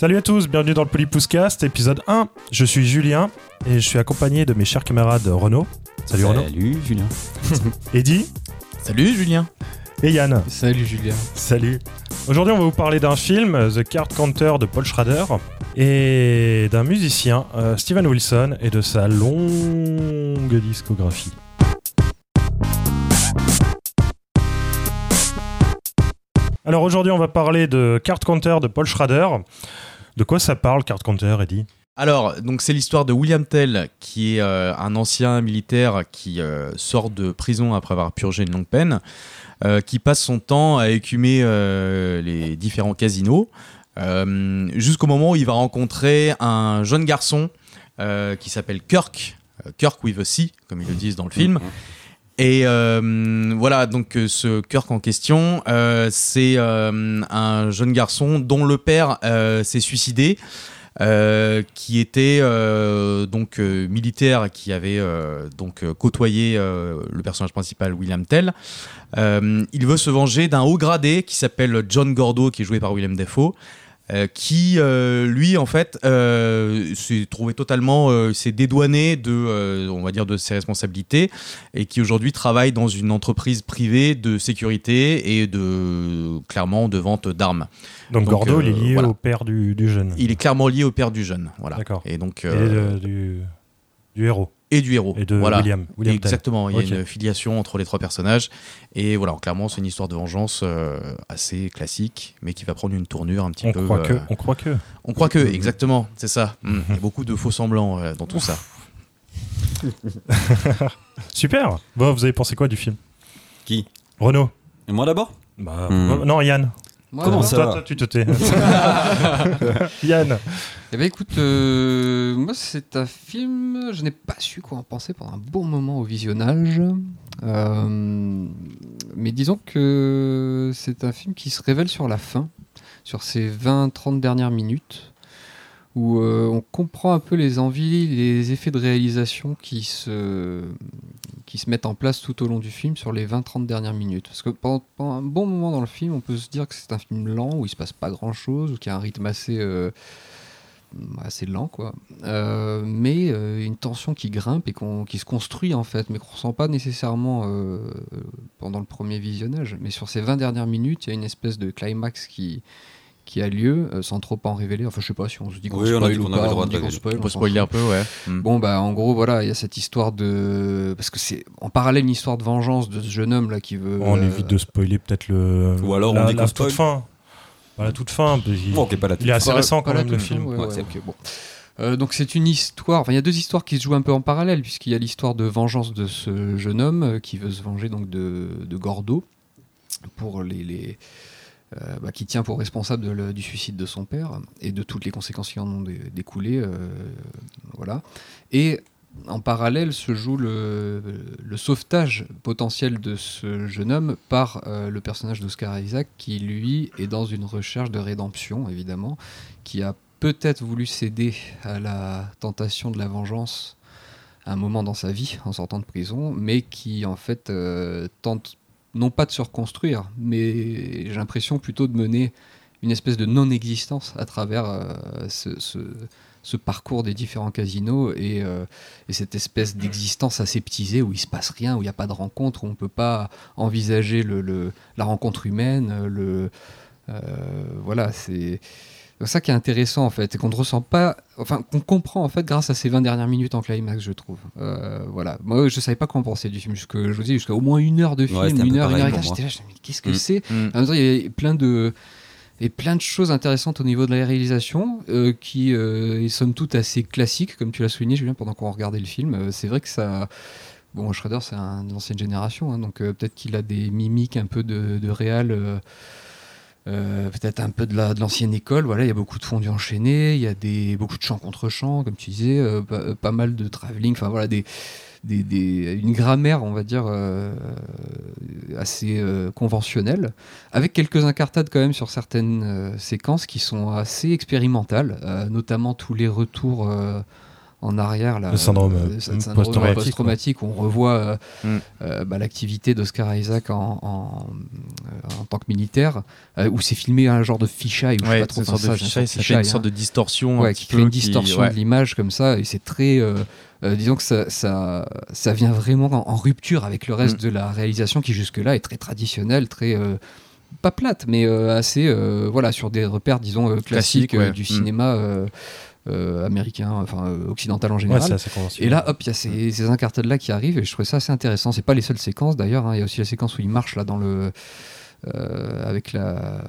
Salut à tous, bienvenue dans le Polypouscast, épisode 1. Je suis Julien et je suis accompagné de mes chers camarades Renaud. Salut Renaud. Salut Julien. Eddie Salut Julien. et Yann. Salut Julien. Salut. Aujourd'hui, on va vous parler d'un film, The Card Counter de Paul Schrader, et d'un musicien, euh, Steven Wilson, et de sa longue discographie. Alors aujourd'hui, on va parler de Card Counter de Paul Schrader. De quoi ça parle, Card Counter, Eddie Alors, donc c'est l'histoire de William Tell, qui est euh, un ancien militaire qui euh, sort de prison après avoir purgé une longue peine, euh, qui passe son temps à écumer les différents casinos, jusqu'au moment où il va rencontrer un jeune garçon qui s'appelle Kirk, Kirk with a C, comme ils le disent dans le film. Et euh, voilà, donc euh, ce Kirk en question, euh, c'est un jeune garçon dont le père s'est suicidé, qui était donc militaire, qui avait donc côtoyé le personnage principal William Tell. Il veut se venger d'un haut gradé qui s'appelle John Gordo, qui est joué par Willem Dafoe. Euh, qui euh, lui en fait euh, s'est trouvé totalement s'est dédouané de on va dire de ses responsabilités et qui aujourd'hui travaille dans une entreprise privée de sécurité et de clairement de vente d'armes. Donc, Donc, Gordo, il est lié voilà. au père du, du jeune. Il est clairement lié au père du jeune, voilà. D'accord. Et donc Et de- du, du héros. Et du héros. Et de voilà. William. William Tell. Exactement, il y a une filiation entre les trois personnages. Et voilà, clairement, c'est une histoire de vengeance euh, assez classique, mais qui va prendre une tournure un petit On peu. croit que. euh, On croit que. on croit que, exactement, c'est ça. Mm. Il y a beaucoup de faux semblants euh, dans tout ça. Super. Bon, vous avez pensé quoi du film? Qui? Renaud. Et moi d'abord? Bah, Hmm. Non, Yann. Moi, Comment non. ça toi, toi, tu te tais. Yann. Eh ben, écoute, euh, moi c'est un film, je n'ai pas su quoi en penser pendant un bon moment au visionnage. Euh, mais disons que c'est un film qui se révèle sur la fin, sur ces 20-30 dernières minutes, où euh, on comprend un peu les envies, les effets de réalisation qui se, qui se mettent en place tout au long du film sur les 20-30 dernières minutes. Parce que pendant, un bon moment dans le film, on peut se dire que c'est un film lent, où il se passe pas grand-chose, ou qui a un rythme assez... assez lent quoi Euh, mais euh, une tension qui grimpe et qui se construit en fait mais qu'on ressent pas nécessairement euh, pendant le premier visionnage mais sur ces 20 dernières minutes il y a une espèce de climax qui qui a lieu euh, sans trop en révéler enfin je sais pas si on se dit qu'on Oui, on a spoil dit ou qu'on pas, avait le droit on de dit spoil, On on un peu, ouais. Mm. Bon, bah, en gros, voilà, il y a cette histoire de. Parce que c'est en parallèle une histoire de vengeance de ce jeune homme là qui veut. On euh, évite de spoiler peut-être le. Ou alors on la, dit la qu'on toute spoil. fin. Pas la toute fin. parce qu'il- Bon, ok, pas la Il est assez récent quand même le film. ouais, Ouais, ouais, c'est ok, bon. Euh, donc c'est une histoire, enfin il y a deux histoires qui se jouent un peu en parallèle, puisqu'il y a l'histoire de vengeance de ce jeune homme euh, qui veut se venger donc de, de Gordo, pour les, les- euh, bah, qui tient pour responsable de le- du suicide de son père et de toutes les conséquences qui en ont dé- découlé. euh, voilà. Et en parallèle se joue le, sauvetage potentiel de ce jeune homme par euh, le personnage d'Oscar Isaac qui lui est dans une recherche de rédemption évidemment, qui a peut-être voulu céder à la tentation de la vengeance à un moment dans sa vie en sortant de prison, mais qui en fait euh, tente non pas de se reconstruire, mais j'ai l'impression plutôt de mener une espèce de non-existence à travers euh, ce- ce parcours des différents casinos et, euh, et cette espèce d'existence aseptisée où il se passe rien, où il n'y a pas de rencontre, où on ne peut pas envisager le, le- la rencontre humaine. Le, euh, voilà, c'est ça qui est intéressant en fait, c'est qu'on ne ressent pas, enfin qu'on comprend en fait grâce à ces 20 dernières minutes en climax, je trouve. Euh, voilà, moi je savais pas quoi en penser du film, jusque, je vous dis jusqu'à au moins une heure de film, Ouais, c'était un une heure, une heure et j'étais là, je me dis, mais qu'est-ce que Mm. c'est? Mm. en même temps, il y a plein de, et plein de choses intéressantes au niveau de la réalisation euh, qui euh, est somme toute assez classique, comme tu l'as souligné, Julien, pendant qu'on regardait le film. Euh, c'est vrai que ça. Bon, Schrader, c'est un de l'ancienne génération, hein, donc euh, peut-être qu'il a des mimiques un peu de, de réal. peut-être un peu de la- de l'ancienne école, voilà, il y a beaucoup de fondus enchaînés, il y a des, beaucoup de chants contre chants, comme tu disais, pas, pas mal de travelling, enfin voilà, des, des, des- une grammaire, on va dire, euh, assez euh, conventionnelle, avec quelques incartades quand même sur certaines euh, séquences qui sont assez expérimentales, euh, notamment tous les retours euh, en arrière, là, Le syndrome, euh, syndrome post-traumatique, post-traumatique, où on revoit euh, Mm. euh, bah, l'activité d'Oscar Isaac en, en, en tant que militaire, euh, où c'est filmé un genre de fisheye, ou je sais Ouais, pas trop c'est une sorte comment de ça, fisheye, un ça fait fisheye, une sorte hein. de distorsion. un Ouais, petit qui crée peu, une distorsion ouais. de l'image comme ça, et c'est très. Euh, disons que ça, ça, ça vient vraiment en, en rupture avec le reste Mm. de la réalisation qui jusque-là est très traditionnelle, très. euh, pas plate, mais euh, assez. euh, voilà, sur des repères, disons, euh, classiques Classique, ouais. euh, du Mm. cinéma euh, euh, américain, enfin euh, occidental en général. Et là, hop, il y a ces, ces incartades-là qui arrivent et je trouvais ça assez intéressant. C'est pas les seules séquences d'ailleurs. hein. Il y a aussi la séquence où il marche là dans le. Euh, avec la.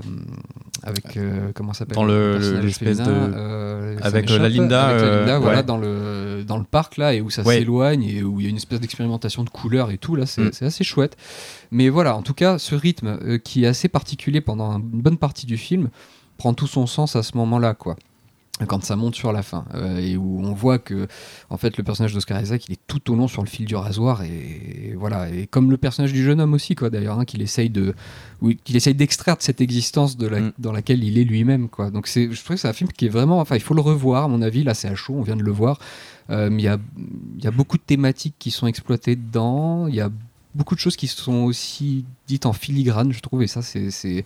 Avec. euh, comment ça s'appelle Dans le- l'espèce féminin, de- euh, avec, euh, la Linda, Avec la euh, Linda, voilà, ouais. dans, le, dans le parc là et où ça Ouais. s'éloigne et où il y a une espèce d'expérimentation de couleurs et tout. Là, c'est Mm. assez chouette. Mais voilà, en tout cas, ce rythme euh, qui est assez particulier pendant une bonne partie du film prend tout son sens à ce moment-là, quoi quand ça monte sur la fin euh, et où on voit que en fait le personnage d'Oscar Isaac il est tout au long sur le fil du rasoir et, et voilà. Et comme le personnage du jeune homme aussi quoi d'ailleurs hein, qu'il essaye de qu'il essaye d'extraire de cette existence de la- Mm. dans laquelle il est lui-même quoi. Donc c'est je trouve que c'est un film qui est vraiment enfin il faut le revoir à mon avis. Là c'est à chaud on vient de le voir. Euh, il y a il y a beaucoup de thématiques qui sont exploitées dedans. Il y a beaucoup de choses qui sont aussi dites en filigrane je trouve et ça c'est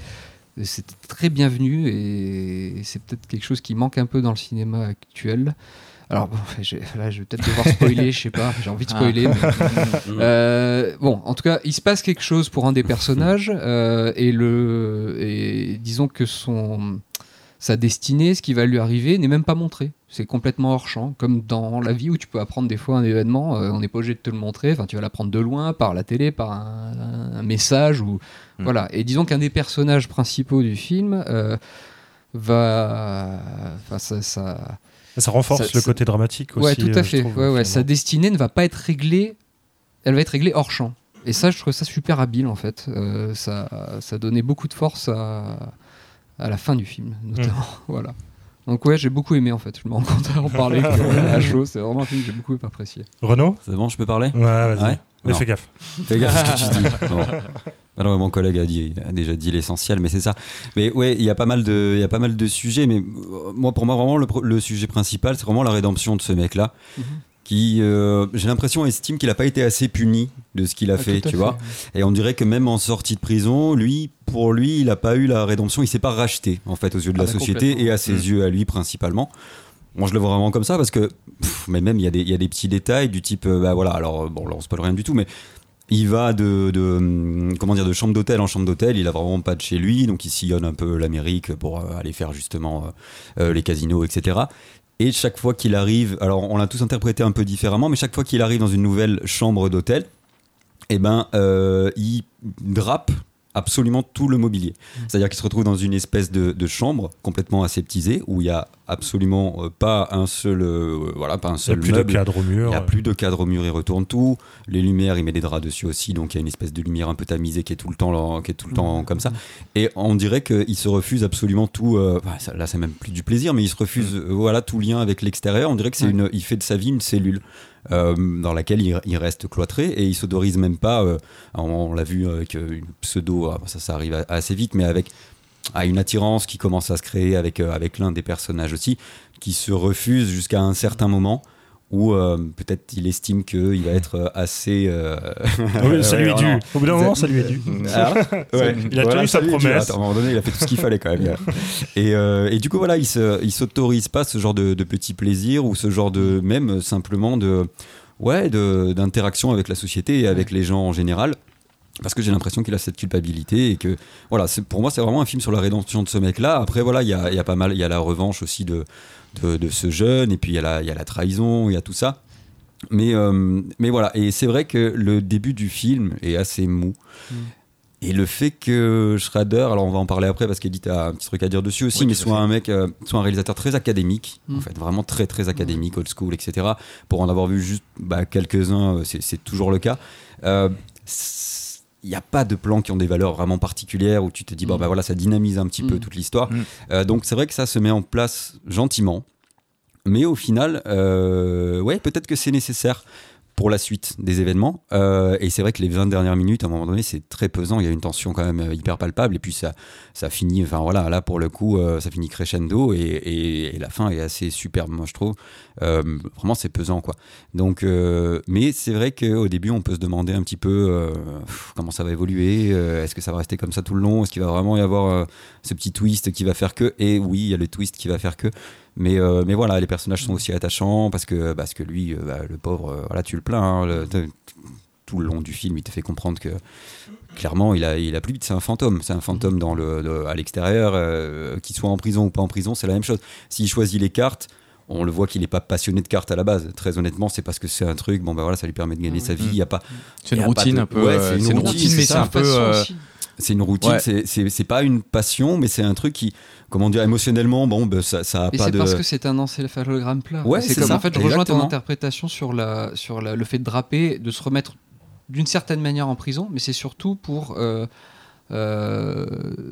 c'est c'est très bienvenu et c'est peut-être quelque chose qui manque un peu dans le cinéma actuel. Alors bon, là je vais peut-être devoir spoiler, je sais pas, j'ai envie de Ah. spoiler. mais- Euh, bon, en tout cas, il se passe quelque chose pour un des personnages euh, et le et disons que son sa destinée, ce qui va lui arriver, n'est même pas montré. C'est complètement hors champ, comme dans la vie où tu peux apprendre des fois un événement, euh, on n'est pas obligé de te le montrer. Enfin, tu vas l'apprendre de loin, par la télé, par un, un message ou Mm. voilà. Et disons qu'un des personnages principaux du film euh, va, enfin, ça, ça, Ça renforce Ça- le côté dramatique aussi. ouais, tout euh, à je fait. trouve, ouais, ouais. Sa destinée ne va pas être réglée. Elle va être réglée hors champ. Et ça, je trouve ça super habile en fait. Euh, ça, ça donnait beaucoup de force à, à la fin du film, notamment. Voilà. Donc ouais, j'ai beaucoup aimé en fait. Je me rends compte à en parler que, chaud. C'est vraiment un film que j'ai beaucoup apprécié. Renaud? C'est bon, je peux parler? Ouais, vas-y. Ouais? Mais fais gaffe. Fais gaffe à ce que tu dis. Bon. Alors, mon collègue a, dit, a déjà dit l'essentiel, mais c'est ça. Mais ouais, il y a pas mal de, il y a pas mal de sujets, mais euh, moi, pour moi, vraiment, le sujet principal, c'est vraiment la rédemption de ce mec-là, Mhm. Qui, euh, j'ai l'impression, estime qu'il n'a pas été assez puni de ce qu'il a Ah, fait, tu vois. Et on dirait que même en sortie de prison, lui, pour lui, il n'a pas eu la rédemption, il s'est pas racheté, en fait, aux yeux de Ah la bah, société et à ses Mm. yeux à lui principalement. Moi, je le vois vraiment comme ça parce que, pff, mais même, il y, a des- il y a des petits détails du type, euh, bah voilà, alors, euh, bon, là, on spoil rien du tout, mais il va de, de, hum, comment dire, de chambre d'hôtel en chambre d'hôtel, il a vraiment pas de chez lui, donc il sillonne un peu l'Amérique pour euh, aller faire justement euh, les casinos, etc. Et chaque fois qu'il arrive, alors on l'a tous interprété un peu différemment, mais chaque fois qu'il arrive dans une nouvelle chambre d'hôtel, eh ben, euh, il drape absolument tout le mobilier. C'est-à-dire qu'il se retrouve dans une espèce de, de chambre complètement aseptisée où il y a absolument euh, pas un seul, euh, voilà, pas un Il n'y a seul plus de cadre au mur. Il n'y a plus de cadre au mur, il retourne tout. Les lumières, il met des draps dessus aussi, donc il y a une espèce de lumière un peu tamisée qui est tout le temps, qui est tout le temps comme ça. Et on dirait qu'il se refuse absolument tout. euh, bah, ça- là, c'est même plus du plaisir, mais il se refuse, voilà, tout lien avec l'extérieur. On dirait que c'est une, il fait de sa vie une cellule. Euh, dans laquelle il, reste cloîtré et il s'autorise même pas. euh, on l'a vu avec euh, une pseudo, ah, ça, ça arrive assez vite, mais avec à une attirance qui commence à se créer avec, avec l'un des personnages aussi, qui se refuse jusqu'à un certain moment où euh, peut-être il estime qu'il va être euh, assez. euh, Oui, ça lui est dû. Au bout d'un moment, ça lui est dû. Ah, ouais. Il a Voilà, tenu sa promesse. À un moment donné, il a fait tout ce qu'il fallait quand même. Et, euh, et du coup, voilà, il il s'autorise pas ce genre de, de petits plaisirs ou ce genre de même simplement de ouais d'interaction avec la société et avec les gens en général. Parce que j'ai l'impression qu'il a cette culpabilité et que voilà, pour moi c'est vraiment un film sur la rédemption de ce mec-là. Après voilà, il y a, il y a pas mal, il y a la revanche aussi de, de, de ce jeune et puis il y a la, il y a la trahison, il y a tout ça. Mais, euh, mais voilà, et c'est vrai que le début du film est assez mou. Mm. Et le fait que Schrader, alors on va en parler après parce qu'Edith a un petit truc à dire dessus aussi, Oui, mais soit un mec, euh, soit un réalisateur très académique, Mm. en fait, vraiment très très académique, old school, etc. Pour en avoir vu juste bah, quelques-uns, euh, c'est toujours le cas. Euh, il n'y a pas de plans qui ont des valeurs vraiment particulières où tu te dis, bon, Mm. bah voilà, ça dynamise un petit peu Mm. toute l'histoire. Mm. Euh, donc c'est vrai que ça se met en place gentiment, mais au final, euh, ouais, peut-être que c'est nécessaire pour la suite des événements. Euh, et c'est vrai que les 20 dernières minutes, à un moment donné, c'est très pesant. Il y a une tension quand même euh, hyper palpable. Et puis ça, ça finit, enfin voilà, là pour le coup, euh, ça finit crescendo et, la fin est assez superbe, moi je trouve. Vraiment, c'est pesant quoi. Donc, mais c'est vrai qu'au début, on peut se demander un petit peu comment ça va évoluer. Est-ce que ça va rester comme ça tout le long? Est-ce qu'il va vraiment y avoir ce petit twist qui va faire que? Et oui, il y a le twist qui va faire que. Mais, euh, mais voilà, les personnages sont aussi attachants parce que, parce que lui, euh, bah, le pauvre, euh, voilà, tu le plains. hein, le- tout le long du film, il te fait comprendre que clairement, il a, il a plus vite. C'est un fantôme. C'est un fantôme dans le, de- à l'extérieur. euh, qu'il soit en prison ou pas en prison, c'est la même chose. S'il choisit les cartes, on le voit qu'il n'est pas passionné de cartes à la base. Très honnêtement, c'est parce que c'est un truc. Bon, ben voilà, ça lui permet de gagner sa vie. Il y a pas. C'est Y une routine de- un peu. Ouais, c'est une c'est une routine, c'est mais c'est un peu. C'est une routine. Ouais. c'est- C'est c'est pas une passion, mais c'est un truc qui, comment dire, émotionnellement, bon, ben, ça, ça a Et pas c'est de. parce que c'est un encéphalogramme plat. Ouais, c'est c'est comme ça, en fait, je rejoins ton interprétation sur, la, sur la- le fait de draper, de se remettre d'une certaine manière en prison, mais c'est surtout pour. euh, euh,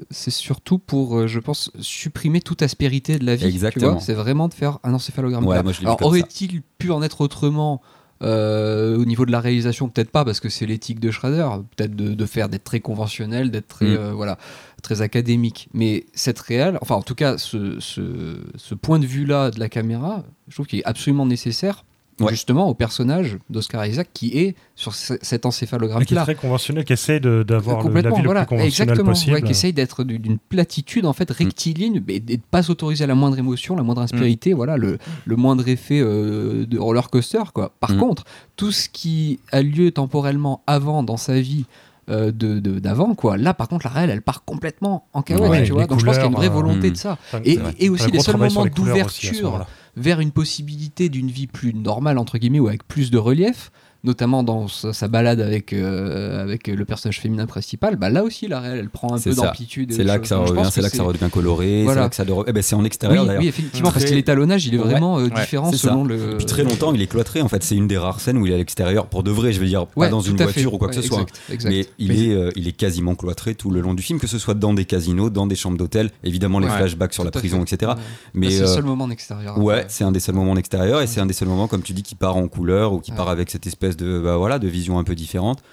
c'est surtout pour, euh, je pense, supprimer toute aspérité de la vie. Exactement. C'est vraiment de faire un encéphalogramme Ouais, plat. Alors, aurait-il pu en être autrement euh, au niveau de la réalisation, peut-être pas, parce que c'est l'éthique de Schrader, peut-être de, de faire d'être très conventionnel, d'être très, Mm. euh, voilà, très académique. Mais cette réelle, enfin en tout cas, ce, ce, ce point de vue-là de la caméra, je trouve qu'il est absolument nécessaire. Ouais. Justement au personnage d'Oscar Isaac qui est sur ce- cet encéphalogramme qui est très conventionnel, qui essaie de- d'avoir le- la vie le voilà, plus conventionnelle exactement, possible. ouais, qui essaye d'être du- d'une platitude en fait Mm. rectiligne et de pas s'autoriser à la moindre émotion, la moindre aspérité, voilà, le, le moindre effet euh, de roller coaster quoi. Par Mm. contre, tout ce qui a lieu temporellement avant dans sa vie euh, de de- d'avant quoi. Là par contre la réelle elle part complètement en cacahuète, Ouais, tu vois. Donc je pense qu'il y a une vraie volonté euh, de ça. Et, et aussi les seuls moments d'ouverture. Vers une possibilité d'une vie plus normale entre guillemets ou avec plus de relief notamment dans sa, sa balade avec, euh, avec le personnage féminin principal bah là aussi la réelle elle prend un peu d'amplitude C'est là que ça revient, c'est là que ça redevient coloré, Voilà. c'est là que ça de... eh ben, c'est en oui, extérieur d'ailleurs. oui, effectivement, Très- parce que l'étalonnage, il est Ouais. vraiment euh, Ouais, différent ça. selon le. Depuis très longtemps, il est cloîtré en fait. C'est une des rares scènes où il est à l'extérieur, pour de vrai, je veux dire, Ouais, pas dans une fait. voiture ou quoi que Ouais, ce soit. exact, exact. Mais il Mais- est, euh, il est quasiment cloîtré tout le long du film, que ce soit dans des casinos, dans des chambres d'hôtel, évidemment les flashbacks sur la prison, etc. Ouais. Mais c'est le seul moment en extérieur. Ouais, c'est un des seuls moments en extérieur et c'est un des seuls moments, comme tu dis, qui part en couleur ou qui part avec cette espèce de, bah, voilà, de vision un peu différente.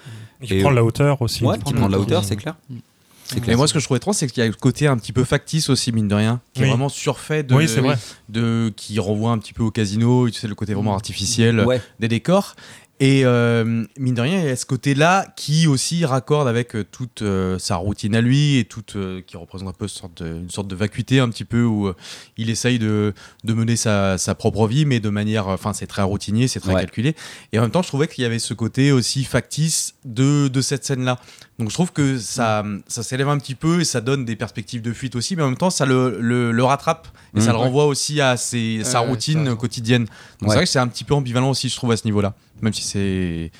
Qui Et- prend de la hauteur aussi. Ouais, qui prend de la Mm. hauteur, c'est clair. Mm. C'est Et clair. moi, ce que je trouve étrange, c'est qu'il y a le côté un petit peu factice aussi, mine de rien, qui Oui. est vraiment surfait de, Oui, c'est vrai. de, qui renvoie un petit peu au casino, tu sais, le côté vraiment artificiel Ouais, des décors. Et euh, mine de rien, il y a ce côté-là qui aussi raccorde avec euh, toute euh, sa routine à lui et toute, euh, qui représente un peu une sorte de, une sorte de vacuité un petit peu où euh, il essaye de, de mener sa, sa propre vie, mais de manière, enfin c'est très routinier, c'est très Ouais. calculé. Et en même temps, je trouvais qu'il y avait ce côté aussi factice de, de cette scène-là. Donc je trouve que ça, ça s'élève un petit peu et ça donne des perspectives de fuite aussi, mais en même temps ça le, le, le rattrape et Mhm. ça le renvoie aussi à ses, sa Ouais, t'as routine quotidienne. Donc Ouais. c'est vrai que c'est un petit peu ambivalent aussi, je trouve, à ce niveau-là. Même si c'est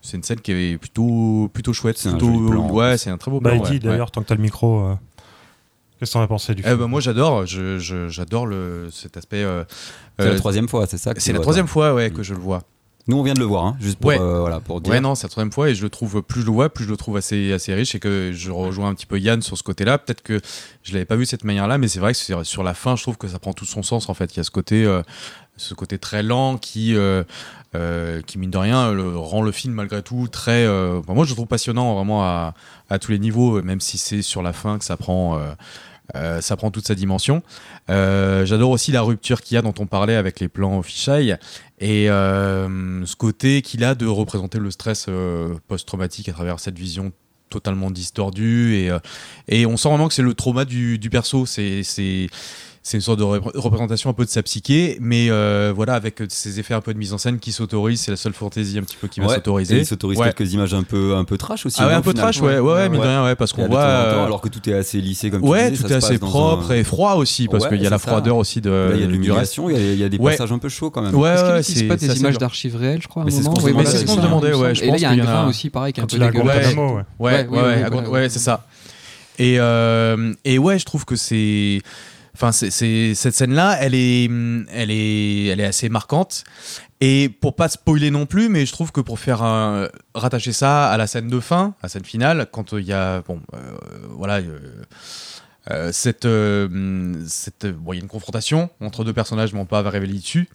c'est une scène qui est plutôt plutôt chouette. C'est un plutôt, joli plan, en ouais, c'est un très beau Bah, plan. Guy, ouais. d'ailleurs, tant que t'as le micro, euh, qu'est-ce que t'en as pensé du Eh film ben, moi j'adore, je- je- j'adore le cet aspect. euh, c'est euh, la troisième fois, c'est ça c'est la vois, troisième toi. fois ouais, Mm. que je le vois. Nous, on vient de le voir, hein, juste pour, Ouais. euh, voilà, pour dire. Ouais, non, c'est la troisième fois et je le trouve, plus je le vois, plus je le trouve assez, assez riche et que je rejoins un petit peu Yann sur ce côté-là. Peut-être que je l'avais pas vu de cette manière-là, mais c'est vrai que sur la fin, je trouve que ça prend tout son sens en fait. Il y a ce côté, euh, ce côté très lent qui, euh, euh, qui mine de rien, le- rend le film malgré tout très. euh, moi, je le trouve passionnant vraiment à, à tous les niveaux, même si c'est sur la fin que ça prend. euh, euh, ça prend toute sa dimension. Euh, J'adore aussi la rupture qu'il y a dont on parlait avec les plans fisheye et euh, ce côté qu'il a de représenter le stress post-traumatique à travers cette vision totalement distordue et, et on sent vraiment que c'est le trauma du, du perso. C'est c'est une sorte de repré- représentation un peu de sa psyché, mais euh, voilà avec ces effets un peu de mise en scène qui s'autorisent. C'est la seule fantaisie un petit peu qui va Ouais, s'autoriser. il s'autorise Ouais. quelques images un peu, un peu trash aussi. Ah ouais, non, un peu final. trash, ouais, ouais, de rien, parce qu'on voit. euh, alors que tout est assez lissé comme tu Ouais, disais, tout ça est se assez propre un- et froid aussi, parce Ouais, qu'il y a la ça. froideur aussi de, il y a de il y a- il y, a des Ouais. passages un peu chauds quand même. Ouais, ouais, c'est pas des images d'archives réelles, je crois, Mais c'est ce qu'on se demandait, ouais, Et là, il y a un grain aussi, pareil, qui est un peu dégueulasse. Ouais. Ouais, Ouais, c'est ça. Et, euh, et ouais, je trouve que c'est. Enfin, c'est, cette scène-là, elle est, elle, est, elle est assez marquante. Et pour pas spoiler non plus, mais je trouve que pour faire un, rattacher ça à la scène de fin, à la scène finale, quand il y a. Bon, euh, voilà. euh, euh, cette, euh, cette, bon, il y a une confrontation entre deux personnages, mais on peut pas révéler dessus.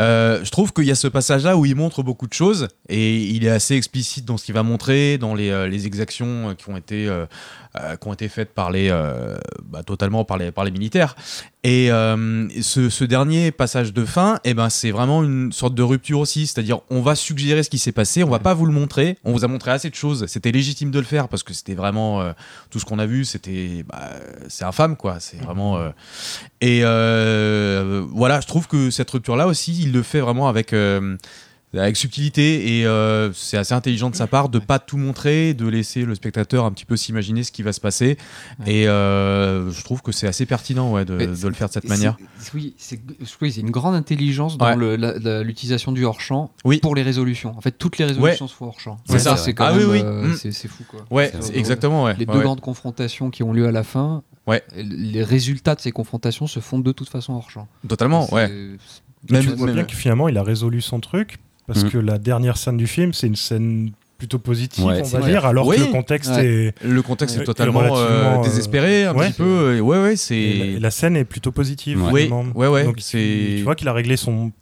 Euh, je trouve qu'il y a ce passage-là où il montre beaucoup de choses et il est assez explicite dans ce qu'il va montrer, dans les, euh, les exactions qui ont été, euh, qui ont été faites par les, euh, bah, totalement par les, par les militaires. Et euh, ce, ce dernier passage de fin, eh ben, c'est vraiment une sorte de rupture aussi. C'est-à-dire, on va suggérer ce qui s'est passé, on va pas vous le montrer. On vous a montré assez de choses. C'était légitime de le faire parce que c'était vraiment euh, tout ce qu'on a vu. C'était, bah, c'est infâme, quoi. C'est vraiment. Et voilà, je trouve que cette rupture-là aussi, il le fait vraiment avec. euh, avec subtilité et euh, c'est assez intelligent de sa part de pas tout montrer, de laisser le spectateur un petit peu s'imaginer ce qui va se passer. Et euh, je trouve que c'est assez pertinent ouais, de, de le faire de cette manière. Oui, c'est oui, une grande intelligence dans Ouais. l'utilisation du hors-champ Oui. pour les résolutions. En fait, toutes les résolutions se font hors-champ. C'est ça. C'est quand Ah même, oui, oui. euh, Mm. c'est- fou quoi. Ouais, exactement. Ouais. Les Ouais, deux ouais. grandes confrontations qui ont lieu à la fin, Ouais. les résultats de ces confrontations se font de toute façon hors-champ. Totalement, C'est- ouais. tu Même- vois même- bien que finalement il a résolu son truc parce Mhm. que la dernière scène du film c'est une scène plutôt positive Ouais, on va vrai. dire alors Oui. que le contexte Ouais. est Le contexte est totalement euh, euh, désespéré, un ouais. petit peu. Ouais, ouais, c'est. la, la scène est plutôt positive Ouais. Oui, ouais, ouais. Donc, c'est. tu vois qu'il a réglé son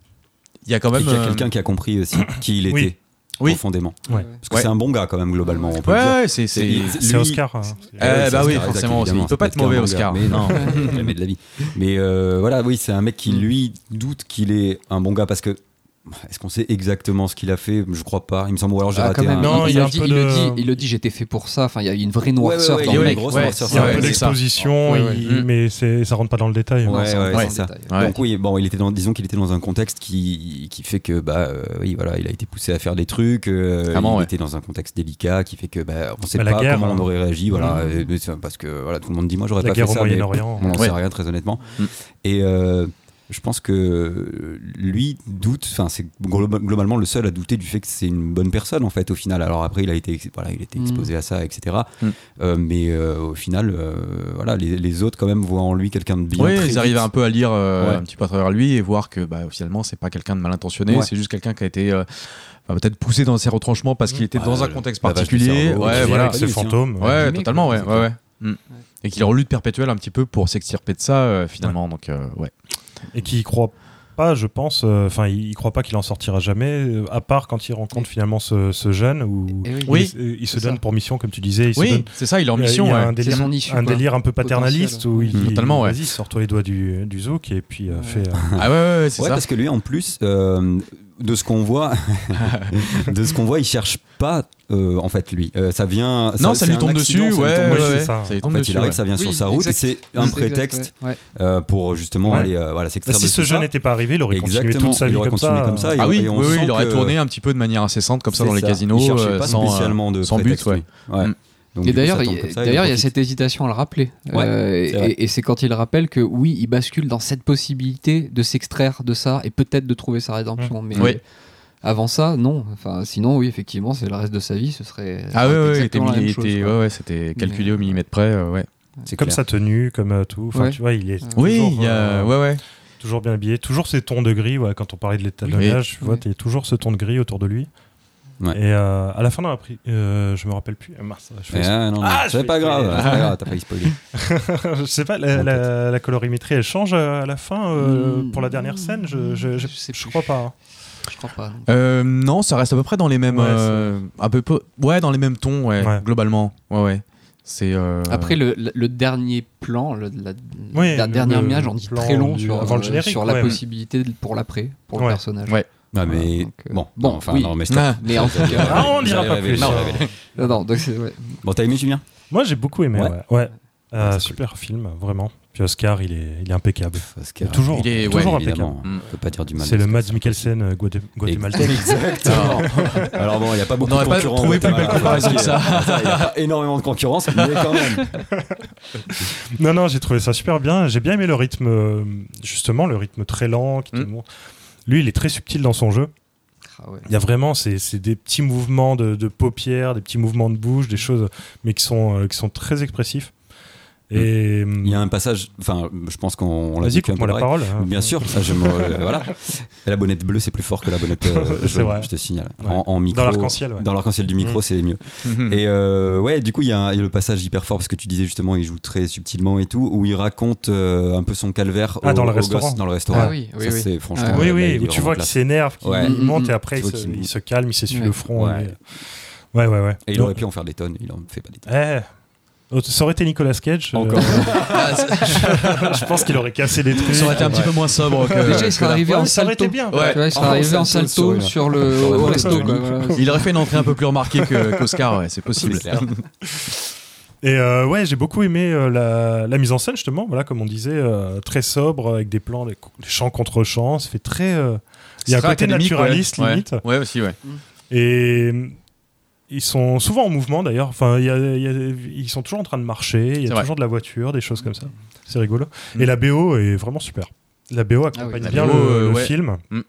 Il y a quand même. euh, quelqu'un qui a compris aussi qui il était Oui. Oui. profondément. Ouais. Parce que Ouais. c'est un bon gars quand même globalement. On peut Ouais, c'est. lui- Oscar hein. Eh bah oui, forcément, il peut pas être mauvais, Oscar. Mais non, jamais de la vie. Mais euh, voilà, oui, c'est un mec qui Mm. lui doute qu'il est un bon gars parce que est-ce qu'on sait exactement ce qu'il a fait? Je crois pas. Il me semble ou alors j'ai Ah, raté quand même, un. Non, il, il y a le un dit, il le dit, il le dit, j'étais fait pour ça. Enfin, il y a une vraie noirceur ouais, dans ouais, le ouais, mec. grosse Ouais, noirceur, il y a un peu ça. d'exposition Ouais, il- ouais. Mais c'est ça rentre pas dans le détail Ouais, ça, ouais, dans c'est le ça. détail. Ouais. Donc oui, bon, il était dans, disons qu'il était dans un contexte qui, qui fait que bah euh, oui voilà, il a été poussé à faire des trucs. euh, Clairement, il ouais. était dans un contexte délicat qui fait que bah on sait Bah, pas guerre, comment hein. on aurait réagi, voilà, Mm. euh, c'est parce que voilà tout le monde dit moi j'aurais la pas guerre fait au ça, mais Moyen-Orient on n'en sait rien très honnêtement. Mm. Et euh, je pense que lui doute, enfin c'est glo- globalement le seul à douter du fait que c'est une bonne personne en fait au final. Alors après il a été, voilà, il a été Mm. exposé à ça, etc. Mm. Euh, mais euh, au final, euh, voilà, les, les autres quand même voient en lui quelqu'un de bien. Oui, ils arrivent un peu à lire euh, Ouais. un petit peu à travers lui et voir que bah, finalement c'est pas quelqu'un de mal intentionné, Ouais. c'est juste quelqu'un qui a été euh, enfin, peut-être poussé dans ses retranchements parce qu'il était Ouais, dans un contexte particulier. cerveau, Ouais, voilà. avec ses Ouais, fantômes Ouais, totalement, ouais, ouais, ouais. Mm. Et qu'il est en lutte perpétuelle un petit peu pour s'extirper de ça euh, finalement. Donc euh, ouais. Et qui y croit pas je pense euh, enfin il, il croit pas qu'il en sortira jamais euh, à part quand il rencontre finalement ce, ce jeune où Et oui. Oui. il, il se donne ça. pour mission comme tu disais il se Oui, donne c'est ça, il est en il y a- mission. il y a ouais. un délire, issue, un délire un peu paternaliste où il Mm. dit Totalement, ouais. vas-y sors-toi les doigts du, du zouk et puis euh, Ouais. euh, Ah ouais, ouais, ouais, c'est Ouais, ça. parce que lui, en plus, euh, de ce qu'on voit, de ce qu'on voit, il cherche pas, euh, en fait, lui. Euh, ça vient. Non, ça lui tombe accident, dessus, ça lui ouais, tombe ouais, ça. Ça lui En tombe fait, dessus. il arrive, ouais. ça vient sur sa route, et c'est un prétexte euh, pour justement Ouais. aller euh, voilà, Bah, s'extraire si de ce ça. n'était pas arrivé il aurait continué Exactement, toute sa vie aurait comme continué ça comme ça, et Ah on- oui, et on oui, oui, il aurait que- tourné un petit peu de manière incessante comme ça dans les casinos, Il cherchait pas sans, spécialement de sans but, ouais. Mm. Donc, Et d'ailleurs, il il y a cette hésitation à le rappeler. Ouais, Euh, et et c'est quand il rappelle que oui, il bascule dans cette possibilité de s'extraire de ça et peut-être de trouver sa rédemption. Mais Oui. Avant ça, non. Enfin, sinon, oui, effectivement, c'est le reste de sa vie, ce serait. Ah ouais, ouais, était, la même chose, ouais, ouais, c'était calculé Mais- au millimètre près, euh, ouais. C'est comme clair. sa tenue comme euh, tout enfin Ouais. tu vois il est Oui, toujours, il y a, euh, ouais, ouais. toujours bien habillé toujours ces tons de gris ouais, quand on parlait de l'étalonnage tu vois Oui. il y a toujours ce ton de gris autour de lui Ouais. et euh, à la fin dans la pri- euh, je me rappelle plus Ah, mince, je, fais- ah, non, non, Ah, c'est pas grave, c'est pas grave, t'as failli spoiler. je sais pas la, la- la colorimétrie elle change euh, à la fin euh, Mm. pour la dernière scène je, je, je, Je sais je plus. crois pas hein. Je crois pas. non. Euh, non, ça reste à peu près dans les mêmes, Ouais, euh, un peu, peu- ouais, dans les mêmes tons, ouais, Ouais. globalement, ouais, ouais. C'est euh, Après, le, le- dernier plan, le, la, Oui, la dernière image en dit très long du- sur, avant le euh, générique, sur la ouais. possibilité de- pour l'après, pour Ouais. le personnage. Ouais. Ah, mais donc, euh, bon, bon, non, enfin, oui. non, mais. Ah. Mais en tout cas, Ah, on dira pas plus hein. révéler. non, non, donc ouais. Bon, t'as aimé Julien moi j'ai beaucoup aimé Ouais. ouais, ouais. Euh, c'est super film vraiment puis Oscar il est, il est impeccable Oscar. toujours Il est- toujours ouais, impeccable Évidemment, Mm. on peut pas dire du mal. c'est le. Mads Mikkelsen euh, guatémaltais Exactement. Alors bon, il n'y a pas beaucoup On de n'aurait pas concurrents. trouvé plus belle comparaison que ça. Il n'y a pas énormément de concurrence, mais quand même. Non, non, j'ai trouvé ça super bien. J'ai bien aimé le rythme, euh, justement, le rythme très lent. Qui Mm. Lui, il est très subtil dans son jeu. Ah ouais. Il y a vraiment, c'est c'est des petits mouvements de, de paupières, des petits mouvements de bouche, des choses, mais qui sont, euh, qui sont très expressifs. Et Il y a un passage, enfin, je pense qu'on on l'a Vas-y, peu coupe-moi la parole. hein. Bien sûr, ça je me, euh, voilà. Et la bonnette bleue c'est plus fort que la bonnette euh, jaune, vrai. je te signale. Ouais. En, en micro, Dans l'arc-en-ciel, ouais. Dans l'arc-en-ciel du micro, Mm. c'est mieux. Mhm. Et euh, ouais, du coup, il y, a y le passage hyper fort parce que tu disais justement, il joue très subtilement et tout, où il raconte euh, un peu son calvaire Ah, au, dans le au restaurant. gosse dans le restaurant. Ah oui, oui, Ça, oui. c'est franchement. Ah, Oui, là, oui, où tu vois qu'il s'énerve, qu'il Ouais. monte et Mm, après il se, calme, il s'essuie le front. Ouais. et- Ouais, ouais. Et il aurait pu en faire des tonnes, il en fait pas des tonnes. Oh, ça aurait été Nicolas Cage. euh, Encore. Ah, je pense qu'il aurait cassé des trucs. ça aurait été un petit peu moins sobre que. Déjà, il serait arrivé Ouais, en ça aurait salto. été bien. Ouais. Il serait arrivé en salto sur le au resto. Il aurait fait une entrée un peu plus remarquée que- qu'Oscar, ouais, c'est possible. Et euh, ouais, j'ai beaucoup aimé euh, la, la mise en scène, justement, voilà, comme on disait, euh, très sobre, avec des plans, des, chants contre chants. Ça fait très. euh, Il y a un côté naturaliste, ouais. limite. Ouais, aussi, ouais. Et euh, ils sont souvent en mouvement, d'ailleurs. Enfin, il y a- il y a- ils sont toujours en train de marcher. Il y a vrai. toujours de la voiture, des choses comme ça. C'est rigolo. Mm. Et la BO est vraiment super. La BO accompagne Ah oui, la bien BO, le, euh, le ouais. film. Mm.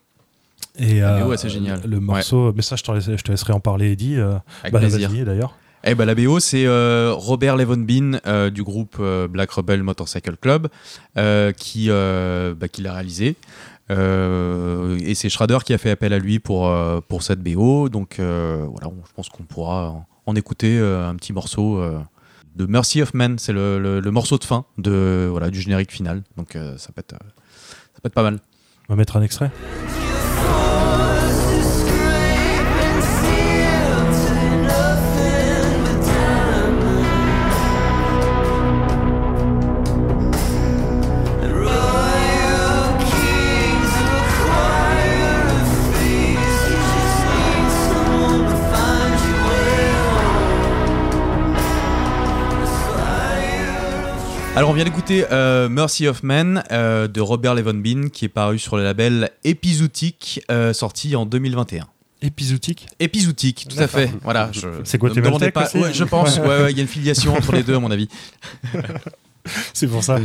Et La euh, BO, c'est génial. Le morceau, mais ça, je te, laisse- je te laisserai en parler, Eddie. euh, Avec bah, plaisir. d'ailleurs. Eh ben, la BO, c'est euh, Robert Levonbean euh, du groupe euh, Black Rebel Motorcycle Club euh, qui, euh, bah, qui l'a réalisé. Euh, et c'est Schrader qui a fait appel à lui pour, euh, pour cette BO. Donc euh, voilà, je pense qu'on pourra en, écouter un petit morceau de Mercy of Man. C'est le, le- le morceau de fin de, voilà, du générique final. Donc ça, peut être, ça peut être pas mal. On va mettre un extrait. Alors on vient d'écouter euh, Mercy of Man euh, de Robert Levonbean qui est paru sur le label Epizootic euh, sorti en 2021. Épisodique. Épizootique, tout à fait. Voilà. C'est ne me demandez pas. Ouais, je pense. Ouais, ouais, il y a une filiation entre les deux à mon avis. C'est pour ça.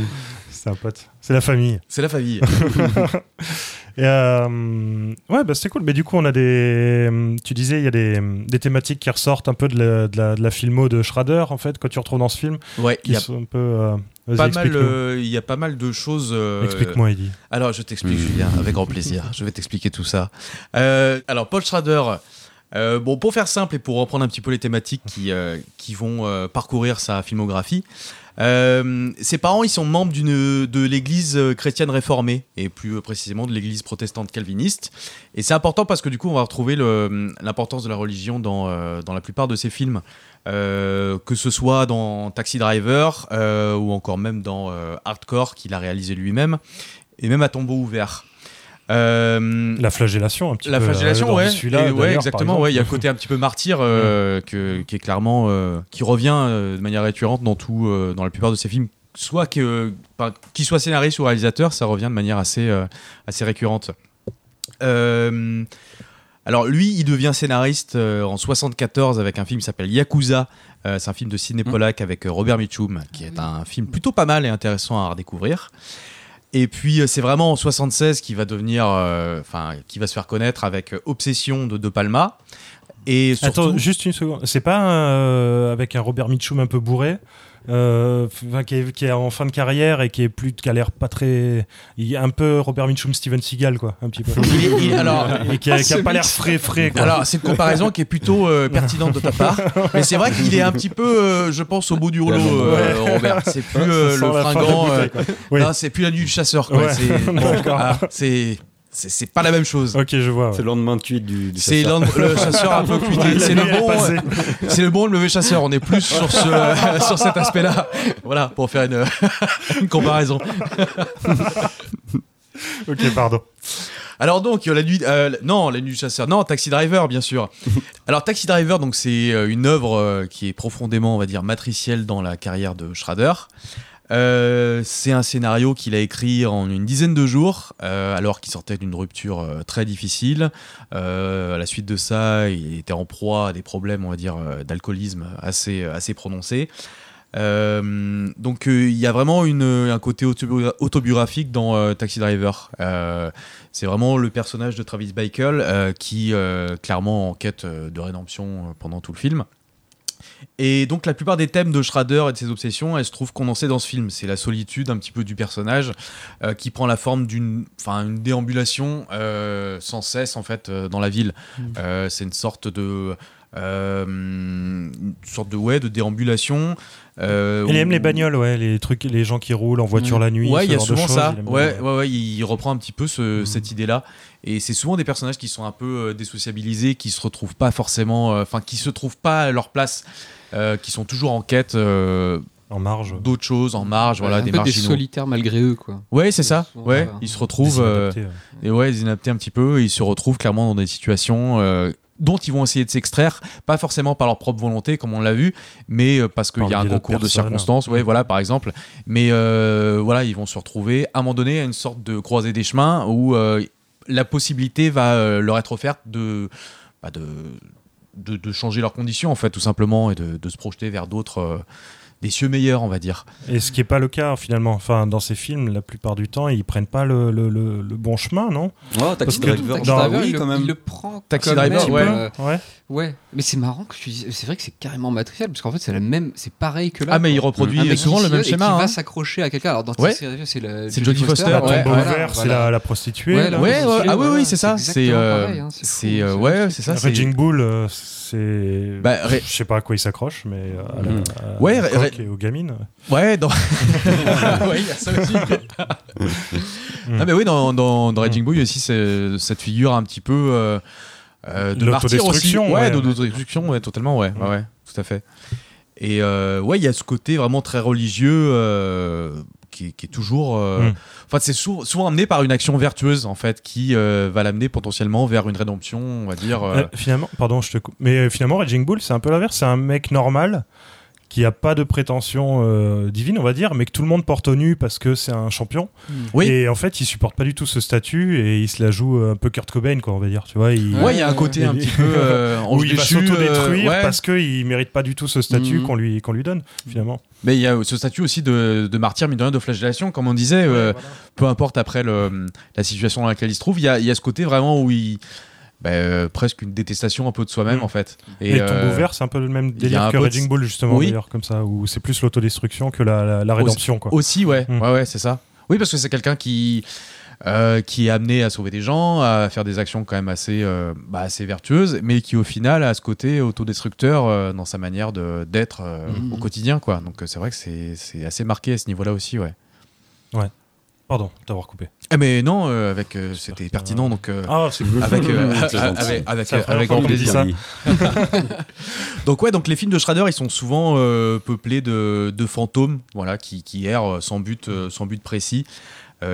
C'est un pote. C'est la famille. C'est la famille. Et euh, ouais, bah, c'était cool. Mais du coup, on a des. Tu disais, il y a des, des thématiques qui ressortent un peu de la, de la, de la filmo de Schrader, en fait, quand tu retrouves dans ce film. Ouais, il Qui y a sont un peu. euh, pas mal. explique-nous. euh, Il y a pas mal de choses. euh, Explique-moi, Eddie. Alors, je t'explique, Mhm. Julien, avec grand plaisir. Je vais t'expliquer tout ça. Euh, alors, Paul Schrader, euh, bon, pour faire simple et pour reprendre un petit peu les thématiques qui, euh, qui vont euh, parcourir sa filmographie, euh, ses parents, ils sont membres de l'église chrétienne réformée, et plus précisément de l'église protestante calviniste. Et c'est important parce que du coup, on va retrouver l'importance de la religion dans, euh, dans la plupart de ses films. Euh, que ce soit dans Taxi Driver euh, ou encore même dans euh, Hardcore qu'il a réalisé lui-même et même à tombeau ouvert. La flagellation, un petit la peu. flagellation, euh, dans ouais, celui-là, Et ouais, exactement. Ouais, il y a le côté un petit peu martyr que- qui est clairement qui revient de manière récurrente dans tout, dans la plupart de ses films. Soit que, qu'il soit scénariste ou réalisateur, ça revient de manière assez, assez récurrente. Euh, alors lui, il devient scénariste euh, en 74 avec un film qui s'appelle Yakuza. Euh, c'est un film de Sidney Mm. Pollack avec euh, Robert Mitchum, qui est un film plutôt pas mal et intéressant à redécouvrir. Et puis c'est vraiment en 76 qu'il va devenir, euh, enfin, qui va se faire connaître avec Obsession de De Palma. Et surtout, Attends, juste une seconde. C'est pas euh, avec un Robert Mitchum un peu bourré? Euh, qui, est, qui est en fin de carrière et qui est plus qui a l'air pas très il est un peu Robert Mitchum Steven Seagal quoi un petit peu Il est- il- alors, et qui a, qui a ce pas l'air frais frais quoi. alors c'est une comparaison qui est plutôt euh, pertinente de ta part, mais c'est vrai qu'il est un petit peu, euh, je pense, au bout du rouleau, euh, Robert. C'est plus euh, le fringant, euh. Oui. c'est plus la nuit du chasseur, quoi. Ouais. C'est bon, D'accord. ah, c'est c'est c'est pas la même chose. ok je vois ouais. C'est le lendemain de cuite du, du C'est le chasseur un peu cuité. C'est le bon, passée. c'est le bon le mauvais chasseur. On est plus sur ce, sur cet aspect-là. Voilà, pour faire une, une comparaison. ok pardon Alors donc la nuit, euh, non, la nuit du chasseur, non, Taxi Driver, bien sûr. Alors Taxi Driver, donc c'est euh, une œuvre euh, qui est profondément, on va dire, matricielle dans la carrière de Schrader. Euh, c'est un scénario qu'il a écrit en une dizaine de jours, euh, alors qu'il sortait d'une rupture euh, très difficile. À la suite de ça, il était en proie à des problèmes, on va dire, d'alcoolisme assez, assez prononcés. Donc il y a vraiment une, un côté autobiogra- autobiographique dans Taxi Driver. C'est vraiment le personnage de Travis Bickle qui clairement en quête de rédemption pendant tout le film. Et donc la plupart des thèmes de Schrader et de ses obsessions, elles se trouvent condensées dans ce film. C'est la solitude un petit peu du personnage euh, qui prend la forme d'une, une déambulation euh, sans cesse en fait euh, dans la ville. Mm. Euh, c'est une sorte de une sorte de ouais de déambulation. euh, Il aime les bagnoles, ouais, les trucs, les gens qui roulent en voiture Ouais. la nuit. Ouais, il y a souvent ça. Ouais, ouais, ouais, il reprend un petit peu ce- Mhm. cette idée-là. Et c'est souvent des personnages qui sont un peu euh, désociabilisés, qui se retrouvent pas forcément, euh, enfin, qui se trouvent pas à leur place, euh, qui sont toujours en quête euh, En marge. d'autres choses, en marge, voilà, un des peu des solitaires malgré eux, quoi. Ouais, c'est ça. Ouais, ils se retrouvent, euh, ouais. et ouais, ils inadaptés un petit peu, et ils se retrouvent clairement dans des situations. Dont ils vont essayer de s'extraire, pas forcément par leur propre volonté, comme on l'a vu, mais euh, parce qu'il y a un concours de circonstances, ouais, voilà, par exemple. Mais euh, voilà, ils vont se retrouver à un moment donné à une sorte de croisée des chemins où euh, la possibilité va leur être offerte de, bah, de, de, de changer leurs conditions, en fait, tout simplement, et de, de se projeter vers d'autres, euh, des cieux meilleurs, on va dire. Et ce qui n'est pas le cas finalement. Enfin, dans ces films, la plupart du temps, ils prennent pas le, le- le- le bon chemin, non? Oh, Taxi Driver, Taxi Driver, oui, il, le, quand même. il le prend. Taxi comme Driver, même, ouais. euh, Ouais. ouais. Mais c'est marrant que tu dis. C'est vrai que c'est carrément matriciel parce qu'en fait c'est la même. C'est pareil que là. Ah, mais il reproduit mec souvent le même schéma. Qui hein. va s'accrocher à quelqu'un. Alors dans Ouais. Taxi Driver, c'est le- C'est Jodie Foster, La ouais, tombe ouais, ouverte, c'est la, la prostituée. Ouais, Ouais, ouais, ah oui, voilà, oui, c'est ça. c'est euh, hein, c'est euh, ouais, c'est ça. Raging Bull, euh, c'est. Bah, Je sais pas à quoi il s'accroche, mais euh, Mhm. à Ouais, et aux gamines. Ouais, dans. ouais, il y a ça aussi. non, mais oui, dans, dans, dans Raging Bull, aussi, c'est cette figure un petit peu euh, euh, de martyr aussi. Ouais, ouais. d'autodestruction, ouais, totalement, ouais, ouais, ouais, tout à fait. Et euh, ouais, il y a ce côté vraiment très religieux euh, qui, est- qui est toujours. euh, Mm. Enfin, c'est sou- souvent amené par une action vertueuse, en fait, qui euh, va l'amener potentiellement vers une rédemption, on va dire. euh, Euh, finalement, pardon, je te coupe. Mais euh, finalement, Raging Bull, c'est un peu l'inverse. C'est un mec normal qui a pas de prétention euh, divine, on va dire, mais que tout le monde porte au nu parce que c'est un champion. Oui. Et en fait, il supporte pas du tout ce statut et il se la joue un peu Kurt Cobain, quoi, on va dire. Tu vois, il, Ouais, il y a un côté un petit peu. Euh, où il va déchu, s'autodétruire euh, ouais. parce qu'il mérite pas du tout ce statut Mhm. qu'on lui, qu'on lui donne, finalement. Mais il y a ce statut aussi de, de martyr, mine de rien, de flagellation, comme on disait, euh, peu importe après le, la situation dans laquelle il se trouve, il y a, il y a ce côté vraiment où il. Bah, euh, presque une détestation un peu de soi-même Mm. en fait. Et, Tombe euh, ouvert, c'est un peu le même délire que peu de- Raging Bull, justement, Oui. d'ailleurs, comme ça, où c'est plus l'autodestruction que la, la, la rédemption, quoi. Aussi, ouais, Mm. ouais, ouais, c'est ça. Oui, parce que c'est quelqu'un qui. euh, qui est amené à sauver des gens, à faire des actions quand même assez, euh, bah, assez vertueuses, mais qui au final a ce côté autodestructeur euh, dans sa manière de- d'être Mhm. au quotidien. Quoi. Donc c'est vrai que c'est c'est assez marqué à ce niveau-là aussi. Ouais. Pardon, t'avoir coupé. Ah, mais non, euh, avec euh, c'était pertinent, donc euh, Ah, c'est cool. avec, avec, avec, avec grand plaisir. ça. Donc ouais, donc les films de Schrader, ils sont souvent peuplés de, de fantômes, voilà, qui, qui errent sans but, sans but précis.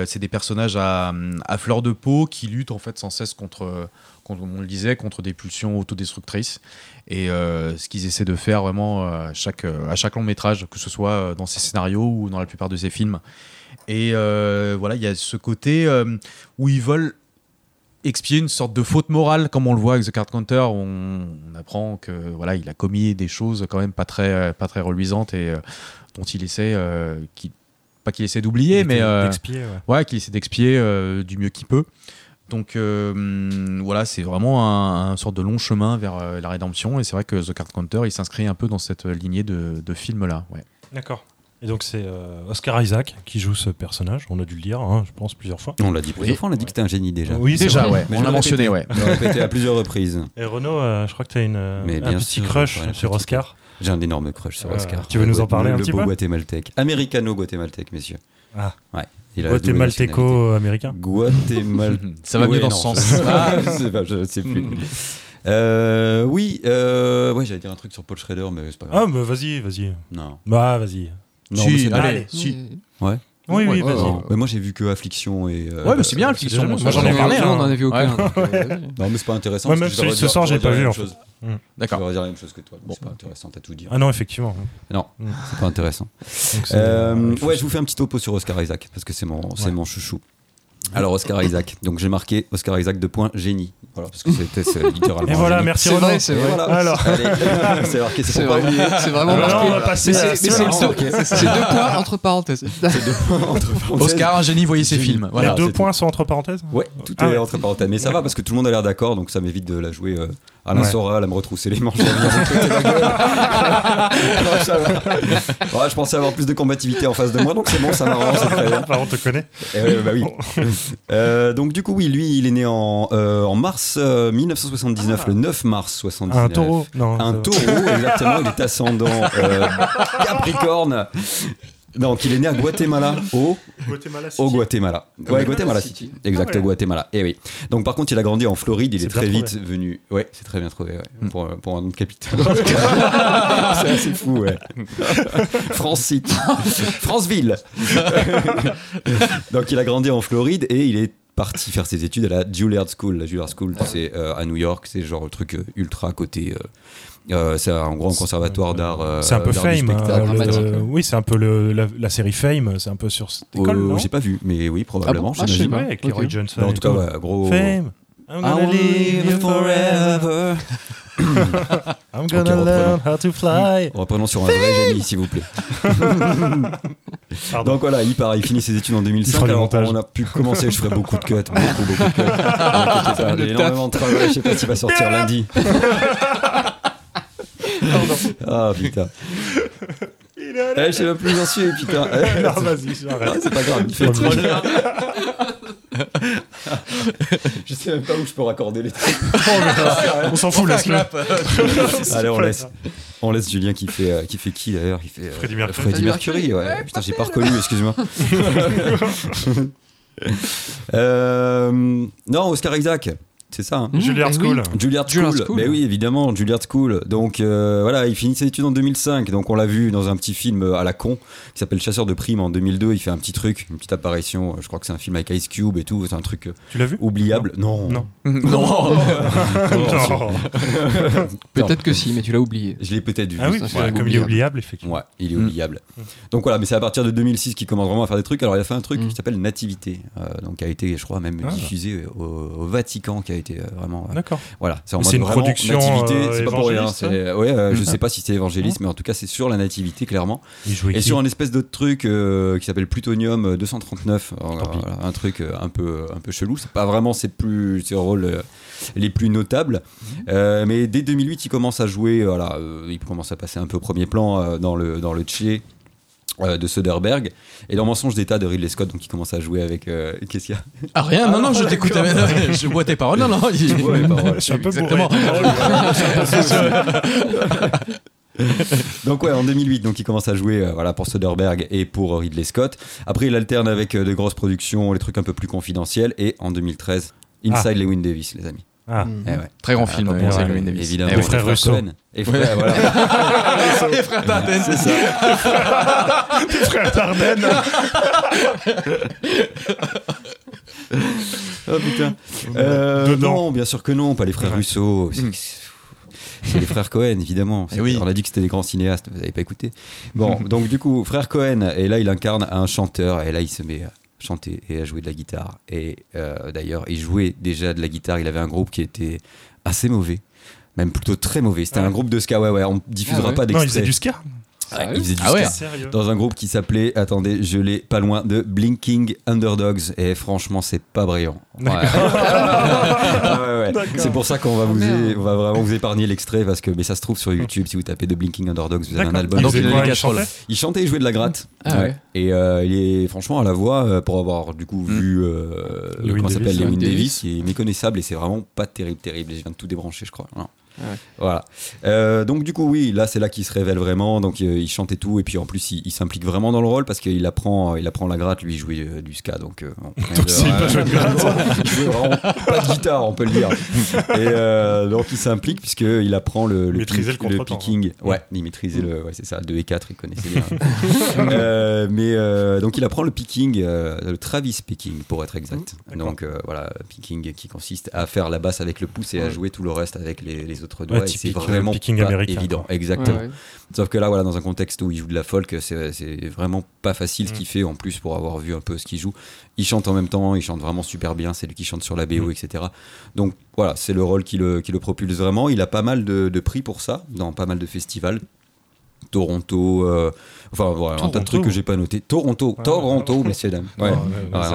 C'est des personnages à, à fleur de peau qui luttent en fait sans cesse contre, contre, comme on le disait, contre des pulsions autodestructrices. Et ce qu'ils essaient de faire vraiment à chaque, à chaque long métrage, que ce soit dans ces scénarios ou dans la plupart de ces films. Et euh, voilà, il y a ce côté euh, où ils veulent expier une sorte de faute morale, comme on le voit avec The Card Counter. On, on apprend que voilà, il a commis des choses quand même pas très, pas très reluisantes et euh, dont il essaie, euh, pas qu'il essaie d'oublier, mais euh, ouais. ouais, qu'il essaie d'expier du mieux qu'il peut. Donc voilà, c'est vraiment un, un sorte de long chemin vers la rédemption. Et c'est vrai que The Card Counter, il s'inscrit un peu dans cette lignée de, de films-là. Ouais. D'accord. Et donc, c'est euh, Oscar Isaac qui joue ce personnage. On a dû le dire, hein, je pense, plusieurs fois. On l'a dit plusieurs Oui. fois, on a dit que c'était un génie déjà. Oui, Déjà, ouais, Mais on l'a mentionné, ouais. Je l'ai répété à plusieurs reprises. Et Renaud, euh, je crois que tu as une, euh, Mais un bien petit sûr, crush ouais, sur Oscar. J'ai un énorme crush sur Euh, Oscar. tu veux nous en parler le, un le petit beau peu guatémaltèque. Americano-guatémaltèque, messieurs. Ah. Ouais. La Guatémalteco-américain. Guatémal... Ça va Ouais, mieux dans non, ce sens. Je, ah, je sais pas, je sais plus. Euh, oui, euh, ouais, j'allais dire un truc sur Paul Schrader, mais c'est pas grave. Ah, bah vas-y, vas-y. Non. Bah, vas-y. Non, Si, mais c'est- allez, Allez. si. Ouais. Oui, oui, Ouais, vas-y. mais moi j'ai vu que Affliction et. euh, Ouais, mais c'est bien, euh, Affliction. Moi, j'en ai parlé. Nous, on hein. en a vu aucun. Euh. Non, mais c'est pas intéressant. Ouais, parce même celui de ce soir, je j'ai pas vu, même chose. Je D'accord. vais redire la même chose que toi. donc C'est pas intéressant, t'as tout dit. Ah non, effectivement. Non, Mm. c'est pas intéressant. Euh, faut- ouais, je vous fais un petit topo sur Oscar Isaac parce que c'est mon, c'est Ouais. mon chouchou. Alors Oscar Isaac, donc j'ai marqué Oscar Isaac de point génie. Voilà, parce que c'était c'est littéralement. Et voilà, génie. merci vrai, c'est vrai. voilà. Alors. C'est marqué, c'est vrai. vraiment Alors marqué. on va passer Mais c'est- mais c'est c'est marrant, deux- deux points entre parenthèses. Oscar, un génie, voyez ses films. Les Voilà. deux c'est points sont entre parenthèses Ouais, tout Ah est ouais. entre parenthèses. Mais ça va parce que tout le monde a l'air d'accord, donc ça m'évite de la jouer euh, Alain Ouais. Soral à me retrousser les manches. Ouais, je pensais avoir plus de combativité en face de moi, donc c'est bon, ça m'arrange. Enfin, on te connaît. Eh bah oui. Euh, donc du coup, oui, lui, il est né en, euh, en mars euh, 1979, le 9 mars 79. Un taureau Non. Un taureau, exactement, il est ascendant Capricorne. Donc il est né à Guatemala, au, Guatemala au Guatemala. Ouais, Guatemala City. City. Exact, Ah au Guatemala. Et oui. Donc par contre, il a grandi en Floride, il est, très vite venu. Ouais, c'est très bien trouvé, ouais, Mm. pour, pour un nom de capitale. c'est assez fou, ouais. France City. Franceville. Donc il a grandi en Floride et il est parti faire ses études à la Juilliard School. La Juilliard School, c'est euh, à New York, c'est genre le truc euh, ultra côté. euh, euh, c'est un grand conservatoire d'art. euh, C'est un peu Fame. hein, le- oui, c'est un peu le, la, la série Fame. C'est un peu sur cette école, Euh, non J'ai pas vu, mais oui, probablement. Ah bon Ah, je sais pas. Avec Ok. Leroy Johnson. Mais en tout cas, ouais, gros. Fame. I'm gonna will live forever. I'm gonna reprenons. learn how to fly. Reprenons sur un vrai génie, s'il vous plaît. Donc voilà, il part, il finit ses études en Il 2005. fera du Alors, on a pu commencer, je ferai beaucoup de cuts, beaucoup, beaucoup de cuts. J'ai énormément de travail, je sais pas s'il va sortir lundi. Ah putain. Eh, je sais même plus où j'en suis, putain. Eh, Non, vas-y, ah, j'arrête. c'est pas grave, il fait Trop bien. Je sais même pas où je peux raccorder les trucs. On s'en fout, laisse-le. Allez, on laisse. On laisse Julien qui fait, euh, qui fait qui d'ailleurs? Il fait euh, Freddie Mercury. Freddie Mercury, ouais. Putain, j'ai pas reconnu, excuse-moi. Euh, non, Oscar Isaac, c'est ça. hein. Juilliard oui. School. Juilliard Juilliard School. School. Mais oui, évidemment, Juilliard School. Donc euh, voilà, il finit ses études en 2005. Donc on l'a vu dans un petit film à la con qui s'appelle Chasseur de primes en 2002. Il fait un petit truc, une petite apparition. Je crois que c'est un film avec Ice Cube et tout. C'est un truc euh, Tu l'as vu? oubliable. Non. Non. non. Non. Peut-être que si, mais tu l'as oublié. Je l'ai peut-être vu. Ah oui, ouais, comme il est oubliable. effectivement. Ouais, il est Mm. oubliable. Donc voilà, mais c'est à partir de 2006 qu'il commence vraiment à faire des trucs. Alors il a fait un truc Mm. qui s'appelle Nativité, euh, donc qui a été, je crois, même Ah. diffusé au, au Vatican, qui a été euh, vraiment. euh, D'accord. voilà, c'est une vraiment production, Nativité, euh, c'est pas pour rien. Ouais, euh, je Mm. sais pas si c'est évangéliste, mais en tout cas c'est sur la Nativité clairement. Il jouait Et sur un espèce d'autre truc euh, qui s'appelle Plutonium 239, Alors, Tant pis. voilà, un truc un peu un peu chelou. C'est pas vraiment ses plus ses rôles euh, les plus notables, Mhm. Euh, mais dès 2008 il commence à jouer. Voilà, euh, il commence à passer un peu au premier plan euh, dans le dans le Tché. Euh, de Soderbergh et dans Mensonge d'état de Ridley Scott donc il commence à jouer avec euh, qu'est-ce qu'il y a? Ah rien, non, non, je t'écoute. mais non, Je bois tes paroles. Non, non. Je bois les paroles. Je suis un peu bourré. Exactement. Donc ouais, en 2008, donc il commence à jouer euh, voilà pour Soderbergh et pour Ridley Scott. Après, il alterne avec euh, de grosses productions, les trucs un peu plus confidentiels. Et en 2013, Inside Lewin Davis, les amis. Ah. Mm. Eh ouais. Très grand film, Ah, euh, ouais, Inside ouais, Davis. Évidemment. Les ouais. frères Russo. Cohen. Et frères, voilà. Les frères Dardenne. C'est ça. Frère Dardenne. Oh putain. Euh, Dedans. non, bien sûr que non, pas les frères Ouais. Russo. C'est- Mm. C'est les frères Cohen, évidemment. Eh oui. On a dit que c'était des grands cinéastes, vous n'avez pas écouté. Bon, donc du coup, frère Cohen, et là il incarne un chanteur, et là il se met à chanter et à jouer de la guitare. Et euh, d'ailleurs, il jouait déjà de la guitare, il avait un groupe qui était assez mauvais, même plutôt très mauvais. C'était Ouais. un groupe de ska, ouais, ouais, on diffusera Ah ouais. pas Non, il d'extrait. faisait du ska. Ouais, il faisait du Ah ouais. ska. Sérieux. Dans un groupe qui s'appelait, attendez, je l'ai pas loin de Blinking Underdogs. Et franchement, c'est pas brillant. Ouais. Ah ouais, ouais. D'accord. C'est pour ça qu'on va, Oh, vous é- merde. on va vraiment vous épargner l'extrait parce que mais ça se trouve sur YouTube. Si vous tapez de Blinking Underdogs, vous avez un album. Il Donc, il il chantait Il chantait et jouait de la gratte. Ah ouais. Et euh, il est franchement à la voix euh, pour avoir du coup Mm. vu euh, comment ça s'appelle. Lewin Davis, Davis. qui est méconnaissable et c'est vraiment pas terrible terrible. Je viens de tout débrancher, je crois. Non. Ouais. Voilà. Euh, donc du coup oui, là c'est là qu'il se révèle vraiment. Donc euh, il chante et tout et puis en plus il, il s'implique vraiment dans le rôle parce qu'il apprend, il apprend la gratte. Lui il jouait euh, du ska donc. de- gratte. il pas de guitare, on peut le dire. Et donc il s'implique puisqu'il apprend le, le, le le contretemps, picking. Ouais, il maîtrisait le, ouais c'est ça, 2 et 4, il connaissait bien. Mais donc il apprend le picking, le Travis picking pour être exact. d'accord. Donc voilà, picking qui consiste à faire la basse avec le pouce et à jouer tout le reste avec les, les autres doigts. et c'est typique, euh, vraiment picking pas américain, évident. quoi. Exactement. Ouais, ouais. Sauf que là, voilà, dans un contexte où il joue de la folk, c'est c'est vraiment pas facile ce Mm. qu'il fait. En plus, pour avoir vu un peu ce qu'il joue, il chante en même temps, il chante vraiment super bien. C'est lui qui chante sur la BO, Mm. etc. Donc voilà, c'est le rôle qui le, qui le propulse vraiment. Il a pas mal de, de prix pour ça, dans pas mal de festivals. Toronto. euh, enfin, voilà, un tas de Toronto. trucs que j'ai pas noté. Toronto, Ouais, Toronto, ouais. messieurs dames. Ouais, Ouais.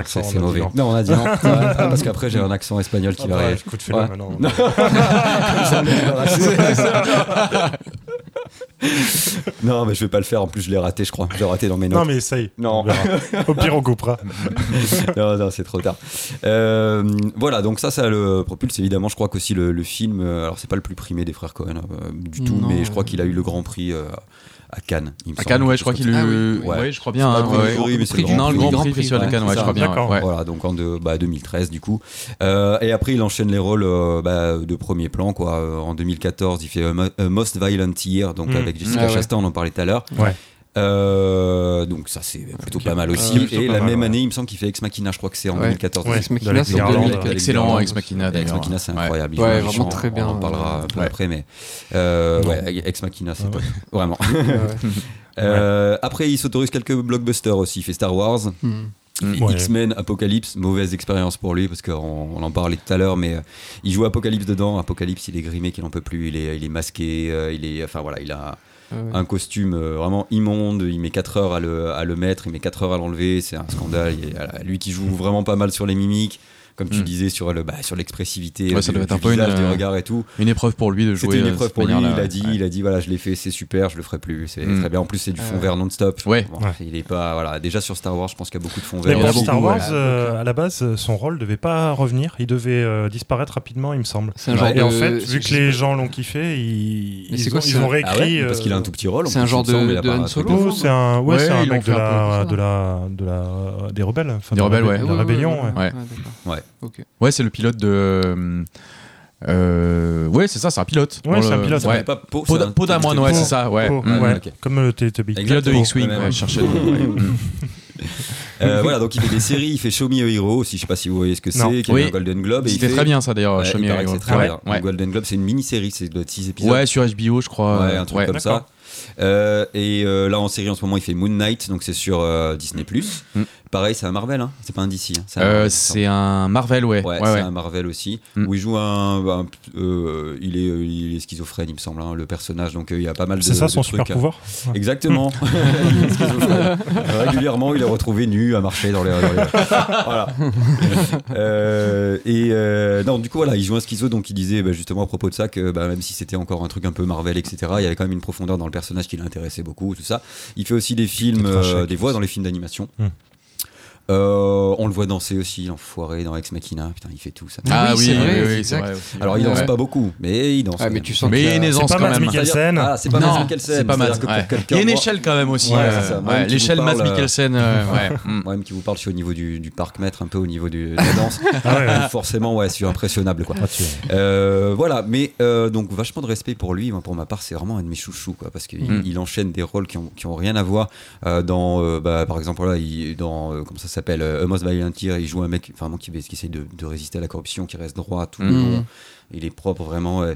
c'est mauvais. non. On a dit non. Parce qu'après, j'ai un accent espagnol qui Ah va. bah, écoute, fais-le Ouais. maintenant. Non. mais je vais pas le faire. En plus, je l'ai raté, je crois. Je l'ai raté dans mes notes. Non, mais essaye. Non. Au pire, on coupera. non, non, c'est trop tard. Euh, voilà, donc ça, ça le propulse évidemment. Je crois qu'aussi le, le film, euh, alors c'est pas le plus primé des frères Cohen euh, du tout, Non, mais je crois qu'il a eu le Grand Prix euh, à Cannes. il me À Cannes, ouais, je crois qu'il comme a ça. eu. Ouais. Ouais, je crois bien. hein, ouais. jury, mais c'est Prix le du- Grand Non, le Prix. Grand Grand Prix Prix, Festival de ouais, Cannes, ouais, je crois bien. Voilà, donc en de, bah, 2013 du coup. Euh, et après, il enchaîne les rôles euh, bah, de premier plan. Quoi. Euh, En 2014, il fait Mo- Most Violent Year, donc Mm. avec Jessica Ah ouais. Chastain, on en parlait tout à l'heure. Euh, donc ça, c'est plutôt pas mal aussi. Euh, plutôt et la mal, même ouais. année, il me semble qu'il fait Ex Machina, je crois que c'est en Ouais. 2014. Ouais. Ex Machina, c'est Garland. 2014. Excellent. Ex Machina. Ex. Machina, c'est incroyable. Ouais, vraiment très bien. On en parlera un peu Ouais. après, mais euh, ouais, Ex Machina, c'est Ah top. Vraiment. Euh, Après, il s'autorise quelques blockbusters aussi. Il fait Star Wars, Hmm. Mm. Ouais. X-Men, Apocalypse. Mauvaise expérience pour lui parce qu'on on en parlait tout à l'heure, mais euh, il joue Apocalypse dedans. Apocalypse, il est grimé qu'il en peut plus. Il est, il est masqué. euh, il est, enfin voilà, il a Ouais. un costume euh, vraiment immonde. Il met 4 heures à le, mettre, il met 4 heures à l'enlever. C'est un scandale. Lui qui joue vraiment pas mal sur les mimiques. Comme tu Mm. disais sur le bah, sur l'expressivité Ouais, ça du, doit être du un peu visage, une, des euh, regards et tout Une épreuve pour lui de jouer. c'était une euh, épreuve pour lui il a dit ouais. il a dit voilà je l'ai fait c'est super je le ferai plus c'est Mm. très bien en plus c'est du fond Ouais. vert non-stop Ouais. Bon, Ouais. il est pas voilà déjà sur Star Wars je pense qu'il y a beaucoup de fond Mais vert pour aussi. Star Wars, euh, à la base, euh, son rôle devait pas revenir. Il devait euh, disparaître rapidement, il me semble. C'est un genre Et de. en fait, vu que les gens l'ont kiffé, ils, Mais ont, Ah réécrit. parce qu'il a un euh, tout petit rôle c'est un genre de- Han Solo, c'est un, ouais, c'est un mec de la, de la, de la, des rebelles. Des rebelles, ouais. de la rébellion. ouais, ouais. Ouais. c'est le pilote de. euh, euh, ouais, c'est ça, c'est un pilote. Ouais, c'est un pilote. Ouais. pas Poe, un- peau d'Amoine, ouais, c'est ça, ouais. Oh, Mm. ouais, ok. Comme le Teletubby. Pilote de. X-Wing, Ouais. Mm. Euh, voilà donc il fait des séries il fait Show Me a Hero aussi je sais pas si vous voyez ce que c'est qui a un Golden Globe et il C'était fait- très bien ça d'ailleurs, Ouais, Show Me que Hero. c'est très Ouais, bien. ouais. Le Golden Globe c'est une mini-série c'est de 6 épisodes Ouais, sur HBO, je crois. Ouais, euh, un truc ouais. comme ça. Euh, et euh, là en série en ce moment il fait Moon Knight, donc c'est sur euh, Disney+. Mm. Pareil, c'est un Marvel, hein. c'est pas un DC. hein. C'est un Euh, c'est un Marvel, ouais. Ouais, Ouais, c'est ouais. un Marvel aussi, Mm. où il joue un. un- euh, il, est, il est schizophrène, il me semble, hein, le personnage, donc euh, il y a pas mal de. C'est ça de son trucs, super pouvoir Exactement. Il est schizophrène. Régulièrement, il est retrouvé nu à marcher dans les. dans les- voilà. Euh, et euh, non, du coup, voilà, il joue un schizo, donc il disait bah, justement à propos de ça que bah, même si c'était encore un truc un peu Marvel, etc., il y avait quand même une profondeur dans le personnage qui l'intéressait beaucoup, tout ça. Il fait aussi des films, euh, des voix dans les films d'animation. Hmm. Euh, on le voit danser aussi, l'enfoiré dans Ex Machina. Putain, il fait tout ça. Ah oui, oui, c'est vrai, oui, c'est exact. vrai. aussi. Alors, il danse Ouais. pas beaucoup, mais il danse. Ah, mais tu sens Mais C'est pas quand Mads même. Mikkelsen. Ah, c'est pas Mads Mikkelsen. c'est pas Mads. ouais. Il y a une échelle quand même aussi. Ouais, euh, L'échelle Mads euh, Mikkelsen, euh, ouais. Mm. Moi, même qui vous parle, je suis au niveau du, du parc mètre, un peu au niveau du- de la danse. Ah ouais. Forcément, ouais, c'est impressionnable, quoi. Ah, Euh, voilà, mais euh, donc vachement de respect pour lui. Moi, pour ma part, c'est vraiment un de mes chouchous, quoi, parce qu'il Mm. il enchaîne des rôles qui ont, qui ont rien à voir. euh, dans, euh, bah, par exemple, là, il, dans euh, comment ça s'appelle, euh, A Most Violent Year, il joue un mec vraiment qui, qui essaie de, de résister à la corruption, qui reste droit tout le Mm. long. Il est propre, vraiment. euh,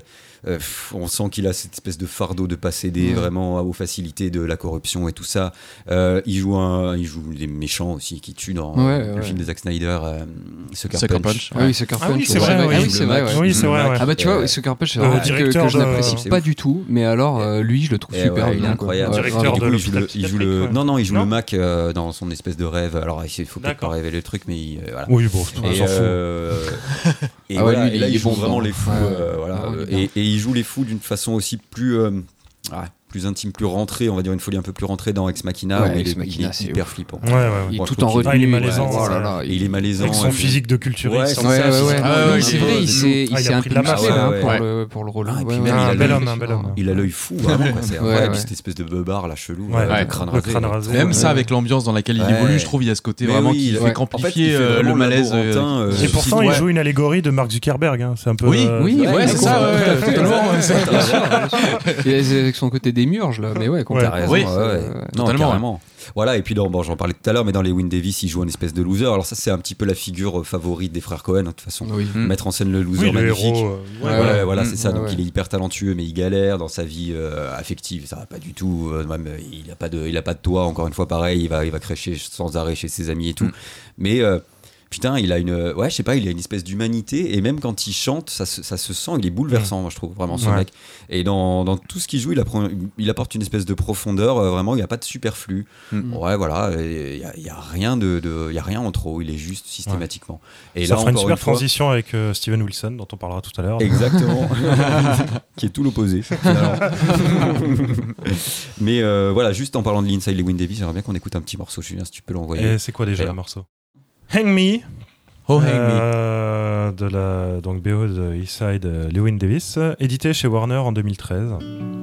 euh, on sent qu'il a cette espèce de fardeau de pas céder vraiment aux facilités de la corruption et tout ça. Euh, il joue un, il joue des méchants aussi qui tuent dans Ouais, euh, le ouais. film de Zack Snyder, euh, Sucker, Sucker Punch. Punch. Ah oui, Sucker Ah oui, Punch, c'est ouais. vrai, Ah oui. c'est vrai, ouais. Oui, c'est vrai, ouais. Ah bah tu vois, Sucker Punch, c'est un truc que, que je n'apprécie pas du tout, mais alors euh, lui, je le trouve super ouais, il est incroyable. Ouais, Directeur du de coup, il joue le, non non, il joue le Mac dans son espèce de rêve. Alors il faut peut-être pas révéler le truc, mais il, voilà. Oui, bon, on s'en fout. et Ah ouais, voilà, lui, et là, il jouent bon vraiment dedans. les fous. Ouais, euh, voilà, Ah, il et, et il joue les fous d'une façon aussi plus, euh, ouais, plus intime, plus rentrée. On va dire une folie un peu plus rentrée dans Ex Machina. Ouais, où il, Ex est, il Machina, est c'est hyper ouf. flippant. Ouais, ouais, ouais. Il est tout en retenue. Ah, il est malaisant, ouais. Oh là ça. là, Et il est malaisant. Avec son physique de. Ouais, c'est- ouais. Ah c'est il vrai, il s'est Ah, un pris peu de la musclé pour ouais. le pour le rôle. Ah, et puis Ouais, même, ouais, il a ouais, l'œil- ouais, bel homme, un bel homme. Il a l'œil fou. C'est incroyable, cette espèce de beubard, là, chelou. Euh, le crâne rasé. Même ça, avec l'ambiance dans laquelle il évolue, je trouve il y a ce côté vraiment qui il- fait qu'amplifier euh, le malaise. euh, laborantin, euh, Et je pourtant, il joue une allégorie de Mark Zuckerberg. hein. C'est un peu. Oui, euh, Oui, c'est ça, totalement. avec son côté démiurge là, mais ouais, T'as complètement. raison, Oui. ouais, ouais. Non, totalement, carrément. Voilà, et puis dans, bon, j'en parlais tout à l'heure, mais dans les Win Davis, il joue un espèce de loser. Alors ça, c'est un petit peu la figure euh, favorite des frères Cohen, hein, de toute façon. Oui. Mm. Mettre en scène le loser Oui, le magnifique. héros. euh, Ouais, ouais, Ouais, ouais. voilà, Mm. c'est ça. Ouais, Donc ouais. il est hyper talentueux, mais il galère dans sa vie euh, affective. Ça va pas du tout. euh, même, il a pas de, il a pas de toit. Encore une fois, pareil, il va, il va crécher sans arrêt chez ses amis et tout. Mm. Mais euh, putain, il a une, ouais, je sais pas, il a une espèce d'humanité et même quand il chante, ça se, ça se sent, il est bouleversant, moi je trouve vraiment ce Ouais. mec. Et dans, dans tout ce qu'il joue, il, apprend- il apporte une espèce de profondeur. euh, vraiment, il n'y a pas de superflu. Mm. Ouais, voilà, il y a, y a rien de, de- y a rien en trop. Il est juste systématiquement. Et ça là, fera une super fois- transition avec euh, Steven Wilson, dont on parlera tout à l'heure. Exactement. qui est tout l'opposé. Mais euh, voilà, juste en parlant de l'Inside Lewin Davis, j'aimerais bien qu'on écoute un petit morceau. Julien, si tu peux l'envoyer. Et c'est quoi déjà le morceau? Hang Me, Oh, hang me. euh, de la donc BO de Eastside euh, Lewin Davis, édité chez Warner en 2013.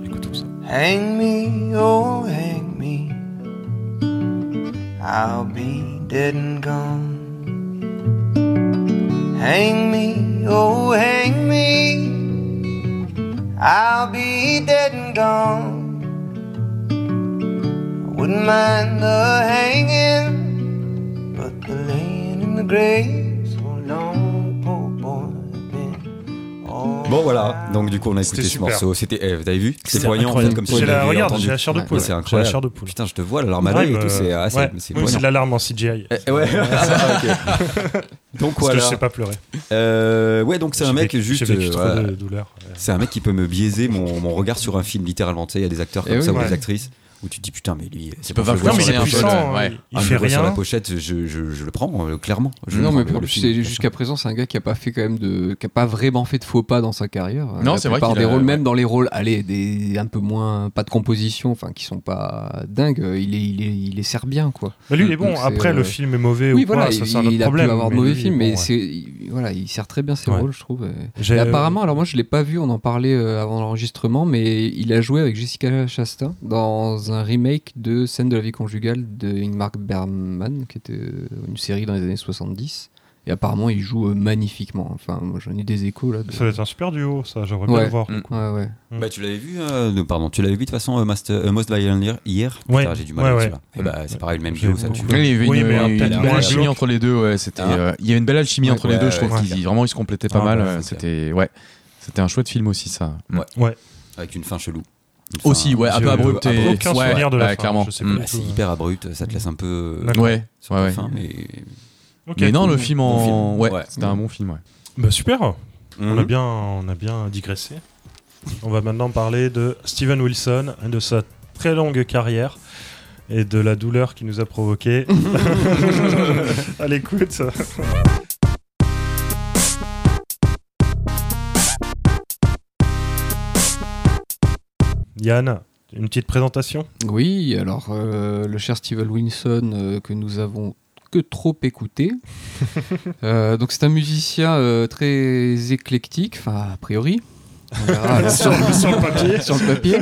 Écoutons ça. Hang me, oh, hang me. I'll be dead and gone. Hang me, oh, hang me. I'll be dead and gone. I wouldn't mind the hanging, but the laying in the grave so long, poor boy, all Bon voilà, donc du coup on a écouté ce morceau. C'était, eh, vous avez vu? C'est poignant en fait incroyable. comme si la, regarde, j'ai la chair de Ouais. poule. C'est J'ai la incroyable. chair de poule. Putain, je te vois, la larme à l'œil et Ouais, tout, c'est euh, ah, c'est- ouais. c'est Oui, c'est l'alarme en CGI. Eh, ouais, ah, ok. Donc Parce que voilà. je sais pas pleurer. Euh, ouais, donc c'est un mec vécu- juste. Vécu euh, trop voilà. de douleur. C'est un mec qui peut me biaiser mon, mon regard sur un film, littéralement. Tu sais, il y a des acteurs comme Eh oui, ça ou ouais. des actrices où tu te dis putain, mais lui, c'est peut pas vois mais il est puissant. ouais. il- Ah, fait vois sur la rien. pochette, je, je, je le prends, euh, clairement. Je non, mais jusqu'à présent, c'est un gars qui a pas fait quand même de, qui a pas vraiment fait de faux pas dans sa carrière. Non, c'est vrai qu'il des a- rôles, ouais. même dans les rôles, allez, des un peu moins, pas de composition, enfin, qui sont pas dingues. Il est, il est, il est sert bien, quoi. Mais lui, il est bon. Donc, Après, euh, le film est mauvais oui, ou voilà, ça il, c'est un autre il a problème. pu avoir de mauvais films, mais c'est, il- voilà, il sert très bien ses rôles, je trouve. apparemment, alors moi je l'ai pas vu, on en parlait euh, avant l'enregistrement, mais il a joué avec Jessica Chastain dans un remake de Scène de la vie conjugale de Ingmar Bergman, qui était euh, une série dans les années 70. Et apparemment, il joue euh, magnifiquement. Enfin, moi j'en ai des échos là. de- Ça doit être un super duo, ça. J'aimerais bien Ouais. le voir. Mm. Ouais, ouais. Bah, tu l'avais vu, euh, non, pardon, tu l'avais vu de toute façon, euh, Master- euh, Most Violent Year hier Ouais. Putain, J'ai du mal Ouais, avec ouais. Et bah, c'est pareil, le même duo, ça tue. Oui, il y avait Oui, une, mais belle alchimie entre les deux. Ouais, c'était, Ah. euh, il y avait une belle alchimie Ouais, entre les ouais, deux. Je trouve ouais. qu'ils vraiment ils se complétaient pas Ah, mal. bah, C'était ouais, c'était un chouette film aussi ça. Avec une fin chelou. Aussi ouais, un peu abrupt et aucun ouais, souvenir de la ouais, fin, clairement. je sais Mm. pas. Bah, c'est hyper abrupt, ça te laisse un peu. euh. Ouais, sur ouais, la ouais. fin, mais. Mais non, le film Bon en film. ouais, c'était un bon film ouais. Bah, super. On, a Mhm. bien, on a bien digressé. On va maintenant parler de Steven Wilson, de sa très longue carrière et de la douleur qu'il nous a provoqué. à l'écoute. Yann, une petite présentation? Oui, alors euh, le cher Steven Wilson euh, que nous avons que trop écouté. Euh, donc c'est un musicien très éclectique, enfin a priori. Verra la sur, le papier. sur le papier,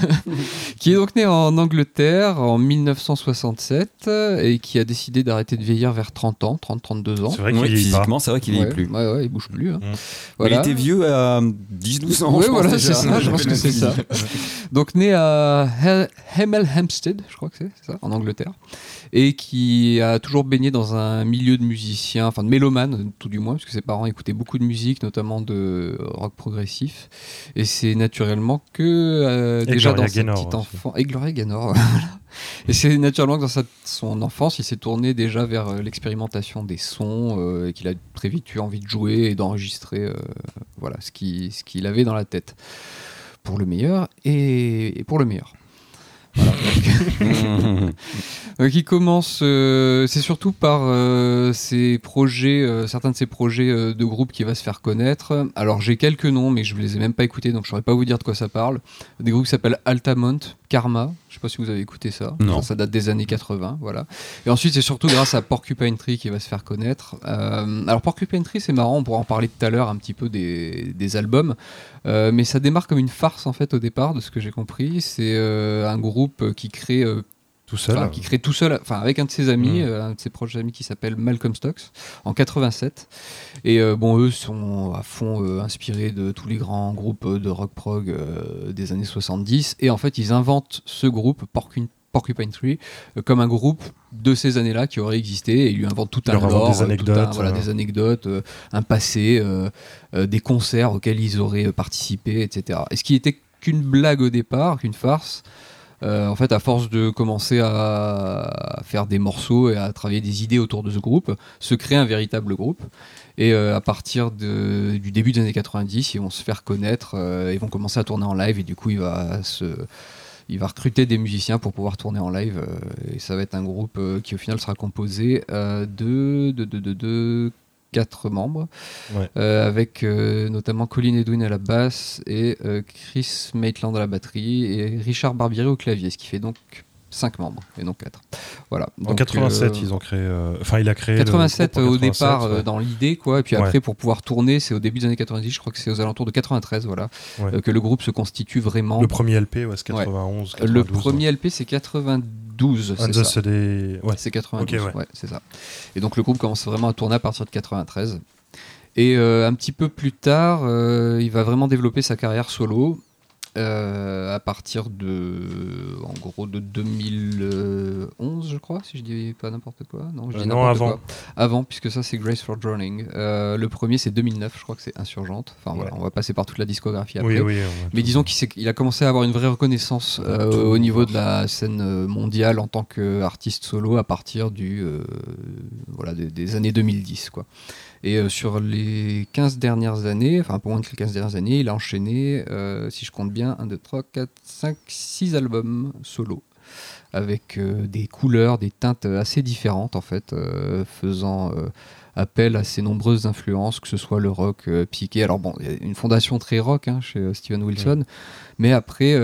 qui est donc né en Angleterre en 1967 euh, et qui a décidé d'arrêter de vieillir vers 30 ans, 30-32 ans. C'est vrai qu'il Ouais, vieillit physiquement, c'est vrai qu'il ouais, est plus. Ouais, ouais, il bouge plus. hein. Mm. Voilà. Il était vieux à 10-12 ans. Pense voilà, c'est ça, je pense que c'est ça. Donc né à Hemel Hempstead, je crois que c'est ça, en Angleterre, et qui a toujours baigné dans un milieu de musiciens, enfin de mélomanes tout du moins, parce que ses parents écoutaient beaucoup de musique, notamment de rock progressif. Et c'est naturellement que euh, Et déjà Gloria dans sa petite enfance, et Gloria Gaynor. et c'est naturellement que dans sa- son enfance, il s'est tourné déjà vers euh, l'expérimentation des sons, euh, et qu'il a très vite eu envie de jouer et d'enregistrer, euh, voilà, ce qui- ce qu'il avait dans la tête pour le meilleur et, pour le meilleur. Voilà, donc, commence, euh, c'est surtout par euh, ses projets, euh, certains de ses projets de groupe qui va se faire connaître. Alors j'ai quelques noms, mais je ne les ai même pas écoutés, donc je ne saurais pas vous dire de quoi ça parle. Des groupes qui s'appellent Altamont, Karma, je sais pas si vous avez écouté ça. Non. Ça, ça date des années 80, voilà. Et ensuite c'est surtout grâce à Porcupine Tree qui va se faire connaître. Euh, alors Porcupine Tree c'est marrant, on pourra en parler tout à l'heure un petit peu des, des albums. Euh, mais ça démarre comme une farce en fait au départ, de ce que j'ai compris. C'est euh, un groupe qui crée, Tout seul. enfin, qui crée tout seul, enfin avec un de ses amis, Mm. euh, un de ses proches amis qui s'appelle Malcolm Stokes, en 87. Et euh, bon, eux sont à fond euh, inspirés de tous les grands groupes de rock prog euh, des années 70. Et en fait, ils inventent ce groupe Porcupine, Porcupine Tree comme un groupe de ces années-là qui aurait existé et ils lui inventent tout un lore, des tout un- anecdotes, voilà, euh. des anecdotes, euh, un passé, euh, des concerts auxquels ils auraient participé, etc. Et ce qui était qu'une blague au départ, qu'une farce, Euh, en fait, à force de commencer à faire des morceaux et à travailler des idées autour de ce groupe, se crée un véritable groupe. Et euh, à partir du début des années 90, ils vont se faire connaître, euh, ils vont commencer à tourner en live et du coup, il va se, il va recruter des musiciens pour pouvoir tourner en live. euh, et ça va être un groupe qui au final sera composé euh, de, de, de, de, de quatre membres, Ouais. euh, avec euh, notamment Colin Edwin à la basse et euh, Chris Maitland à la batterie et Richard Barbieri au clavier, ce qui fait donc cinq membres et non quatre. Voilà. En Donc, 87, euh, ils ont créé. euh, Enfin, il a créé. le 87 groupe en au 87, départ ouais. euh, dans l'idée quoi et puis Ouais. après pour pouvoir tourner c'est au début des années 90 je crois que c'est aux alentours de 93 voilà Ouais. euh, que le groupe se constitue vraiment Le premier LP, ouais, c'est 91. le 92, premier LP c'est 92 ouais. c'est ça CD, ouais. c'est 92 Ok, ouais. ouais, c'est ça et donc le groupe commence vraiment à tourner à partir de 93 et un petit peu plus tard il va vraiment développer sa carrière solo euh, à partir de en gros de 2011 je crois si je dis pas n'importe quoi non je Euh, dis non, avant. quoi. avant puisque ça c'est Grace for Drowning Euh, le premier c'est 2009 je crois que c'est Insurgente enfin voilà on va passer par toute la discographie après Oui, oui. mais disons qu'il il a commencé à avoir une vraie reconnaissance au niveau de la scène mondiale en tant qu'artiste solo à partir du, voilà, des, des années 2010. Quoi. Et euh, sur les 15 dernières années, enfin peu moins que les 15 dernières années, il a enchaîné, euh, si je compte bien, 1, 2, 3, 4, 5, 6 albums solo. Avec euh, des couleurs, des teintes assez différentes en fait, euh, faisant euh, appel à ses nombreuses influences, que ce soit le rock piqué. Alors bon, il y a une fondation très rock hein, chez Steven Wilson, mais après,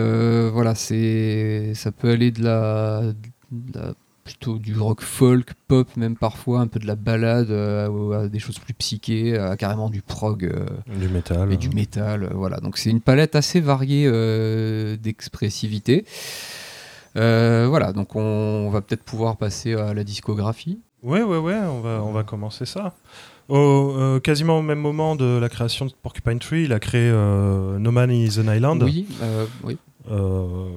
voilà, c'est, ça peut aller de la, de la- plutôt du rock folk, pop même parfois, un peu de la balade, euh, ou à des choses plus psychées, à carrément du prog. euh, Du métal. et du métal. euh, voilà, donc c'est une palette assez variée euh, d'expressivité. Euh, voilà, donc on, on va peut-être pouvoir passer à la discographie. Ouais, ouais, ouais, on va, on va commencer ça. Au, euh, quasiment au même moment de la création de Porcupine Tree, il a créé euh, No Man is an Island. Oui, euh, oui. Euh,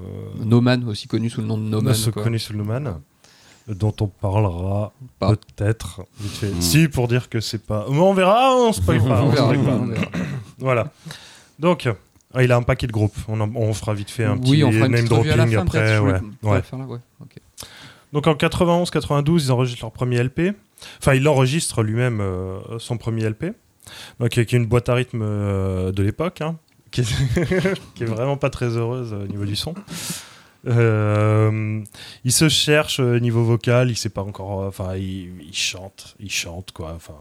No Man, aussi connu sous le nom de No Man. se quoi. connu sous le No Man, dont on parlera peut-être vite fait. Mm. Si, pour dire que c'est pas. Mais on verra, on spoil pas. On verra, verra. Voilà. Donc, ah, il a un paquet de groupes. On, en- on fera vite fait un petit oui, on fera une name à la dropping fin, après. Ouais. Ouais. là, ouais, ok. Donc en 91-92, ils enregistrent leur premier LP. Enfin, il enregistre lui-même euh, son premier LP. Donc avec une boîte à rythme euh, de l'époque, hein, qui, est qui est vraiment pas très heureuse euh, au niveau du son. Euh, il se cherche au niveau vocal, il sait pas encore. euh, Enfin, il, il chante, il chante quoi. Enfin,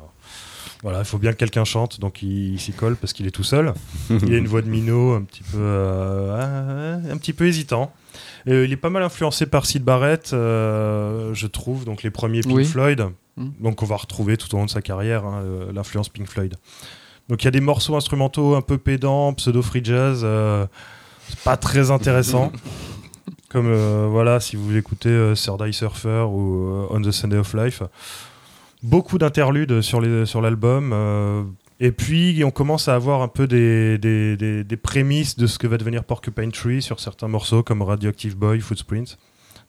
voilà, il faut bien que quelqu'un chante, donc il, il s'y colle parce qu'il est tout seul. il a une voix de minot un petit peu, euh, un petit peu hésitant. Euh, il est pas mal influencé par Sid Barrett, euh, je trouve, donc les premiers Pink Oui. Floyd. Mm. Donc on va retrouver tout au long de sa carrière hein, euh, l'influence Pink Floyd. Donc il y a des morceaux instrumentaux un peu pédants, pseudo free jazz, euh, pas très intéressant. Comme euh, voilà, si vous écoutez euh, Surfer ou euh, On the Sunday of Life, beaucoup d'interludes sur l'album. euh, et puis, on commence à avoir un peu des, des, des- des prémices de ce que va devenir Porcupine Tree sur certains morceaux comme Radioactive Boy, Footprints.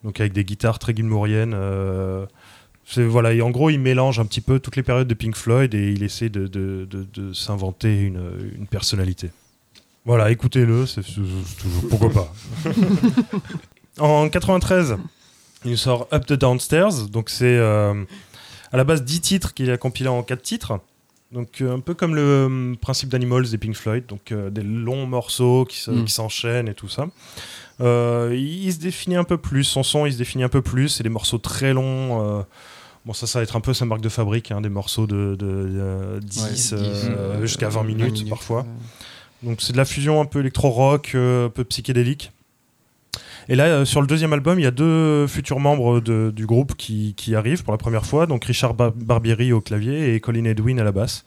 Donc, avec des guitares très gilmouriennes. euh, voilà, et en gros, il mélange un petit peu toutes les périodes de Pink Floyd et il essaie de, de- de- de s'inventer une, une personnalité. Voilà, écoutez-le, pourquoi pas. en 93, il sort Up the Downstairs, donc c'est euh, à la base 10 titres qu'il a compilés en 4 titres. Donc euh, un peu comme le euh, principe d'Animals des Pink Floyd, donc euh, des longs morceaux qui se- Mm. qui s'enchaînent et tout ça. Il, il se définit un peu plus, son son il se définit un peu plus, c'est des morceaux très longs. bon ça ça va être un peu sa marque de fabrique, hein, des morceaux de, de, euh, 10, Ouais, euh, 10, euh, jusqu'à 20 20 minutes, parfois. ouais. Donc c'est de la fusion un peu électro-rock, un peu psychédélique. Et là, euh, sur le deuxième album, il y a deux futurs membres du groupe qui, qui arrivent pour la première fois. Donc Richard Bar- Barbieri au clavier et Colin Edwin à la basse.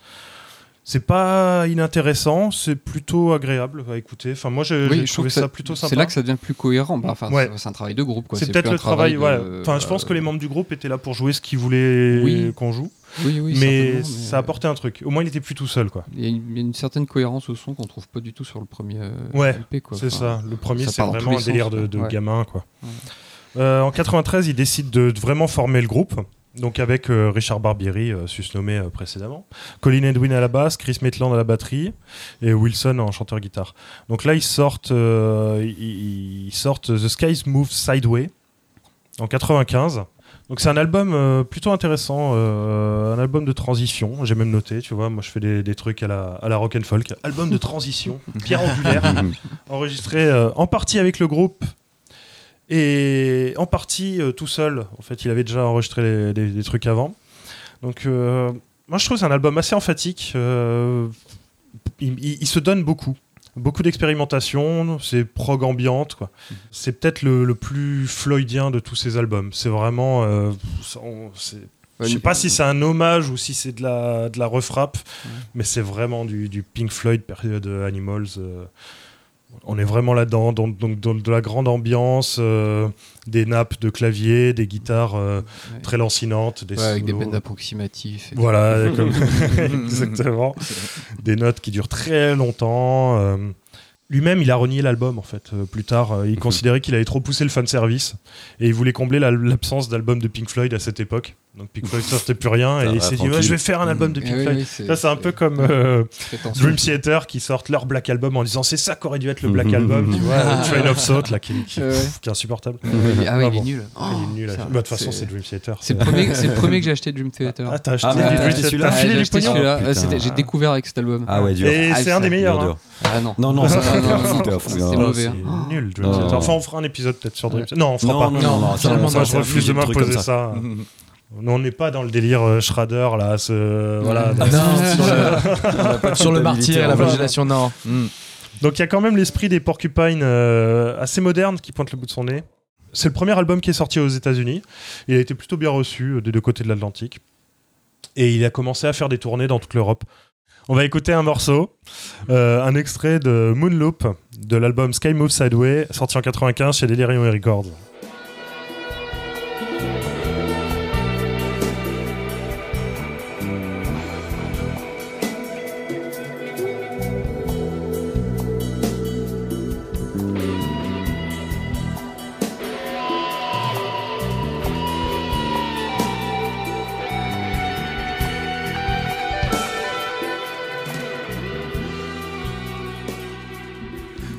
C'est pas inintéressant, c'est plutôt agréable à écouter. Enfin, moi, j'ai Oui, trouvé ça ça- plutôt sympa. C'est là que ça devient plus cohérent. Bah, enfin, Ouais. c'est- un travail de groupe. C'est peut-être le travail. de- voilà. Enfin, je pense que les euh, membres du groupe étaient là pour jouer ce qu'ils voulaient Oui. qu'on joue. Oui, oui, mais certainement, ça apportait un truc. Au moins, il était plus tout seul, quoi. Il y, a une, certaine cohérence au son qu'on trouve pas du tout sur le premier euh, Ouais, LP. quoi. C'est Enfin, ça. Le premier, c'est vraiment un les délire sens, de, de Ouais. gamin, quoi. Ouais. Euh, en 93, il décide de, de vraiment former le groupe. Donc avec euh, Richard Barbieri, euh, susnommé euh, précédemment, Colin Edwin à la basse, Chris Maitland à la batterie et Wilson en chanteur-guitare. Donc là, ils sortent, euh, ils, sortent The Skies Move Sideway en 95. Donc c'est un album plutôt intéressant, un album de transition. J'ai même noté, tu vois, moi je fais des, des trucs à la, à la rock and folk. Album de transition, pierre angulaire, enregistré en partie avec le groupe et en partie euh, tout seul. En fait, il avait déjà enregistré les- des, des trucs avant. Donc euh, moi je trouve que c'est un album assez emphatique. euh, il, il- il se donne beaucoup. Beaucoup d'expérimentation, c'est prog ambiante, quoi. C'est peut-être le, le plus floydien de tous ces albums. C'est vraiment. je sais pas si c'est un hommage ou si c'est de la, de la refrappe, mais c'est vraiment du, du Pink Floyd, période Animals. On est vraiment là-dedans, donc, de la grande ambiance, euh, des nappes de clavier, des guitares euh, Ouais. très lancinantes, des Ouais, avec des bends approximatifs. Voilà, comme- exactement. Des notes qui durent très longtemps. euh. Lui-même, il a renié l'album en fait. plus tard, il considérait qu'il avait trop poussé le fan service et il voulait combler la- l'absence d'album de Pink Floyd à cette époque. Donc Pink Floyd sortait plus rien et il s'est dit. Ouais, je vais faire un album de Eh Pink Floyd. oui, Ça, c'est un peu comme euh. Dream Theater qui sortent leur Black Album en disant c'est ça qu'aurait dû être le Black Album, tu vois, Train of Thought là, qui, est insupportable. Ah oui, il Ah est bon. nul. il est nul. ça, Bah, De toute façon, c'est Dream Theater. C'est le premier, c'est le premier que j'ai acheté Dream Theater. Ah, t'as acheté Ah, acheté Theater. celui-là Ah, celui-là. C'était- J'ai découvert avec cet album. Ah ouais, dur. Et Ah, c'est un des meilleurs. Hein. Ah non. Non, non, Ah, c'est. Ah, mauvais. c'est hein. nul, Dream. Theater. Enfin, on fera un épisode peut-être sur Dream. Theater. Non, on fera Non, pas. non, Non, je refuse de m'imposer ça. On n'est pas dans le délire euh, Schrader, là. Ce... Voilà. Ah, sur le martyr et la flagellation, non. Mm. Donc, il y a quand même l'esprit des Porcupine euh, assez moderne qui pointe le bout de son nez. C'est le premier album qui est sorti aux États-Unis. Il a été plutôt bien reçu euh, des deux côtés de l'Atlantique. Et il a commencé à faire des tournées dans toute l'Europe. On va écouter un morceau, euh, un extrait de Moonloop de l'album Sky Move Sideway, sorti en 95 chez Delirium Records.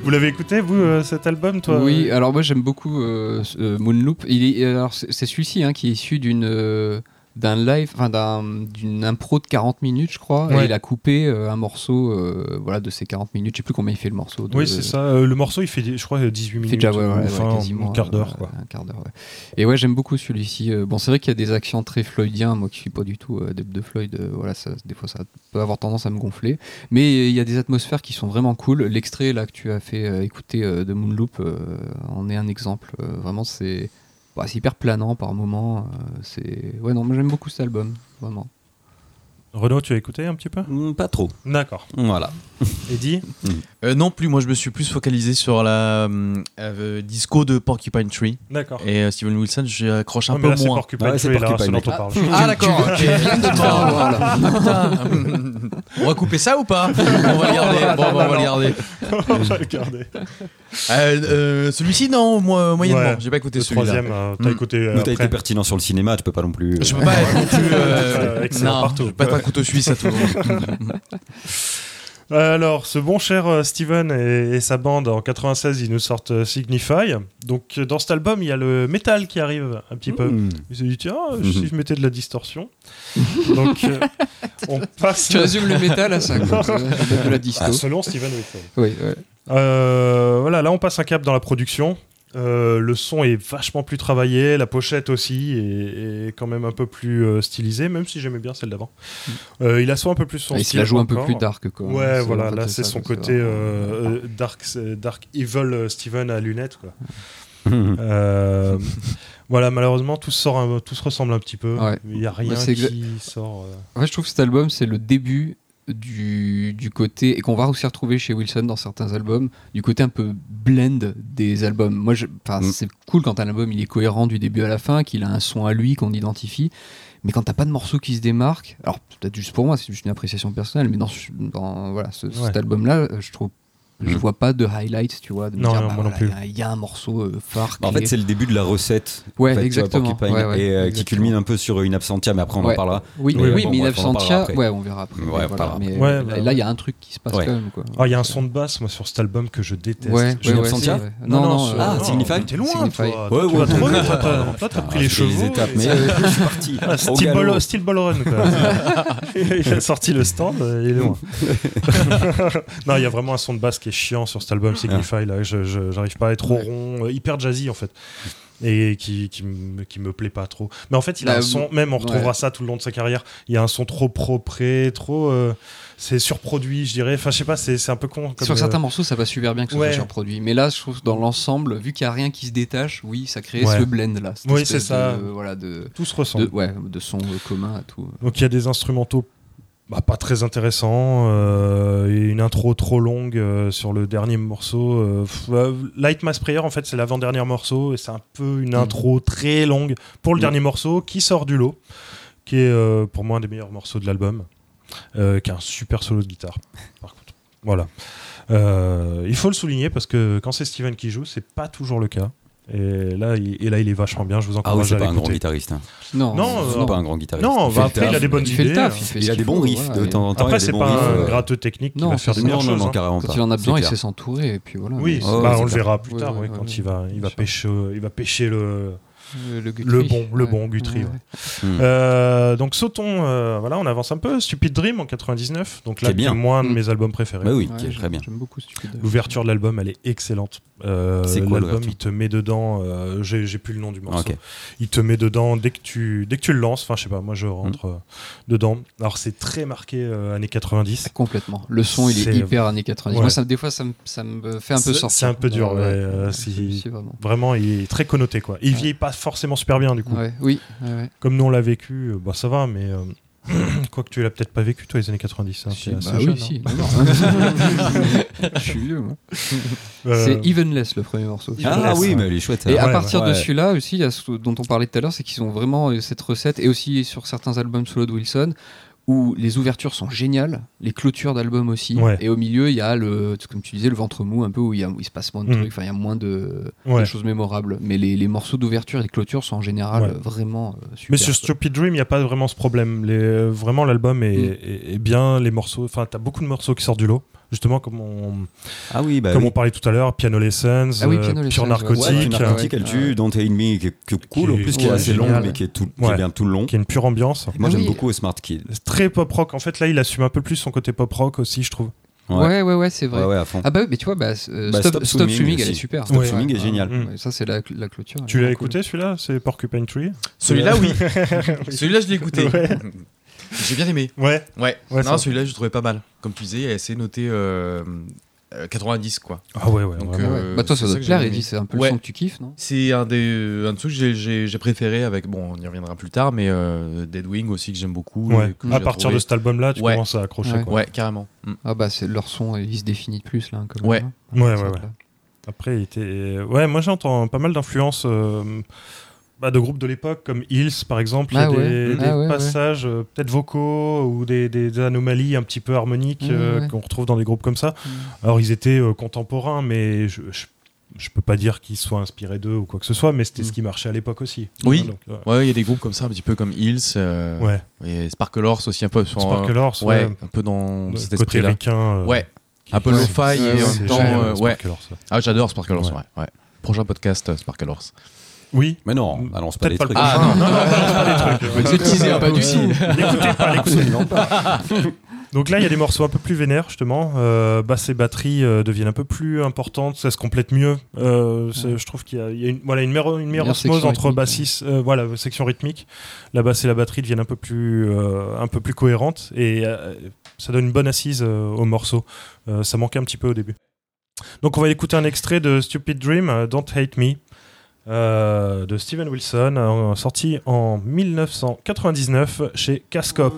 Vous l'avez écouté, vous, euh, cet album, toi Oui, alors moi j'aime beaucoup euh, euh, Moonloop. Il est, alors c'est celui-ci hein, qui est issu d'une euh, d'un live, enfin d'un- d'une impro de 40 minutes, je crois. Ouais. Et il a coupé euh, un morceau, euh, voilà, de ces 40 minutes. Je sais plus combien il fait le morceau. de- Oui, c'est ça. Euh, le morceau, il fait, je crois, 18 Il minutes. fait déjà ouais, ouais, enfin, quasiment un quart d'heure, quoi. Un quart d'heure, ouais. Et ouais, j'aime beaucoup celui-ci. Bon, c'est vrai qu'il y a des accents très floydiens. Moi qui suis pas du tout adepte de Floyd, voilà, ça, des fois ça peut avoir tendance à me gonfler. Mais il y a des atmosphères qui sont vraiment cool. L'extrait là que tu as fait écouter de Moonloop en est un exemple. Vraiment, c'est bah, c'est hyper planant par moments. euh, c'est ouais, non, j'aime beaucoup cet album, vraiment. Renaud, tu as écouté un petit peu? Mm, Pas trop. D'accord. Voilà. Eddie? Euh, non plus, moi je me suis plus focalisé sur la euh, euh, disco de Porcupine Tree. D'accord. Et euh, Steven Wilson, j'accroche un Ouais, mais peu là, c'est moins. Porcupine Ah Tree, là, Porcupine, on parle. Ah d'accord, ok. Ah, putain. On va couper ça ou pas? On va le garder. Bon, on va le garder. on va le garder. Euh, euh, Celui-ci, non, moi, moyennement. Ouais. J'ai pas écouté Le celui-là. troisième, euh, t'as Mm. écouté t'as été pertinent sur le cinéma, tu peux pas non plus. Je peux pas être non plus. Euh, excellent non, partout. je peux pas être un couteau suisse à tout le monde. Alors, ce bon cher euh, Steven et, et sa bande, en 96, ils nous sortent euh, Signify. Donc, euh, dans cet album, il y a le métal qui arrive un petit peu. Mm. Ils se dit, tiens, Mhm. si je mettais de la distorsion. Donc, euh, on passe. Tu résumes le métal à ça, quoi. De la disto. Ah, selon Steven Wilson. Oui, ouais. Euh, voilà, là on passe un cap dans la production. Euh, le son est vachement plus travaillé, la pochette aussi est, est quand même un peu plus euh, stylisée, même si j'aimais bien celle d'avant. Euh, il a soit un peu plus son Et il se style la joue un peu plus dark, quoi. Ouais, voilà, là c'est ça, son côté euh, euh, dark, dark evil Steven à lunettes quoi. Mm. Euh, voilà, malheureusement tout se, sort un- tout se ressemble un petit peu. Ouais. Il y a rien qui sort. euh. En fait, je trouve que cet album, c'est le début du, du côté, et qu'on va aussi retrouver chez Wilson dans certains albums, du côté un peu blend des albums. Moi, Mm. c'est cool quand un album il est cohérent du début à la fin, qu'il a un son à lui qu'on identifie. Mais quand t'as pas de morceau qui se démarque, alors peut-être juste pour moi, c'est juste une appréciation personnelle, mais dans, dans voilà, ce- Ouais. cet album-là, je trouve Je Mm. vois pas de highlight, tu vois. De me Non, dire, non, bah moi non plus. Il y a- il y, a un morceau euh, phare. En qui fait, est- c'est le début de la recette. Ouais, en fait, tu vois, exactement. Porcupine, Ouais, ouais, et euh, qui culmine un peu sur une absentia, mais après on en parlera. Oui, Oui, bon, mais en parlera Absentia, ouais, on verra après. Voilà, mais là, Ouais, bah, là, il y a un truc qui se passe Ouais. quand même. Quoi. Ah, il y a un son de basse, moi, sur cet album que je déteste. Ouais, ouais, Absentia. Non, non, euh, Ah, Signify T'es loin, toi. Ouais, ouais, toi, t'as- Ah, pris les chevaux. étapes, mais euh, je suis parti. Galop. ball, run, quoi. il a sorti le stand, euh, il est loin. non, il y a vraiment un son de basse qui est chiant sur cet album Signify. Là, j'arrive pas à être trop rond, euh, hyper jazzy en fait. Et qui, qui, me, qui me plaît pas trop. Mais en fait, il a Bah, un son, même on retrouvera ouais. ça tout le long de sa carrière. Il y a un son trop propre, trop. euh, c'est surproduit, je dirais. Enfin, je sais pas, c'est, un peu con. Comme, Sur euh, certains morceaux, ça va super bien que ce ouais. soit surproduit. Mais là, je trouve dans l'ensemble, vu qu'il n'y a rien qui se détache, oui, ça crée Ouais. ce blend là. Oui, c'est ça. de- voilà, de, tout se ressemble. de, ouais, de son euh, commun à tout. Donc il y a des instrumentaux bah, pas très intéressants euh, et une intro trop longue euh, sur le dernier morceau. euh, pff, euh, Light Mass Prayer en fait c'est l'avant-dernier morceau et c'est un peu une Mm. intro très longue pour le Mm. dernier morceau qui sort du lot, qui est pour moi un des meilleurs morceaux de l'album, qui a un super solo de guitare. Par contre, voilà. Il faut le souligner parce que quand c'est Steven qui joue, c'est pas toujours le cas. Et là, il, et là, il est vachement bien. Je vous Ah oui, encourage c'est à pas un grand guitariste. hein. Non, Non, C'est euh, pas un grand guitariste. Non, Il fait bah, après, il a des bonnes il fait idées. le taf, hein. il fait Il a des bons riffs voilà, de temps en temps. Après, c'est pas riffs, un euh, gratteux technique qui Non, va faire c'est des meilleures Non, non, choses. non, hein. carrément Quand pas. il en a C'est besoin, il sait s'entourer et puis voilà. Oui, bah, c'est on le verra plus tard, quand il va, il va pêcher, il va pêcher le, Le, le le Guthrie. bon, le Ouais. bon Guthrie. Ouais, ouais. ouais. Euh, donc sautons, euh, voilà, on avance un peu. Stupid Dream en 99, donc là Qui est bien. qui est moins de Mm. mes albums préférés. Bah oui, Ouais, qui est j'aime- très bien. J'aime beaucoup Stupid. L'ouverture de l'album, elle est excellente. Euh, C'est quoi, L'album, il te met dedans. euh, J'ai j'ai plus le nom du morceau. Il te met dedans dès que tu dès que tu le lances. Enfin, je sais pas. Moi, je rentre Mm. dedans. Alors, c'est très marqué euh, années 90. Complètement. Le son, il est, C'est- hyper années 90. Ouais. Moi, ça, des fois, ça me, ça me fait un peu C'est- sortir. c'est un peu dur, euh, si- si, vraiment. Vraiment, il est très connoté, quoi. Il Ouais. vieillit pas forcément super bien, du coup. Ouais, oui, ouais, ouais. Comme nous on l'a vécu, euh, bah ça va, mais euh, quoi que tu l'as peut-être pas vécu toi les années 90. hein, Si, bah jeune, oui, si. hein. Non, non. Je suis vieux, moi. Euh, C'est Evenless, le premier morceau. Ah oui, mais elle est chouette. Et ça. à Ouais, partir de celui-là aussi, il y a ce dont on parlait tout à l'heure, c'est qu'ils ont vraiment cette recette, et aussi sur certains albums solo de Wilson, où les ouvertures sont géniales, les clôtures d'albums aussi, Ouais. et au milieu, il y a, le, comme tu disais, le ventre mou, un peu où il, y a, où il se passe moins de Mm. trucs, enfin, il y a moins de, Ouais. de choses mémorables. Mais les, les morceaux d'ouverture et de clôture sont en général Ouais. vraiment euh, super. Mais sur. Stupid Dream, il n'y a pas vraiment ce problème. Les, euh, vraiment, l'album est, Mm. est- est bien. Les morceaux, enfin, t'as beaucoup de morceaux qui sortent du lot. Justement, comme on, Ah oui, bah comme oui. on parlait tout à l'heure, Piano Lessons, Ah oui, euh, Piano Pure Lessons. Narcotique, Ouais, Narcotique, elle tue, Don't Hate Me, qui est, qui est cool, en Qui est- plus, qui est ouais, assez génial. longue, mais qui est, tout, qui est bien tout le long. qui a une pure ambiance. Moi, Ah j'aime oui. beaucoup Smart Kid. Très pop rock. En fait, là, il assume un peu plus son côté pop rock aussi, je trouve. Ouais, ouais, ouais, c'est vrai. Ouais, ouais, à fond. Ah bah oui, mais tu vois, bah, euh, Bah, Stop, Stop Stop Swimming Swimming, elle est super. Stop Ouais. Swimming est Ouais, génial. Ça, c'est la, la clôture. Tu est l'as cool. écouté celui-là C'est Porcupine Tree Celui-là, oui. Celui-là, je l'ai écouté. Ouais. J'ai bien aimé. Ouais. Ouais. Non, celui-là, je le trouvais pas mal. Comme tu disais, c'est noté euh, euh, 90, quoi. Ah ouais, ouais. Donc, vraiment. Ouais, ouais. Euh, bah toi, ça c'est doit te plaire, Eddie, c'est un peu Ouais. le son que tu kiffes, non? C'est un des un de ceux que j'ai- j'ai j'ai préféré avec bon on y reviendra plus tard mais euh, Deadwing aussi que j'aime beaucoup Ouais. que À partir trouvé- de cet album-là, tu Ouais. commences à accrocher. Ouais. Quoi. ouais carrément Mm. Ah bah, c'est leur son, il se définit de plus, là, quand même, Ouais. hein. Ouais, là. ouais. Après, il était. Ouais, moi j'entends pas mal d'influences euh, bah, de groupes de l'époque, comme Hills par exemple. Il y a ouais. des, Ah des ouais, ouais. passages euh, peut-être vocaux ou des, des anomalies un petit peu harmoniques euh, ouais. qu'on retrouve dans des groupes comme ça. Mm. Alors, ils étaient euh, contemporains, mais je, je, je peux pas dire qu'ils soient inspirés d'eux ou quoi que ce soit, mais c'était Mm. ce qui marchait à l'époque aussi. Oui. Ouais il y a des groupes comme ça un petit peu comme Hills euh, ouais. et Sparkle Horse aussi un peu sur- Sparkle Horse, ouais, ouais. un peu dans Le cet côté esprit là ricain. euh, ouais un peu Ouais. lo-fi et en même temps euh, ouais Sparkle Horse, ouais. ah j'adore Sparkle Horse Ouais. ouais. ouais prochain podcast euh, Sparkle Horse Oui. Mais non, balance pas Peut-être des pas le trucs. Ah, non. non, non, balance pas des trucs. Vous êtes teasé un peu aussi. aussi. N'écoutez pas, n'écoutez pas. Donc là, il y a des morceaux un peu plus vénères, justement. Euh, basse et batterie euh, deviennent un peu plus importantes, ça se complète mieux. Euh, c'est- Je trouve qu'il y a, il y a une, voilà, une meilleure, une meilleure osmose entre bassiste, euh, voilà, section rythmique. La basse et la batterie deviennent un peu plus, euh, un peu plus cohérentes et euh, ça donne une bonne assise euh, au morceau. Euh, ça manquait un petit peu au début. Donc on va écouter un extrait de Stupid Dream, Don't Hate Me. Euh, de Steven Wilson, euh, sorti en 1999 chez Cascop.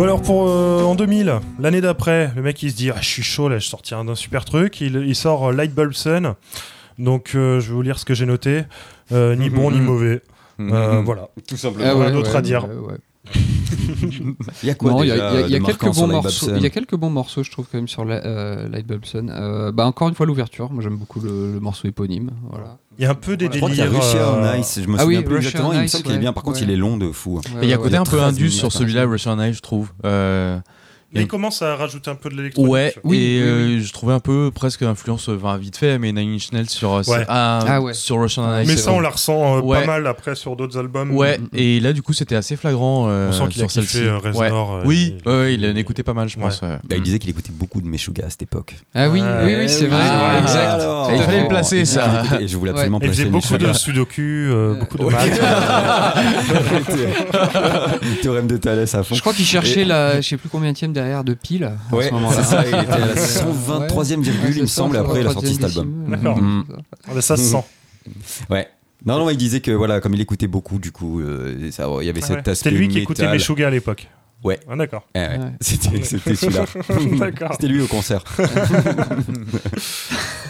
Bon alors pour euh, en 2000, l'année d'après, le mec il se dit ah je suis chaud là, je sortis un, un super truc, il, il sort euh, Light Bulb Sun. Donc euh, je vais vous lire ce que j'ai noté, Euh, ni bon ni mauvais. Euh, voilà. Tout Ah simplement. ouais, d'autres à dire. ouais, ouais. Il y a quoi Non, il y a, déjà il y a- il y a de quelques sur bons morceaux. Babson Il y a quelques bons morceaux, je trouve quand même sur la, euh, Light Bulb Sun. Euh, bah encore une fois l'ouverture. Moi j'aime beaucoup le, le morceau éponyme. Voilà. Il y a un peu des Voilà. Je crois qu'il y a délires. Russia euh, on Ice, je me Ah souviens oui, plus Russia exactement, on il me Ice, semble qu'il est bien, par contre il est long de fou. Et il y a ouais, côté un peu 13 indus sur celui-là, Russian Eye, je trouve. Mais il commence à rajouter un peu de l'électronique. Ouais. Oui, et oui, euh, je trouvais un peu presque influence, euh, enfin vite fait, mais Nine Inch Nails sur, euh, Ouais. ah, Ah ouais. sur Russian Eye. Mais ça on la ressent euh, Ouais. pas mal après sur d'autres albums. Ouais, Mm, mm, et là du coup c'était assez flagrant euh, On sent qu'il a sur kiffé celle-ci. Reznor. euh, Oui, il- il en écoutait pas mal, je Ouais. pense. ouais. Bah, il disait qu'il écoutait beaucoup de Meshuga à cette époque. Ah oui, oui, oui, c'est vrai. Ah, exact. alors. À Il fallait le placer, ça. Et je voulais absolument Il placer faisait beaucoup de sudoku, beaucoup de maths. Théorème de Thalès à fond. Je crois qu'il cherchait la, je sais plus combien derrière de pile. à Ouais, ce moment-là. c'est ça, il était à la Ouais. 123e virgule, Ouais, il me semble, et après il a 123e sorti cet album. D'accord. Mm. Ah, Ça se sent. Ouais. Non, non, il disait que voilà, comme il écoutait beaucoup, du coup, euh, ça, il y avait Ah cet ouais. aspect. C'était lui qui écoutait métal. Meshuggah à l'époque. Ouais. Ah, d'accord. Eh ouais, Ouais. C'était, c'était celui-là. D'accord. C'était lui au concert.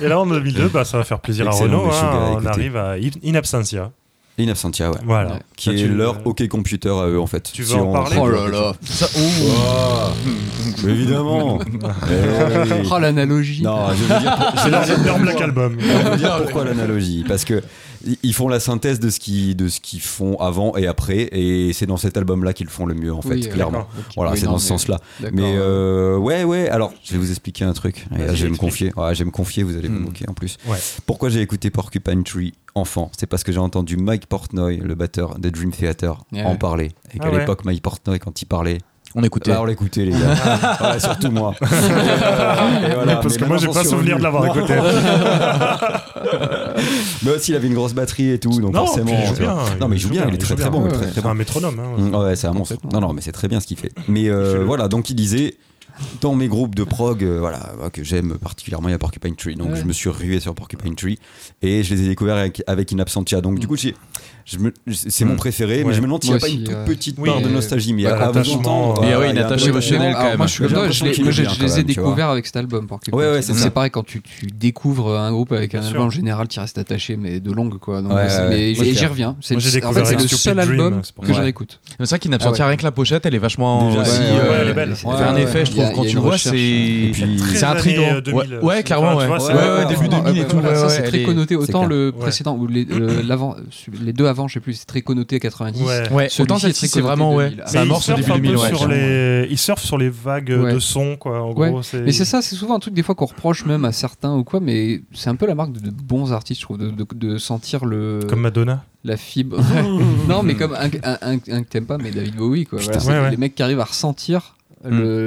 Et là en 2002, bah, ça va faire plaisir à Excellent Renault. À hein, on arrive à In In Absentia. In Absentia, ouais. Voilà. Qui Ça, est tu- leur OK Computer à eux, en fait. Tu veux Si en on- parler Oh là là. Mais Évidemment. Eh oui. Oh l'analogie. Non, je veux dire, pour- C'est leur, Black Album. Je vous dire pourquoi l'analogie Parce que ils font la synthèse de ce qu'ils de ce qu'ils font avant et après, et c'est dans cet album-là qu'ils le font le mieux en fait, Oui, clairement. Voilà, Oui, c'est dans ce sens-là. D'accord. Mais euh, ouais, ouais. Alors, je vais vous expliquer un truc. Et là, Vas-y, je vais me confier. Ouais, je vais me confier. Vous allez me Hmm. moquer en plus. Ouais. Pourquoi j'ai écouté Porcupine Tree enfant? C'est parce que j'ai entendu Mike Portnoy, le batteur de Dream Theater, en parler. Et Ah qu'à ouais. l'époque, Mike Portnoy, quand il parlait, On écoutait. bah, on l'écoutait les gars. ouais, surtout moi. Et voilà. Parce Mais que moi, j'ai pas souvenir de l'avoir revenu. écouté. Mais aussi, il avait une grosse batterie et tout, donc Non, forcément. puis il joue bien, Non, mais il joue bien. Il est très très bon. C'est bon. un métronome. hein. Mm, Ouais, c'est un monstre. Non, non, mais c'est très bien ce qu'il fait. Mais euh, voilà, donc il disait dans mes groupes de prog, euh, voilà, que j'aime particulièrement, il y a Porcupine Tree. Donc Ouais. je me suis rué sur Porcupine Tree et je les ai découverts avec, avec In Absentia. Donc du coup, j'ai, me- c'est mon Mm. préféré, mais Ouais. je me demande s'il n'y a pas une aussi, toute ouais. petite Oui, part de mais- nostalgie. Mais entendre, ouais. Il y a, une attache émotionnelle. Quand même. moi, je qu'il moi, je, les ai découverts avec cet album. C'est pareil quand tu, tu découvres un groupe avec un album, en général, tu restes attaché, mais de longue, quoi. Mais et j'y reviens. C'est le- seul album que je réécoute. C'est ça qui n'a Ah rien que la pochette, elle est vachement euh, elle est belle. un effet, je trouve, quand tu vois, c'est. C'est intriguant. années, euh, 2000. Ouais, clairement, ouais. début ouais, 2000 et tout. c'est très connoté. c'est Autant le précédent ou euh, les deux avant, je sais plus, c'est très connoté 90. Ouais. Ouais, autant c'est vraiment, ouais. 2000. Ça amorce début un peu 2000, ouais. sur les, il surfe sur les vagues Ouais. de son, quoi. En Ouais. gros, c'est. Mais c'est ça, c'est souvent un truc des fois qu'on reproche même à certains ou quoi, mais c'est un peu la marque de, de bons artistes, je trouve, de, de- de sentir le Comme Madonna. la fibre. non, mais comme un, un, un- un que t'aimes pas, mais David Bowie, quoi. Putain. Voilà, c'est Ouais, ouais. Les mecs qui arrivent à ressentir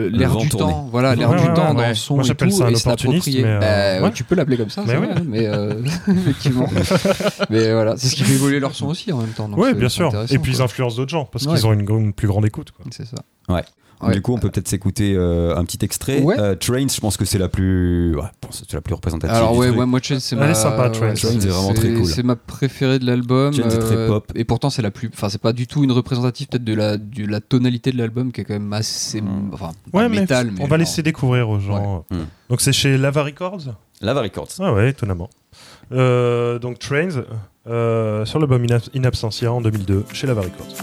l'air vent du tourné. temps, voilà, l'air Ouais, du ouais, temps ouais, dans le son Moi, et tout, ça un et mais, euh, Bah, ouais, ouais. tu peux l'appeler comme ça, Mais c'est ouais. vrai, mais euh, effectivement. mais voilà, c'est ce qui fait évoluer leur son aussi en même temps. Oui, c'est- bien c'est sûr. Et puis ils influencent d'autres gens parce Ouais. qu'ils ont une, une plus grande écoute. C'est ça. Ouais. Ouais. Du coup, on peut peut-être s'écouter euh, un petit extrait. Ouais. Euh, Trains, je pense que c'est la plus, ouais, c'est la plus représentative. Alors ouais, moi Train, c'est Elle ma est sympa, Train. ouais, Train, c'est vraiment très cool. C'est ma préférée de l'album. C'est très pop. Et pourtant c'est la plus, enfin c'est pas du tout une représentative peut-être de la de la tonalité de l'album qui est quand même assez, Mm. enfin Ouais, pas mais métal, on mais va genre- laisser découvrir aux gens. Ouais. Mm. Donc c'est chez Lava Records Lava Records. Ah ouais, étonnamment. Euh, donc Trains, euh, sur l'album In, In Absentia en 2002, chez Lava Records.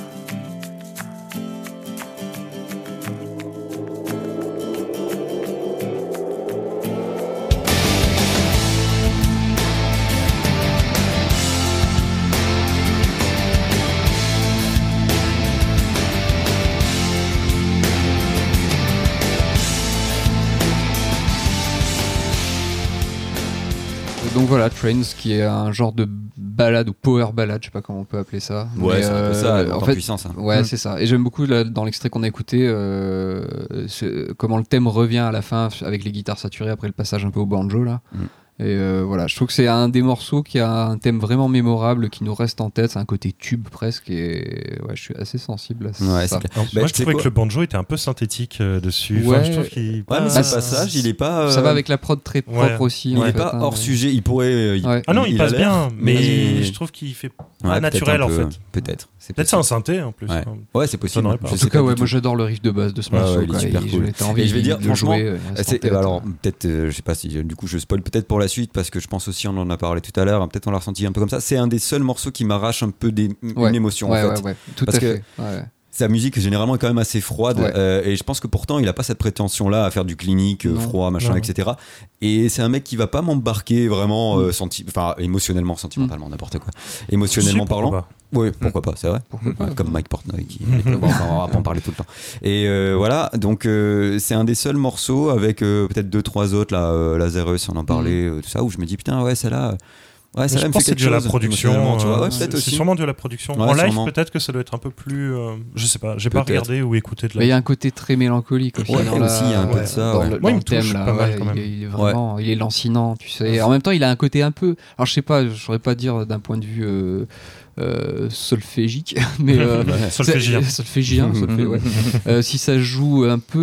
Voilà, Trains qui est un genre de balade ou power ballade, je sais pas comment on peut appeler ça. Ouais, c'est un peu ça, euh, monte en en fait, puissance. hein. Ouais, Mm. c'est ça. Et j'aime beaucoup là, dans l'extrait qu'on a écouté euh, ce- comment le thème revient à la fin avec les guitares saturées après le passage un peu au banjo là. Mm. Et euh, voilà, je trouve que c'est un des morceaux qui a un thème vraiment mémorable, qui nous reste en tête. C'est un côté tube presque. Et ouais, je suis assez sensible à Ouais, ça. Alors, Bah, moi, je trouvais que le banjo était un peu synthétique euh, dessus. Ouais. Enfin, je trouve qu'il. Ouais, pas- mais Bah, ce passage, il est pas. Ça euh, va avec la prod très propre ouais. aussi. Il est fait, pas hein, hors mais- sujet. Il pourrait. euh, il- Ouais. Ah non, il, passe bien, mais mais- je trouve qu'il fait pas naturel en fait. Peut-être. C'est Peut-être c'est un synthé en plus. Ouais. hein. Ouais, c'est possible. En tout cas, moi j'adore le riff de base de ce morceau. super et cool. Je vais dire, de le franchement, euh, C'est- tête. alors peut-être, euh, je sais pas si du coup je spoil peut-être pour la suite parce que je pense aussi on en a parlé tout à l'heure, hein, peut-être on l'a ressenti un peu comme ça. C'est un des seuls morceaux qui m'arrache un peu des, Ouais. une émotion ouais, en fait. tout Parce à que- fait. Sa musique généralement est quand même assez froide Ouais. euh, et je pense que pourtant il a pas cette prétention là à faire du clinique euh, froid machin Non. etc. Et c'est un mec qui va pas m'embarquer vraiment Mm. euh, senti- enfin émotionnellement sentimentellement n'importe quoi. Émotionnellement parlant. pas. Oui, pourquoi pas, c'est vrai. Ouais, Comme Mike Portnoy qui. on va pas en parler tout le temps. Et euh, voilà, donc euh, c'est un des seuls morceaux avec euh, peut-être deux trois autres là, euh, Lazarus, on en parlait, euh, tout ça, où je me dis putain ouais celle-là, ouais je pense fait que c'est dû à la production. euh, Ouais, c'est sûrement dû à la production. Ouais, en live, sûrement. peut-être que ça doit être un peu plus. euh, je sais pas, j'ai pas regardé ou écouté de Mais il y la. a un côté très mélancolique aussi. Ouais, dans aussi, il y a un la- peu de ça, Dans le, Moi, il me thème, touche là, pas mal, ouais, quand même. il, est- il est vraiment, il est lancinant, tu sais. En même temps, il a un côté un peu. Alors, je sais pas, je saurais pas dire d'un point de vue euh, euh, solfégique, mais. euh, Solfégien. Solfégien, solfé- ouais. Euh, si ça joue un peu.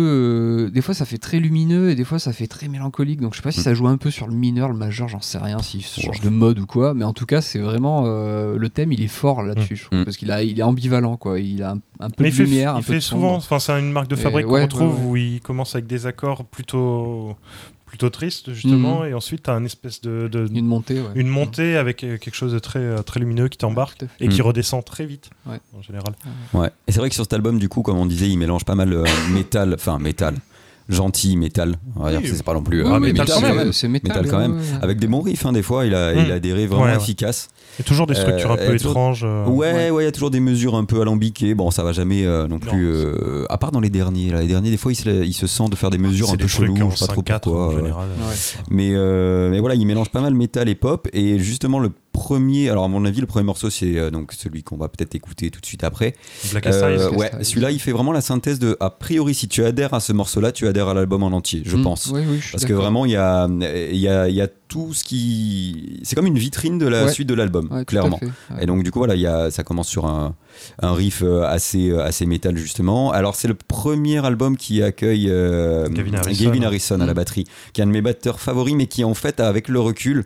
euh, des fois, ça fait très lumineux et des fois, ça fait très mélancolique. Donc, je sais pas si ça joue un peu sur le mineur, le majeur, j'en sais rien, s'il change de mode ou quoi. Mais en tout cas, c'est vraiment. le thème, il est fort là-dessus, je trouve. Mm. Parce qu'il a, il est ambivalent, quoi. Il a un, un peu Mais de il fait, lumière, un il peu fait de souvent, enfin c'est une marque de fabrique ouais, qu'on retrouve ouais, ouais. où il commence avec des accords plutôt plutôt tristes justement, Mhm. et ensuite t'as une espèce de, de- Une montée, ouais. une montée avec euh, quelque chose de très euh, très lumineux qui t'embarque et qui Mhm. redescend très vite Ouais. en général. Ouais. Et c'est vrai que sur cet album, du coup, comme on disait, il mélange pas mal euh, métal, enfin métal, gentil métal. On va dire Oui. que c'est pas non plus. Euh, Ah, ouais, métal mais quand même. C'est métal, Métal quand même. ouais. Avec des bons riffs, hein, des fois, il a, il a des riffs vraiment Ouais, ouais. efficaces. Et toujours des structures Euh, un peu et toujours- étranges. euh, Ouais, ouais, il y a toujours des mesures un peu alambiquées. Bon, ça va jamais euh, non plus. Non, euh, à part dans les derniers. Là. Les derniers, des fois, il se, il se sent de faire des mesures c'est un des peu cheloues. Je sais pas trop 5-4 pourquoi. euh. Mais, euh, mais voilà, il mélange pas mal métal et pop. Et justement, le premier. Alors, à mon avis, le premier morceau, c'est euh, donc celui qu'on va peut-être écouter tout de suite après. Black Euh, ouais, celui-là, il fait vraiment la synthèse de. A priori, si tu adhères à ce morceau-là, tu adhères à l'album en entier, je Mm. pense. Oui, oui, je suis Parce que vraiment, il y a, il y, a, il y a tout ce qui. C'est comme une vitrine de la Ouais. suite de l'album, Ouais, clairement. ouais. Et donc, du coup, voilà, il y a, ça commence sur un, un riff euh, assez, euh, assez métal, justement. Alors, c'est le premier album qui accueille euh, Gavin Harrison. Gavin Harrison à la Mm. batterie, qui est un de mes batteurs favoris, mais qui, en fait, avec le recul,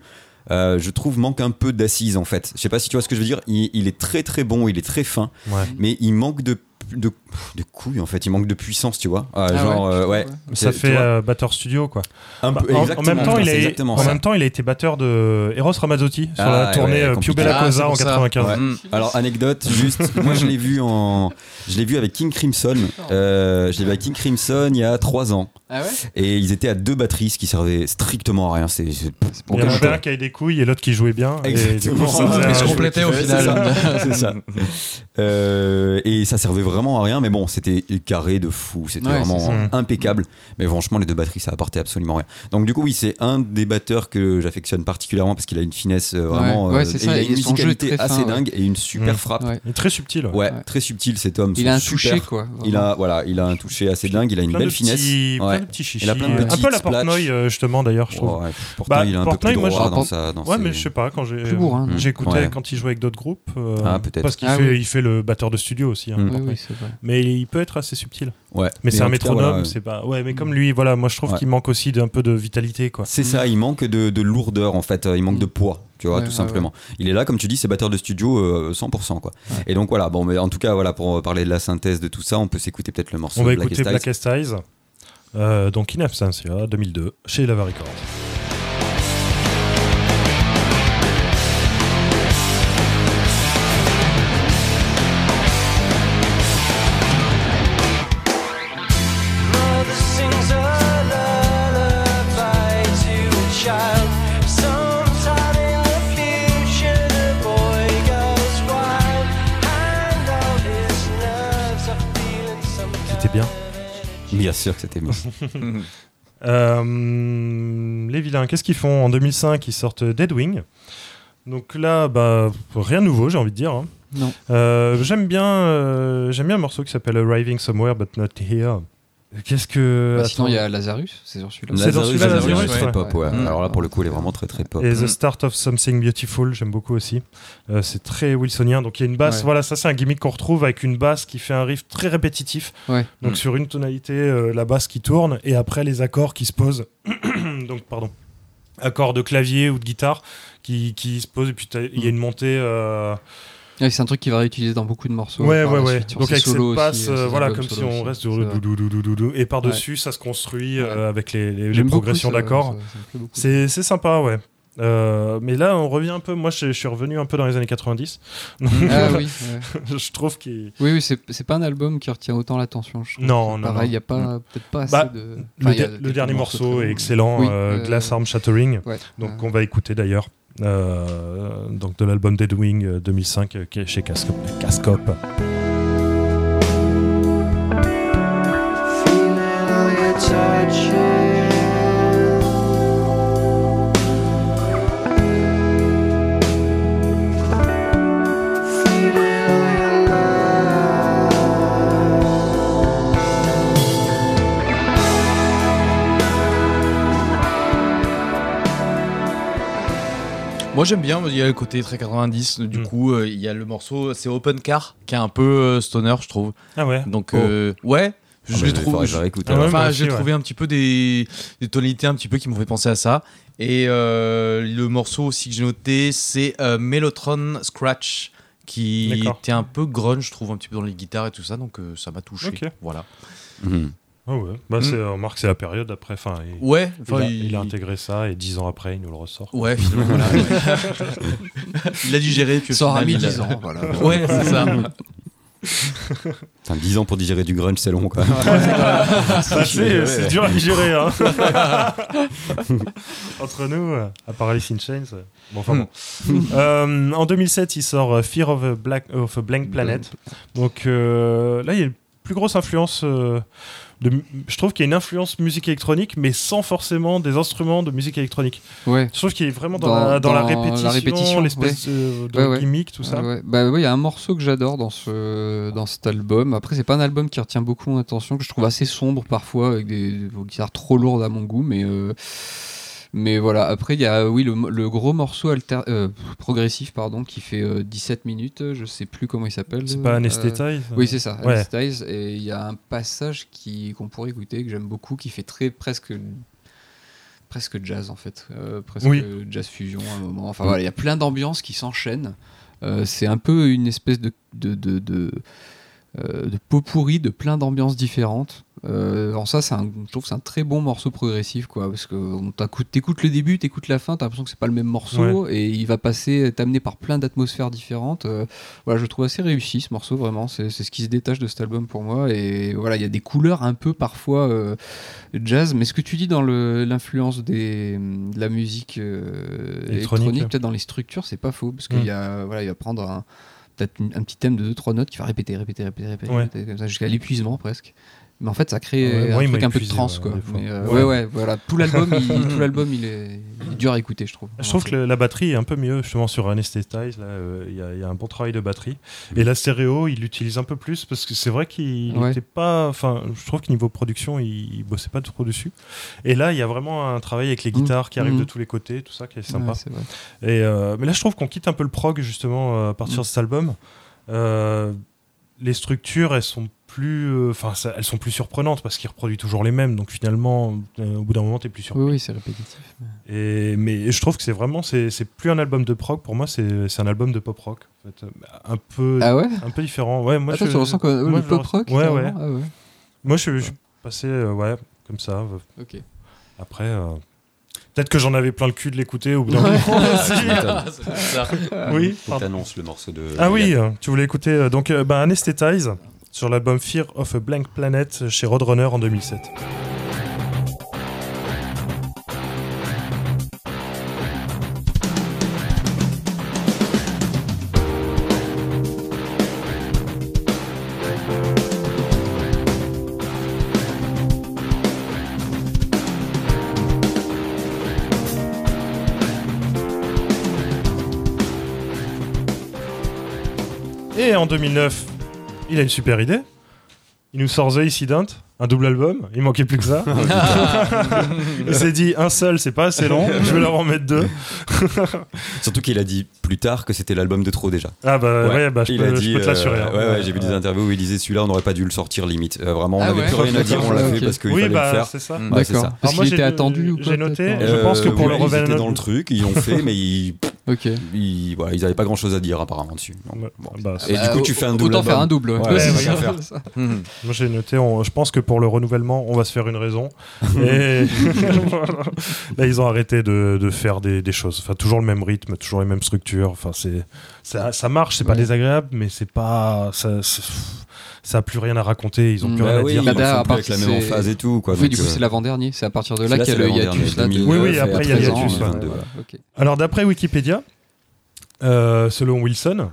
euh, je trouve manque un peu d'assises en fait. Je sais pas si tu vois ce que je veux dire. Il, il est très très bon, il est très fin, Ouais. mais il manque de de, de couilles en fait. Il manque de puissance, tu vois. Ah, Ah genre ouais, euh, ouais. Ça fait euh, batteur studio quoi. un Bah, en- même temps, il a, exactement en ça. même temps, il a été batteur de Eros Ramazzotti sur Ah, la tournée ouais, euh, Più. Bella Ah, Cosa en pour ça. 95. Ouais. Mm. Alors anecdote, juste, moi je l'ai vu en, je l'ai vu avec King Crimson. Euh, je l'ai vu avec King Crimson il y a trois ans, Ah ouais? Et ils étaient à deux batteries, ce qui servait strictement à rien. C'est Il y en avait un qui avait des couilles et l'autre qui jouait bien. Exactement. se complétait au final. C'est ça. Et ça servait vraiment à rien, mais bon, c'était carré de fou, c'était Ouais, vraiment ça. impeccable. Mais franchement, les deux batteries, ça apportait absolument rien. Donc du coup, oui, c'est un des batteurs que j'affectionne particulièrement parce qu'il a une finesse euh, vraiment, Ouais, ouais, euh, c'est et ça, il a une musicalité fin, assez ouais. dingue et une super Mm. frappe. Ouais. Il est très subtil. ouais. Ouais, Ouais. très subtil cet homme. Il a un super. toucher, quoi. Il a, voilà, il a un toucher assez dingue, il a une belle finesse. plein de petits chichis. Il a plein de un peu la. Portnoy euh, justement d'ailleurs, je trouve. Pourtant, Bah, il est un peu Portnoy, plus moi, droit je- dans sa. Ouais, mais je sais pas quand non j'écoutais quand il jouait avec d'autres groupes. Ah, peut-être. Parce qu'il Ah fait, oui. il fait le batteur de studio aussi. hein, Mm. Oui, Portnoy. oui, c'est vrai. Mais il peut être assez subtil. Ouais. Mais c'est un métronome, voilà, c'est pas. Ouais, mais comme lui, voilà, moi je trouve Ouais. qu'il manque aussi d'un peu de vitalité, quoi. C'est ça, il manque de, de lourdeur en fait, il manque de poids, tu vois, Ouais, tout ouais, simplement. Il est là, comme tu dis, c'est batteur de studio euh, 100%, quoi. Ouais. Et donc voilà, bon, mais en tout cas, voilà, pour parler de la synthèse de tout ça, on peut s'écouter peut-être le morceau On va Black écouter Eyed Black Styles. Eyed Styles, euh, donc In Absentia 2002, chez Lava Records. Bien sûr que c'était bien. Euh, les vilains, qu'est-ce qu'ils font En 2005, ils sortent Deadwing. Donc là, bah, rien de nouveau, j'ai envie de dire. hein. Non. Euh, j'aime bien, euh, j'aime bien un morceau qui s'appelle Arriving Somewhere But Not Here. Qu'est-ce que. Bah, sinon, il y a Lazarus, c'est sur celui-là. C'est dans celui-là, Lazarus, Lazarus, très pop, ouais. Mm. Alors là, pour le coup, il est vraiment très très pop. Et The Start of Something Beautiful, j'aime beaucoup aussi. Euh, c'est très Wilsonien. Donc il y a une basse, Ouais. voilà, ça c'est un gimmick qu'on retrouve avec une basse qui fait un riff très répétitif. Ouais. Donc Mm. sur une tonalité, euh, la basse qui tourne et après les accords qui se posent. donc pardon. Accords de clavier ou de guitare qui, qui se posent et puis il y a une montée. euh, Ouais, c'est un truc qui va réutiliser dans beaucoup de morceaux. Ouais, ouais, ouais. suite, Donc avec cette aussi, euh, ses voilà, comme si on reste sur le doudou, et par-dessus ça se construit euh, avec les, les- progressions d'accords. C'est sympa, ouais. Euh, mais là, on revient un peu. Moi, je, je suis revenu un peu dans les années 90. Ah oui, ouais. je trouve qu'il. oui, oui c'est pas un album qui retient autant l'attention. Non, non, Pareil, il n'y a pas peut-être pas assez Bah, de. Le, Enfin, il y a de- le dernier morceau est excellent, Oui, euh, euh, Glass Arm Shattering. Ouais. Donc, on va écouter d'ailleurs. Euh, donc de l'album Dead Wing euh, 2005 euh, qui est chez Cascop. Moi j'aime bien, il y a le côté très 90, du Mm. coup euh, il y a le morceau, c'est Open Car, qui est un peu euh, stoner je trouve. Ah ouais. Donc Oh. euh, ouais, je Ah bah, je- réécoute, Ah ouais, Enfin, aussi, j'ai ouais. trouvé un petit peu des, des tonalités un petit peu qui m'ont fait penser à ça. Et euh, le morceau aussi que j'ai noté, c'est euh, Mellotron Scratch, qui était un peu grunge, je trouve, un petit peu dans les guitares et tout ça, donc euh, ça m'a touché. Ok. Voilà. Mhm. Ah ouais. Bah, Mm. c'est, on remarque que c'est la période après. Enfin, il, Ouais, il a, il a intégré ça et dix ans après, il nous le ressort. Ouais, finalement, voilà. il a digéré, puis Ça aura mis 10 ans. Voilà. Ouais, c'est ça. Putain, 10 ans pour digérer du grunge, c'est long quoi. Ça, c'est, c'est dur à digérer. Hein. Entre nous, euh, à part Alice in Chains. euh, Bon, enfin bon. Euh, en 2007, il sort Fear of a, Black, of a Blank Planet. Donc euh, là, il y a une plus grosse influence. euh, de, je trouve qu'il y a une influence musique électronique, mais sans forcément des instruments de musique électronique. Ouais. Je trouve qu'il est vraiment dans, Dans- la, dans la dans la répétition, répétition, l'espèce de, de Ouais, gimmick, tout ça. Bah ouais, il y a un morceau que j'adore dans ce dans cet album. Après, c'est pas un album qui retient beaucoup mon attention, que je trouve assez sombre parfois avec des, des guitares trop lourdes à mon goût, mais euh, mais voilà. Après, il y a oui le, le gros morceau alter, euh, progressif pardon qui fait euh, 17 minutes. Je sais plus comment il s'appelle. C'est pas Euh, Anesthetize Oui, c'est ça, Ouais. Anesthetize. Et il y a un passage qui qu'on pourrait écouter que j'aime beaucoup, qui fait très presque presque jazz en fait, Euh, presque Oui. jazz fusion à un moment. Enfin voilà, il y a plein d'ambiances qui s'enchaînent. Euh, c'est un peu une espèce de de, de, de, euh, de pot pourri de plein d'ambiances différentes. Euh, en ça, c'est un, je trouve que c'est un très bon morceau progressif, quoi, parce que t'écoutes le début, t'écoutes la fin, t'as l'impression que c'est pas le même morceau, et il va passer, t'amener par plein d'atmosphères différentes. Euh, voilà, je le trouve assez réussi ce morceau, vraiment. C'est, c'est ce qui se détache de cet album pour moi, et voilà, il y a des couleurs un peu parfois euh, jazz, mais ce que tu dis dans le, l'influence des, de la musique euh, Électronique, peut-être dans les structures, c'est pas faux, parce qu'il y a, voilà, il va prendre un peut-être un petit thème de 2-3 notes qui va répéter, répéter, répéter, répéter, Ouais. répéter, comme ça, jusqu'à l'épuisement presque. Mais en fait, ça crée Ouais, un truc un peu de ouais, quoi. Mais, euh, Ouais. ouais, ouais, voilà. Tout l'album, il, tout l'album, il est, il est dur à écouter, je trouve. Je trouve que le- la batterie est un peu mieux, justement sur Anesthetize, là, euh, il y, a- il y a un bon travail de batterie. Et la stéréo, il l'utilise un peu plus, parce que c'est vrai qu'il Ouais. n'était pas... Enfin, je trouve que niveau production, il, il bossait pas trop dessus. Et là, il y a vraiment un travail avec les guitares qui arrivent de tous les côtés, tout ça, qui est sympa. Ouais, c'est vrai. Et, euh, mais là, je trouve qu'on quitte un peu le prog, justement, euh, à partir Mm. de cet album. Euh, les structures, elles sont plus... euh, Enfin, ça- elles sont plus surprenantes, parce qu'il reproduit toujours les mêmes. Donc finalement, euh, au bout d'un moment, t'es plus surpris. Oui, oui, c'est répétitif. Et, mais je trouve que c'est vraiment, c'est c'est plus un album de prog, pour moi, c'est c'est un album de pop rock. En fait. Un peu, Ah ouais? un peu différent. Ouais, moi, Attends, je, tu ressens quoi moi, Le pop rock. Ouais, ouais. Ah ouais. Moi, je, je suis passé, euh, ouais, comme ça. euh, Ok. Après, euh, peut-être que j'en avais plein le cul de l'écouter au bout d'un moment ça. oui, Faut que le morceau de. Ah oui, euh, tu voulais écouter euh, donc euh, bah, Anesthetize sur l'album Fear of a Blank Planet chez Roadrunner en 2007. Et en 2009, il a une super idée. il nous sort The Incident, un double album, il manquait plus que ça. il s'est dit un seul, c'est pas assez long, je vais leur en mettre deux. Surtout qu'il a dit plus tard que c'était l'album de trop déjà. Ah bah ouais, bah, je, il peux, a je dit, peux te l'assurer. euh, hein. ouais, ouais, j'ai vu des interviews où il disait celui-là, on n'aurait pas dû le sortir limite. Euh, vraiment, on Ah n'avait plus rien à dire, on l'a fait parce qu'il Oui, fallait bah le faire. c'est ça. D'accord. Parce qu'il était attendu ou j'ai noté, je non pense que pour le ouais, ils étaient dans le truc, ils ont fait, mais ils, Ok. ils, voilà, ils avaient pas grand chose à dire apparemment dessus. Donc, Ouais. bon. Bah, Et Bah, du coup, tu fais un double Autant faire un double. Ouais, c'est ouais, ça. faire. Mhm. Moi j'ai noté, on- je pense que pour le renouvellement, on va se faire une raison. Et là, ils ont arrêté de, de faire des, des choses. Enfin, toujours le même rythme, toujours les mêmes structures. Enfin, c'est ça, ça marche, c'est pas désagréable, mais c'est pas ça. Ça a plus rien à raconter. Ils ont plus Bah rien à dire. ils Bah, à plus avec la même emphase et tout. Quoi, Oui, donc, du coup, euh, c'est l'avant-dernier. C'est à partir de là qu'il y a le hiatus là. de- 2009, Oui, oui, après, il y a le 13 ans, hiatus, euh. Alors d'après Wikipédia, euh, selon Wilson,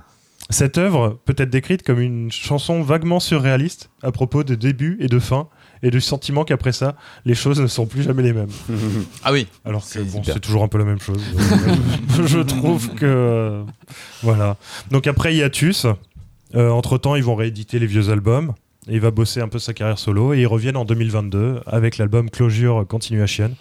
cette œuvre peut être décrite comme une chanson vaguement surréaliste à propos de début et de fin et du sentiment qu'après ça, les choses ne sont plus jamais les mêmes. Ah oui. Alors que C'est bon, c'est toujours un peu la même chose. Je trouve que voilà. Donc après hiatus, euh, entre temps ils vont rééditer les vieux albums. Et il va bosser un peu sa carrière solo et ils reviennent en 2022 avec l'album Closure Continuation,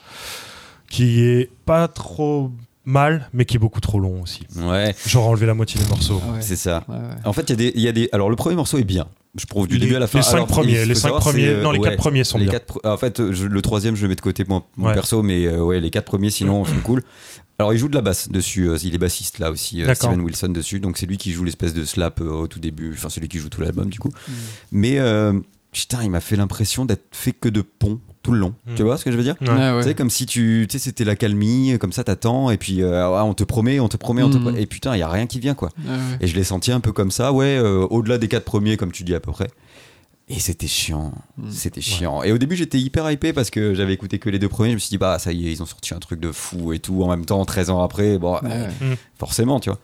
qui est pas trop mal, mais qui est beaucoup trop long aussi. Ouais, Genre enlever la moitié des morceaux. Ah ouais. c'est ça. Ouais, ouais. En fait, il y, a des- il y a des. Alors, le premier morceau est bien. Je trouve du les, début à la fin. les cinq Alors, premiers, les cinq savoir, premiers, euh, non les ouais, quatre premiers sont les bien. quatre en fait, je- le troisième, je le mets de côté mon, mon Ouais. perso, mais euh, ouais, les quatre premiers, sinon, sont cool. Alors, il joue de la basse dessus. euh, il est bassiste là aussi, euh. Steven Wilson dessus. Donc, c'est lui qui joue l'espèce de slap euh, au tout début. Enfin, c'est lui qui joue tout l'album, du coup. Mm. Mais euh, putain, il m'a fait l'impression d'être fait que de pont tout le long. Mm. Tu vois ce que je veux dire Ouais. Ah ouais. Tu sais, comme si tu, tu sais, c'était la calmie, comme ça, t'attends, et puis euh, ah, on te promet, on te promet, on te Mhm. promet, et putain, il y a rien qui vient, quoi. Ah ouais. Et je l'ai senti un peu comme ça, ouais, euh, au-delà des quatre premiers, comme tu dis à peu près. Et c'était chiant, Mm. c'était chiant. Et au début, j'étais hyper hypé parce que j'avais écouté que les deux premiers. Je me suis dit, bah ça y est, ils ont sorti un truc de fou et tout. En même temps, 13 ans après, bon, Ouais, euh, ouais. forcément, tu vois.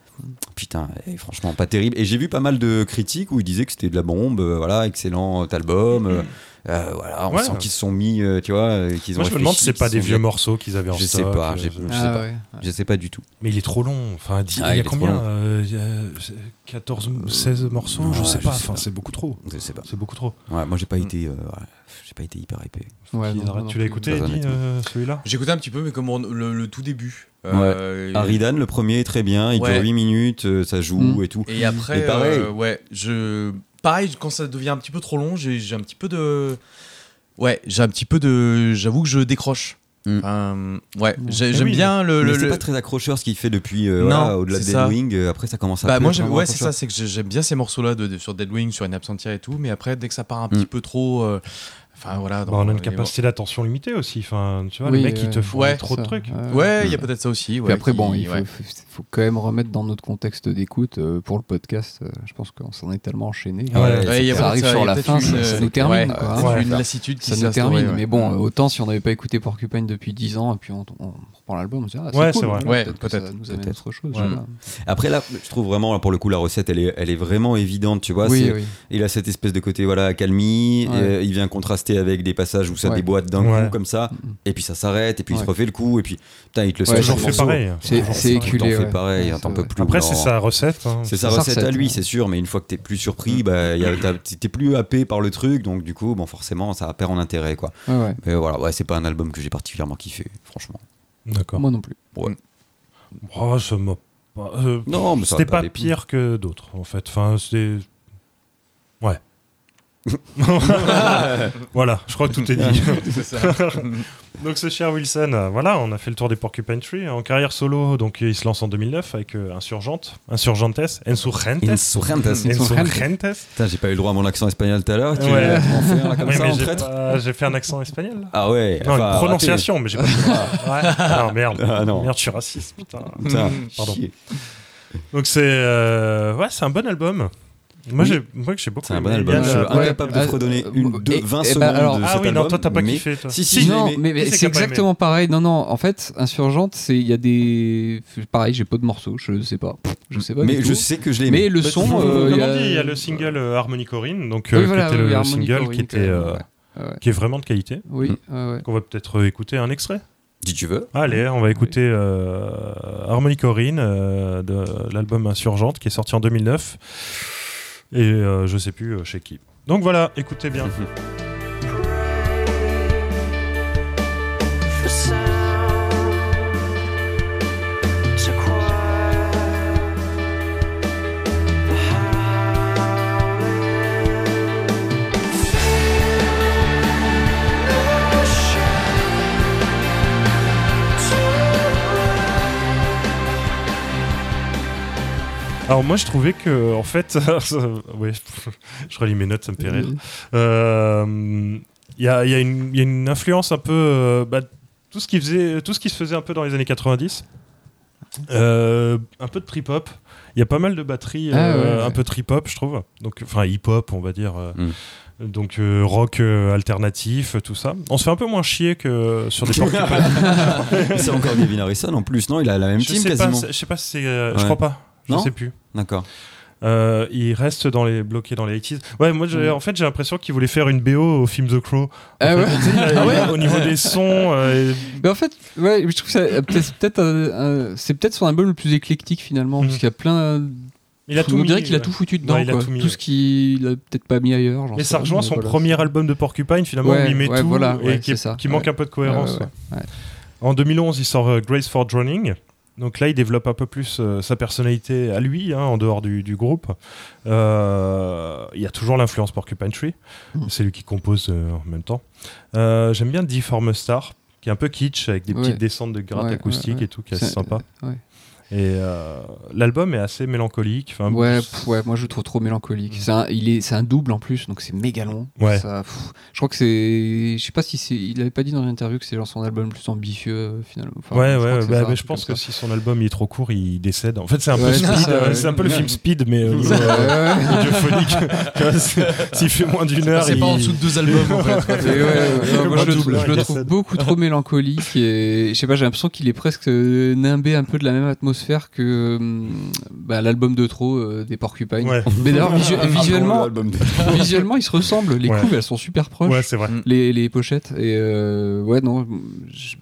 Putain, et franchement, pas terrible. Et j'ai vu pas mal de critiques où ils disaient que c'était de la bombe, euh, voilà, excellent album. euh, euh, voilà, on Ouais. sent qu'ils se sont mis, euh, tu vois, euh, qu'ils ont Moi je me demande si c'est pas des vieux morceaux qu'ils avaient en Je sais pas, je- sais Ah pas. ouais. Je sais pas du tout. Mais il est trop long. Enfin, Ah, il y a combien long. euh, il y a 14, 16 morceaux Je sais pas. Enfin, c'est beaucoup trop. Je sais pas. C'est beaucoup trop. Ouais, moi j'ai pas Mm. été, j'ai pas été hyper hypé. Tu l'as écouté, euh, celui-là J'ai écouté un petit peu, mais comme on- le, le tout début. Euh, et- Aridan, le premier est très bien, il Ouais. dure 8 minutes, euh, ça joue Mm. et tout. Et après, Et pareil. euh, ouais, je. Pareil, quand ça devient un petit peu trop long, j'ai j'ai un petit peu de. Ouais, j'ai un petit peu de. J'avoue que je décroche. Mm. Enfin, ouais, j'ai- Eh j'aime oui, bien le. Mais le- c'est le- pas très accrocheur ce qu'il fait depuis, euh, Non, voilà, au-delà de. Deadwing, euh, après ça commence à Bah moi j'aime ouais c'est ça c'est que j'ai- j'aime bien ces morceaux là de, de- sur Deadwing sur In Absentia et tout mais après dès que ça part un Mm. petit peu trop euh, enfin voilà Bah, dans- On a une capacité d'attention limitée aussi. Enfin, tu vois, Oui, les mecs, ils te euh, font ouais, trop de trucs. ouais. ouais il y a peut-être ça aussi Puis ouais, après, qui- bon, il faut, ouais. faut- faut quand même remettre dans notre contexte d'écoute euh, pour le podcast. euh, je pense qu'on s'en est tellement enchaîné. Ouais, Ouais, Ouais, il y a ça arrive il sur la fin, une, ça- ça nous termine, ouais, quoi, hein. une lassitude qui Ça nous termine. Mais bon, autant si on n'avait pas écouté Porcupine depuis 10 ans et puis on, on reprend l'album, on se dit, ah, c'est Ouais, cool, c'est vrai. voilà, Ouais, peut-être nous amène autre chose. Après là, je trouve vraiment pour le coup la recette, elle est, elle est vraiment évidente, tu vois. Il a cette espèce de côté voilà calmie, Ouais. euh, il vient contraster avec des passages où ça Ouais. déboîte d'un Ouais. coup comme ça, Mhm. et puis ça s'arrête, et puis il se refait le coup, et puis putain il te le Ouais, sort fait morceau. pareil. C'est- c'est éculé, fait ouais. pareil, t'en c'est peux plus. Après, c'est sa recette. hein. C'est sa recette à lui, c'est sûr, mais une fois que t'es plus surpris, bah, t'es plus happé par le truc, donc du coup, bon, forcément, ça perd en intérêt, quoi. Mais voilà, ouais, c'est pas un album que j'ai particulièrement kiffé, franchement. D'accord. Moi non plus. Oh, ça m'a pas- euh, Non, mais C'était pas pire que d'autres, en fait. Enfin, c'était. Ouais. voilà, je crois que tout est dit. Ça. donc ce cher Wilson, euh, voilà, on a fait le tour des Porcupine Tree. En carrière solo, donc il se lance en 2009 avec euh, Insurgente, Insurgentes, Insurgentes. Insurgentes. Insurgentes. Putain, j'ai pas eu le droit à mon accent espagnol tout à l'heure. Tu Ouais. m'en fais un là comme Oui, ça mais en j'ai traître pas- j'ai fait un accent espagnol. là. Ah ouais. Non, enfin, une prononciation, mais j'ai pas. Ouais. Non, merde. Ah non. Merde, je suis raciste, putain. raté. Putain, Pardon. chier. Donc c'est euh, ouais, c'est un bon album. Moi Oui. j'ai moi que j'ai beaucoup C'est un bon album. Je suis ouais, incapable de te euh, redonner une, deux, et- 20 et secondes bah, alors- de Ah cet oui, non, album, toi t'as pas mais- kiffé toi. Si, si, non, mais, c'est aimé exactement pareil. Non, non, en fait, Insurgente, c'est il y a des. Pareil, j'ai pas de morceaux, je sais pas. Je sais pas. Mais je tout. sais que je l'ai aimé. Mais le Bah, son. euh, il y a- dit, il y a le single euh, Harmony Corinne, donc Oui, euh, voilà, qui était oui, le single qui était qui est vraiment de qualité. Oui. Qu'on va peut-être écouter un extrait. Si tu veux. Allez, on va écouter euh, Harmony Corinne euh, de l'album Insurgente qui est sorti en 2009 et euh, je sais plus euh, chez qui. Donc voilà, écoutez bien. Alors moi je trouvais que en fait, ouais, je relis mes notes, ça me fait rire. Euh, Il y, a, il y a une- il y a une influence un peu, euh, bah, tout ce qui faisait, tout ce qui se faisait un peu dans les années 90, Euh, un peu de trip hop. Il y a pas mal de batteries, Ah, euh, ouais, ouais. un peu trip hop, je trouve. Donc, enfin hip hop, on va dire. euh, Mm. Donc euh, rock euh, alternatif, tout ça. On se fait un peu moins chier que sur des. C'est encore Gavin Harrison en plus, non? Il a la même je team sais pas, quasiment. c'est- je sais pas si c'est, euh, je Ouais. crois pas. Je Non sais plus. D'accord. Euh, il reste dans les bloqués dans les 80s. Ouais, moi Mm. en fait j'ai l'impression qu'il voulait faire une BO au film The Crow. Ah ouais. Ah ouais Au niveau des sons, euh, Mais en fait, ouais, je trouve que euh, c'est peut-être c'est son album le plus éclectique finalement, parce qu'il y a plein. il a tout on dirait qu'il a ouais. tout foutu dedans, Ouais, il a quoi. tout mis, tout ce qu'il a peut-être pas mis ailleurs. j'en Mais ça rejoint son voilà. premier album de Porcupine finalement Ouais, où il met tout voilà, et qui, est- c'est ça, qui manque un peu de cohérence. En 2011, il sort Grace for Drowning. Donc là, il développe un peu plus euh, sa personnalité à lui, hein, en dehors du, du groupe. Euh, il y a toujours l'influence Porcupine Tree. Mm. C'est lui qui compose euh, en même temps. Euh, J'aime bien Deform Star, qui est un peu kitsch, avec des Ouais. petites descentes de gratte Ouais, acoustique ouais, et tout, qui est assez C'est- sympa. Et euh, l'album est assez mélancolique. Enfin, Ouais, pff, ouais, moi je le trouve trop mélancolique. C'est un, il est, c'est un double en plus, donc c'est méga long. Ouais. Ça, pff, je crois que c'est, je sais pas si c'est, il avait pas dit dans une interview que c'est genre son album le plus ambitieux euh, finalement. Enfin, ouais, je ouais, bah, ça, mais je pense que si son album il est trop court, il décède. En fait, c'est un peu Ouais, c'est speed. ça, euh, c'est un peu le film Speed, mais Ouais, euh, S'il fait moins d'une heure, C'est il... pas en dessous de deux albums en fait. Je, le, double, je ouais, le il trouve beaucoup trop mélancolique et je sais pas, j'ai l'impression qu'il est presque nimbé un peu de la même atmosphère que hum, bah, l'album de trop euh, des Porcupines. Ouais. Mais d'ailleurs, visu- visuellement, visuellement, ils se ressemblent. Les Ouais. couves, elles sont super proches. Ouais, c'est vrai. les, les pochettes et euh, ouais non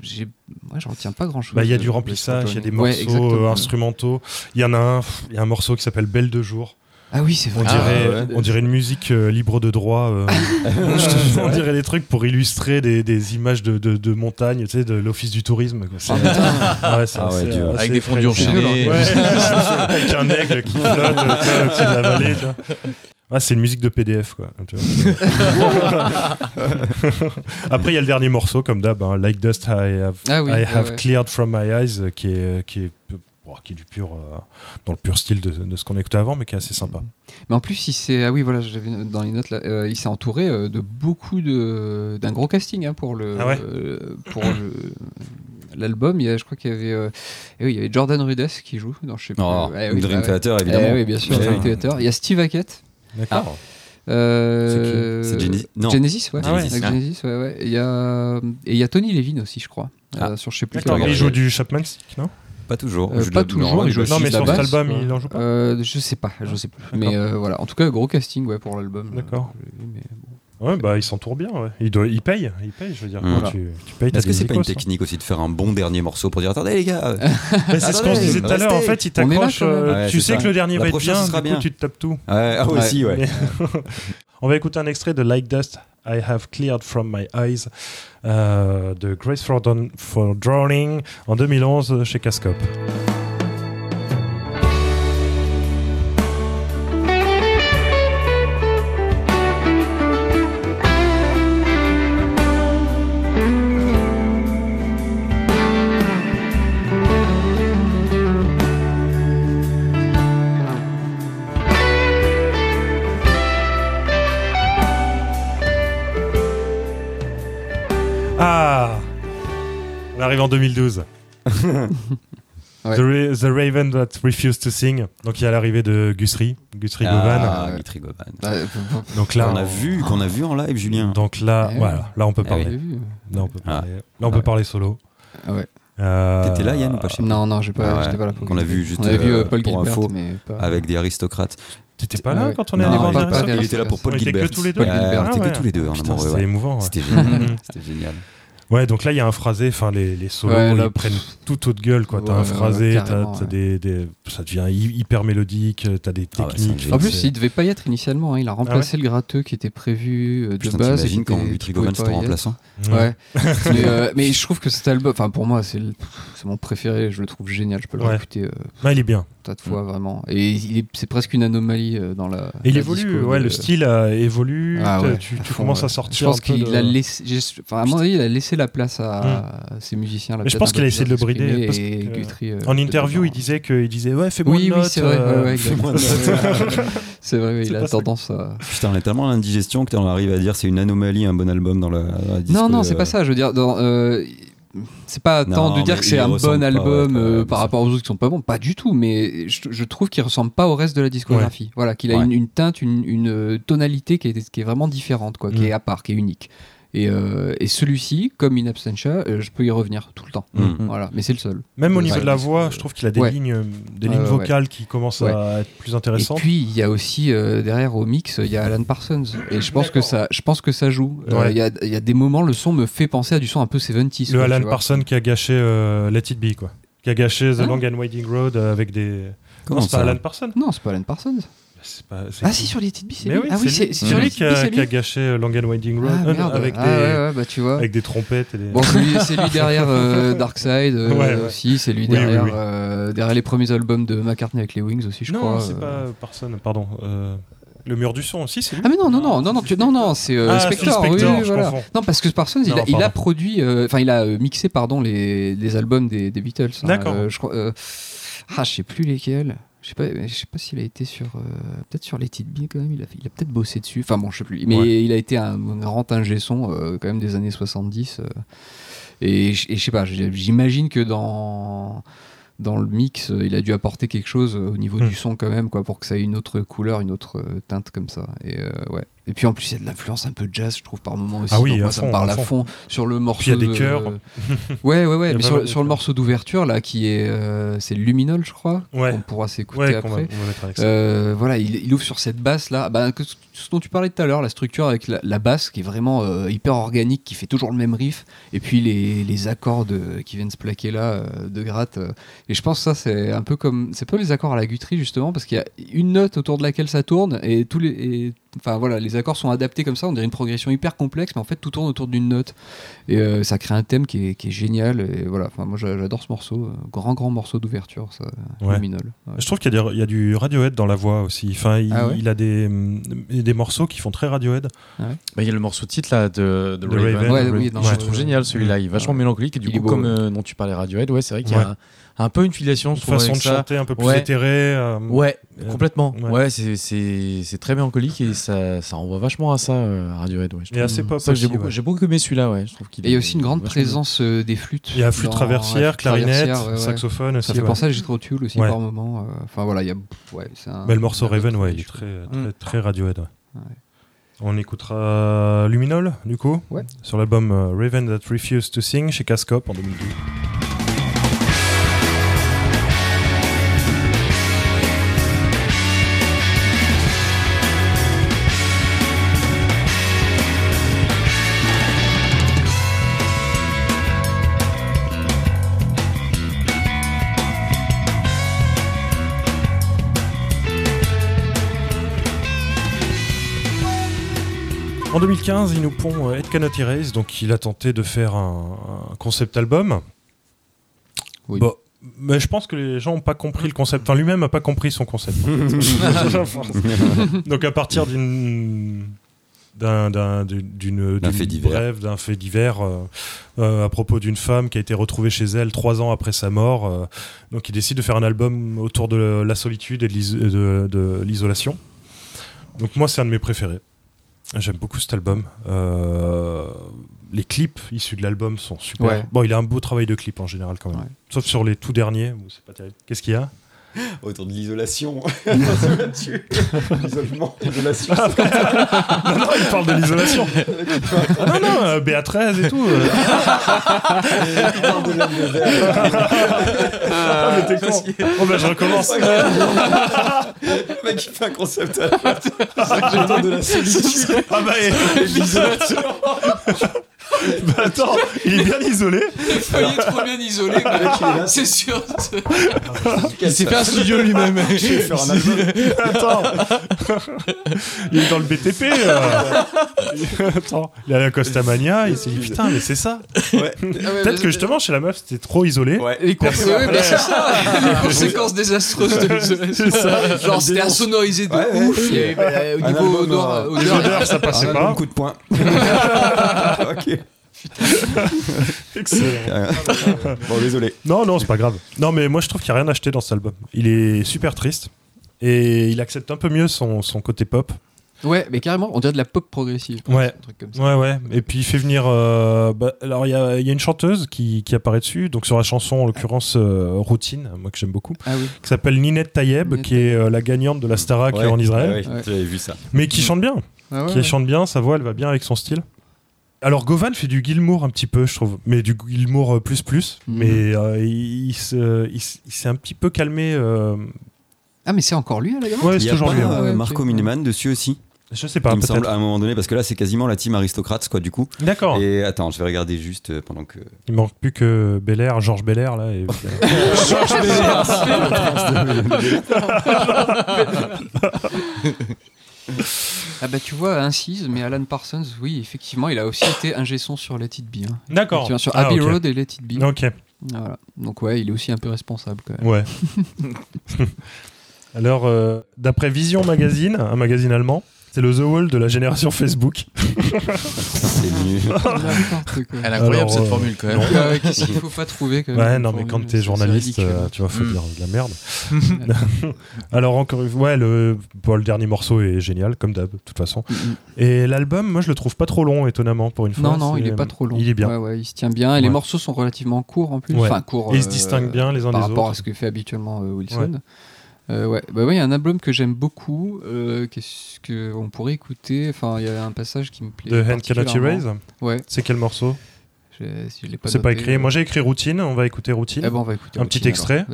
j'ai moi j'en retiens pas grand chose Bah, il y a du remplissage, il y a des morceaux euh, instrumentaux. Il y en a un, il y a un morceau qui s'appelle Belle de jour. Ah oui c'est On vrai dirait, ouais. on dirait une musique euh, libre de droit. euh. Te- on dirait des trucs pour illustrer des, des images de, de, de montagne, tu sais, de l'office du tourisme. quoi. Ouais, Ah ouais, dur. euh, Avec des fondus enchaînés. Ouais, avec un aigle qui flotte au-dessus de la vallée. tu vois. Ah, c'est une musique de PDF, quoi. tu vois. Après, il y a le dernier morceau, comme d'hab, hein, Like Dust I Have, ah oui I have ouais. Cleared From My Eyes, qui est, qui est, oh, qui est du pur, euh, dans le pur style de, de ce qu'on écoutait avant, mais qui est assez sympa. mais en plus il s'est ah oui voilà j'avais dans les notes là euh, il s'est entouré euh, de beaucoup de d'un gros casting hein, pour le Ah ouais euh, pour le l'album il y a, je crois qu'il y avait euh, eh oui, il y avait Jordan Rudess qui joue dans je sais plus Oh, Eh oui, Dream bah. Theater, Eh évidemment. oui bien sûr. Dream Theater il y a Steve Hackett D'accord. euh, C'est Genesis Non. Genesis, ouais. Ah ouais. Avec Ah. Genesis, ouais, il y a, et il y a Tony Levin aussi, je crois. Ah. euh, sur je sais plus Il joue du Chapman Stick, non? Pas toujours. Euh, pas toujours, il joue Non, mais sur cet album, il en joue pas. Euh, je sais pas, je sais plus. Mais euh, voilà, en tout cas, gros casting ouais, pour l'album. D'accord. Bon. Ouais, bah, il s'entoure bien, ouais. Il, doit, il paye, il paye, je veux dire. Mm. Quand tu, tu payes, Est-ce que c'est pas une hein. technique aussi de faire un bon dernier morceau pour dire attendez les gars Bah, c'est ce qu'on se disait tout à l'heure. En fait, il t'accroche. tu sais que le dernier va être bien, du coup, tu te tapes tout. Ouais, ah, aussi, ouais. On va écouter un extrait de Like Dust, I Have Cleared From My Eyes, euh, de Grace for, for Drowning, en 2011 chez Cascope. On arrive en 2012. Ouais. The, Ra- The Raven That Refused to Sing. Donc il y a l'arrivée de Gusri, Gusri Govan. Ah, ouais. Guthrie Govan. Bah, euh, Donc là, Qu'on a vu, qu'on a vu en live, Julien. Donc là, Eh voilà, là on peut Eh parler. j'ai vu. Là on peut Ah. parler, là, on peut Ouais. parler solo. Ah ouais. Euh, T'étais là, Yann, ou pas Non, non, j'ai pas, Ah ouais, j'étais pas là. pour qu'on a vu juste, On vu euh, euh, Paul pour Gilbert, info, mais pas. Avec des aristocrates. T'étais pas là Ouais. quand on est Non, allé voir il était là pour Paul On était Gilbert. que tous les deux. Ouais, Paul Gilbert. on était Ah ouais. que tous les deux en Putain, amoureux. C'était ouais. émouvant. ouais. C'était génial. C'était génial. Ouais, donc là, il y a un phrasé, enfin, les, les solos, Ouais, là, ils prennent tout autre gueule, quoi. T'as Ouais, un phrasé, ouais, t'as carrément, t'as ouais. des, des- Ça devient hy- hyper mélodique, t'as des Ah ouais, techniques. En plus, c'est- il devait pas y être initialement. hein. Il a remplacé le gratteux qui était prévu euh, de Putain, base. t'imagines qui quand Guthrie Govan être. remplaçant Ouais. mais, euh, mais je trouve que cet album, enfin pour moi, c'est le- c'est mon préféré. Je le trouve génial. Je peux le Ouais. réécouter euh, Ouais, il est bien. Tas de fois vraiment. Et il est- c'est presque une anomalie euh, dans la. Et il la évolue, disco ouais, de- le style a évolue. Ah ouais, tu, à tu fond, commences ouais. à sortir. Je pense qu'il de- a laissé. Enfin, à mon avis, il a laissé la place à, à ses musiciens. là, Mais je pense qu'il a essayé de le brider, parce et que, Guthrie, euh, En interview, il disait que, il disait ouais, fais-moi Oui, une oui, note. c'est vrai. euh. C'est il a tendance à. Putain, on a tellement l'indigestion que t'en arrives à dire c'est une anomalie, un bon album dans la, Non, non, c'est euh, pas ça. Je veux dire, dans, euh, c'est pas Non, tant de dire que c'est un bon pas, album ouais, euh, par rapport aux autres qui sont pas bons. Pas du tout, mais je, je trouve qu'il ressemble pas au reste de la discographie. Voilà, qu'il a Ouais. une, une teinte, une, une, euh, tonalité qui est, qui est vraiment différente, quoi, qui Mm. est à part, qui est unique. Et, euh, et celui-ci, comme In Absentia, euh, je peux y revenir tout le temps. Mm. Voilà, mais c'est le seul. Même au Ouais. niveau de la voix, je trouve qu'il a des Ouais. lignes, des Ouais, lignes ouais, vocales qui commencent Ouais. à être plus Et intéressantes. puis il y a aussi euh, derrière au mix, il y a Alan Parsons. Et je pense que ça, je pense que ça joue. Euh, Ouais. Il y, a, il y a des moments, le son me fait penser à du son un peu 70s. le quoi, Alan. Parsons qui a gâché euh, Let It Be, quoi. Qui a gâché The Ah. Long and Winding Road euh, avec des. Comment non, c'est pas ça Alan Parsons Non, c'est pas Alan Parsons. C'est pas- c'est Ah si, sur les petites billes, c'est lui. oui, ah oui, c'est c'est lui, c'est c'est lui qui a, c'est gâché euh, Long and Winding Road Ah, euh, avec, Ah, des, ouais, ouais, bah tu vois. avec des trompettes et des. Bon, c'est lui, c'est derrière euh, Darkseid euh, Ouais, aussi, c'est lui Oui, derrière, euh, derrière les premiers albums de McCartney avec les Wings aussi, je non, crois. c'est euh. pas Parsons, pardon. le mur du son aussi, c'est lui. Ah mais non non non non non tu- non non c'est euh, Ah, Spector, Phil oui, Spector, oui, je voilà. confonds. Non parce que Parsons il, Non, a, il a pardon. produit euh, enfin il a mixé pardon les, les albums des, des Beatles. hein. D'accord. Euh, je crois ah je sais plus lesquels. Je sais pas je sais pas s'il a été sur euh, peut-être sur les It Be quand même il a il a peut-être bossé dessus. Enfin bon je sais plus mais Ouais. il a été un grand ingé son euh, quand même des années 70 euh, et, je- et je sais pas j'imagine que dans dans le mix, euh, il a dû apporter quelque chose au niveau Hmm. du son quand même, quoi, pour que ça ait une autre couleur, une autre teinte comme ça. Et ouais. Et puis en plus, il y a de l'influence un peu jazz, je trouve, par moment aussi. Ah oui, Donc, moi, ça me fond, parle à fond. fond sur le morceau. Puis il y a des de- chœurs. Ouais, ouais, ouais. Mais sur, le morceau d'ouverture là, qui est, euh, c'est Luminol, je crois. Ouais. On pourra s'écouter Ouais, va, après. on va mettre avec ça. Euh, voilà, il, il ouvre sur cette basse là, bah, que- ce dont tu parlais tout à l'heure, la structure avec la, la basse qui est vraiment euh, hyper organique, qui fait toujours le même riff, et puis les, les accords de- qui viennent se plaquer là euh, de gratte. euh. et je pense que ça c'est un peu comme, c'est pas les accords à la Guthrie justement, parce qu'il y a une note autour de laquelle ça tourne et tous les, et- enfin voilà, les accords sont adaptés comme ça, on dirait une progression hyper complexe, mais en fait tout tourne autour d'une note et euh, ça crée un thème qui est, qui est génial. Et voilà, enfin moi j'a- j'adore ce morceau, euh, grand grand morceau d'ouverture, ça, Ouais. Luminol. Ouais. Je trouve qu'il y, a y du Radiohead dans la voix aussi. Enfin, il, Ah ouais il a des, des morceaux qui font très Radiohead. Bah, Il y a le morceau titre là de, de Raven. Raven. Ouais, oui, non, je ouais, le trouve ouais. génial celui-là. Il est vachement Ouais. mélancolique. Et du Il coup, beau, comme ouais. euh, dont tu parlais Radiohead, ouais, c'est vrai qu'il y Ouais. a un peu une filiation. Une façon de ça. chanter un peu plus Ouais. éthérée. euh, Ouais, Euh, complètement. ouais. Ouais, c'est- c'est c'est très mélancolique et ça, ça renvoie vachement à ça, euh, Radiohead. Ouais, je Et assez pop Ça, J'ai beaucoup, beaucoup aimé celui-là, ouais. Je trouve qu'il Et il y a aussi une grande présence euh, des flûtes. Il y a flûte dans- traversière, ouais, clarinette, traversière, ouais, ouais. saxophone aussi. Ça fait ouais. penser à Jethro Tull aussi Ouais. par moment. euh, Enfin voilà, il y a. Ouais, c'est un- Mais le morceau Raven, ouais, il est trouve. très, très, Mm. très Radiohead. On écoutera Luminol, du coup, Ouais. sur l'album Raven That Refused to Sing chez Cascop en 2012. En 2015, il nous pond euh, Ed Cannot Erase, donc il a tenté de faire un, un concept album. Oui. Bon, mais je pense que les gens n'ont pas compris le concept. Enfin, lui-même n'a pas compris son concept. donc à partir d'une d'un d'un- d'une D'un d'une fait divers. brève, d'un fait divers euh, euh, à propos d'une femme qui a été retrouvée chez elle trois ans après sa mort. euh, donc il décide de faire un album autour de la solitude et de l'is- de- de l'isolation. Donc moi c'est un de mes préférés. J'aime beaucoup cet album. Euh, les clips issus de l'album sont super. Ouais. Bon, il a un beau travail de clip en général quand même. Ouais. Sauf sur les tout derniers, où c'est pas terrible. Qu'est-ce qu'il y a? Autour de l'isolation. L'isolement, l'isolation. Non, non, il parle de l'isolation. Ah non, non, euh, BA13 et tout. euh. Ah, mais t'es con. Bon, ben je recommence. Le mec, il fait un concept à la Autour de la solitude. Ah bah, et- et de l'isolation. Bah attends, il est bien isolé. Il est trop bien isolé, mais c'est sûr. Il s'est fait un studio lui-même. Attends. il est dans le BTP. euh. Attends, il a la Costa Mania, il s'est dit putain, mais c'est ça. Peut-être que justement chez la meuf c'était trop isolé. Ouais. Les, ouais, c'est ça, les conséquences désastreuses de l'isolation. Genre, c'était insonorisé de ouf. euh, au niveau odeur, euh, odeur, ça passait pas. coup de poing. ok. Excellent. bon, désolé. Non, non, c'est pas grave. Non, mais moi je trouve qu'il n'y a rien acheté dans cet album. Il est super triste. Et il accepte un peu mieux son, son côté pop. Ouais, mais carrément, on dirait de la pop progressive. Ouais. Un truc comme ça. Ouais, ouais. Et puis il fait venir. euh, bah, alors il y a, il y a une chanteuse qui, qui apparaît dessus, donc sur la chanson en l'occurrence euh, Routine, moi que j'aime beaucoup, Ah oui. qui s'appelle Ninette Tayeb, Ninette qui est euh, la gagnante de la Starac Ouais, en Israël, ouais, ouais, Ouais. J'avais vu ça. mais qui chante bien. Ah ouais, qui ouais. chante bien, sa voix elle va bien avec son style. Alors Govan fait du Gilmour un petit peu, je trouve, mais du Gilmour euh, plus plus. Mhm. Mais euh, il, s'est un petit peu calmé. euh, Ah, mais c'est encore lui, la gamin Ouais, Il c'est toujours lui. hein. Ouais. Marco Miniman dessus aussi. Je sais pas, il me semble à un moment donné parce que là c'est quasiment la team aristocrate quoi du coup. D'accord. Et attends, je vais regarder juste pendant que. Il manque plus que Belair, Georges Belair là. Et... Ah bah tu vois, incise, mais Alan Parsons, oui, effectivement, il a aussi été ingé son sur Let It Be. hein. D'accord. Tu vois, sur Ah, Abbey. Road et Let It Be. Ok. Voilà. Donc ouais, il est aussi un peu responsable quand même. Ouais. Alors, euh, d'après Vision Magazine, un magazine allemand, c'est le The Wall de la génération Facebook. C'est nul. Elle est incroyable Alors, cette euh, formule quand même. Euh, Qu'est-ce qu'il faut pas trouver quand même Ouais, non, mais formule, quand t'es journaliste, euh, tu vois, faut Mm. dire de la merde. Alors, encore une fois, ouais, le, bon, le dernier morceau est génial, comme d'hab, de toute façon. Mm, mm. Et l'album, moi, je le trouve pas trop long, étonnamment, pour une fois. Non, non, il est pas trop long. Il est bien. Ouais, ouais, il se tient bien. Et les morceaux sont relativement courts en plus. Ouais. Enfin, courts. Et ils se euh, distinguent bien les uns par des rapport autres. à ce que fait habituellement euh, Wilson. Euh, ouais, bah ouais, il y a un album que j'aime beaucoup, euh, qu'est-ce que on pourrait écouter? Enfin, il y a un passage qui me plaît. De Hand Cannot. Erase Ouais, C'est quel morceau? Si C'est pas écrit. euh, Moi, j'ai écrit Routine, on va écouter Routine. eh ben, on va écouter Un Routine, petit extrait.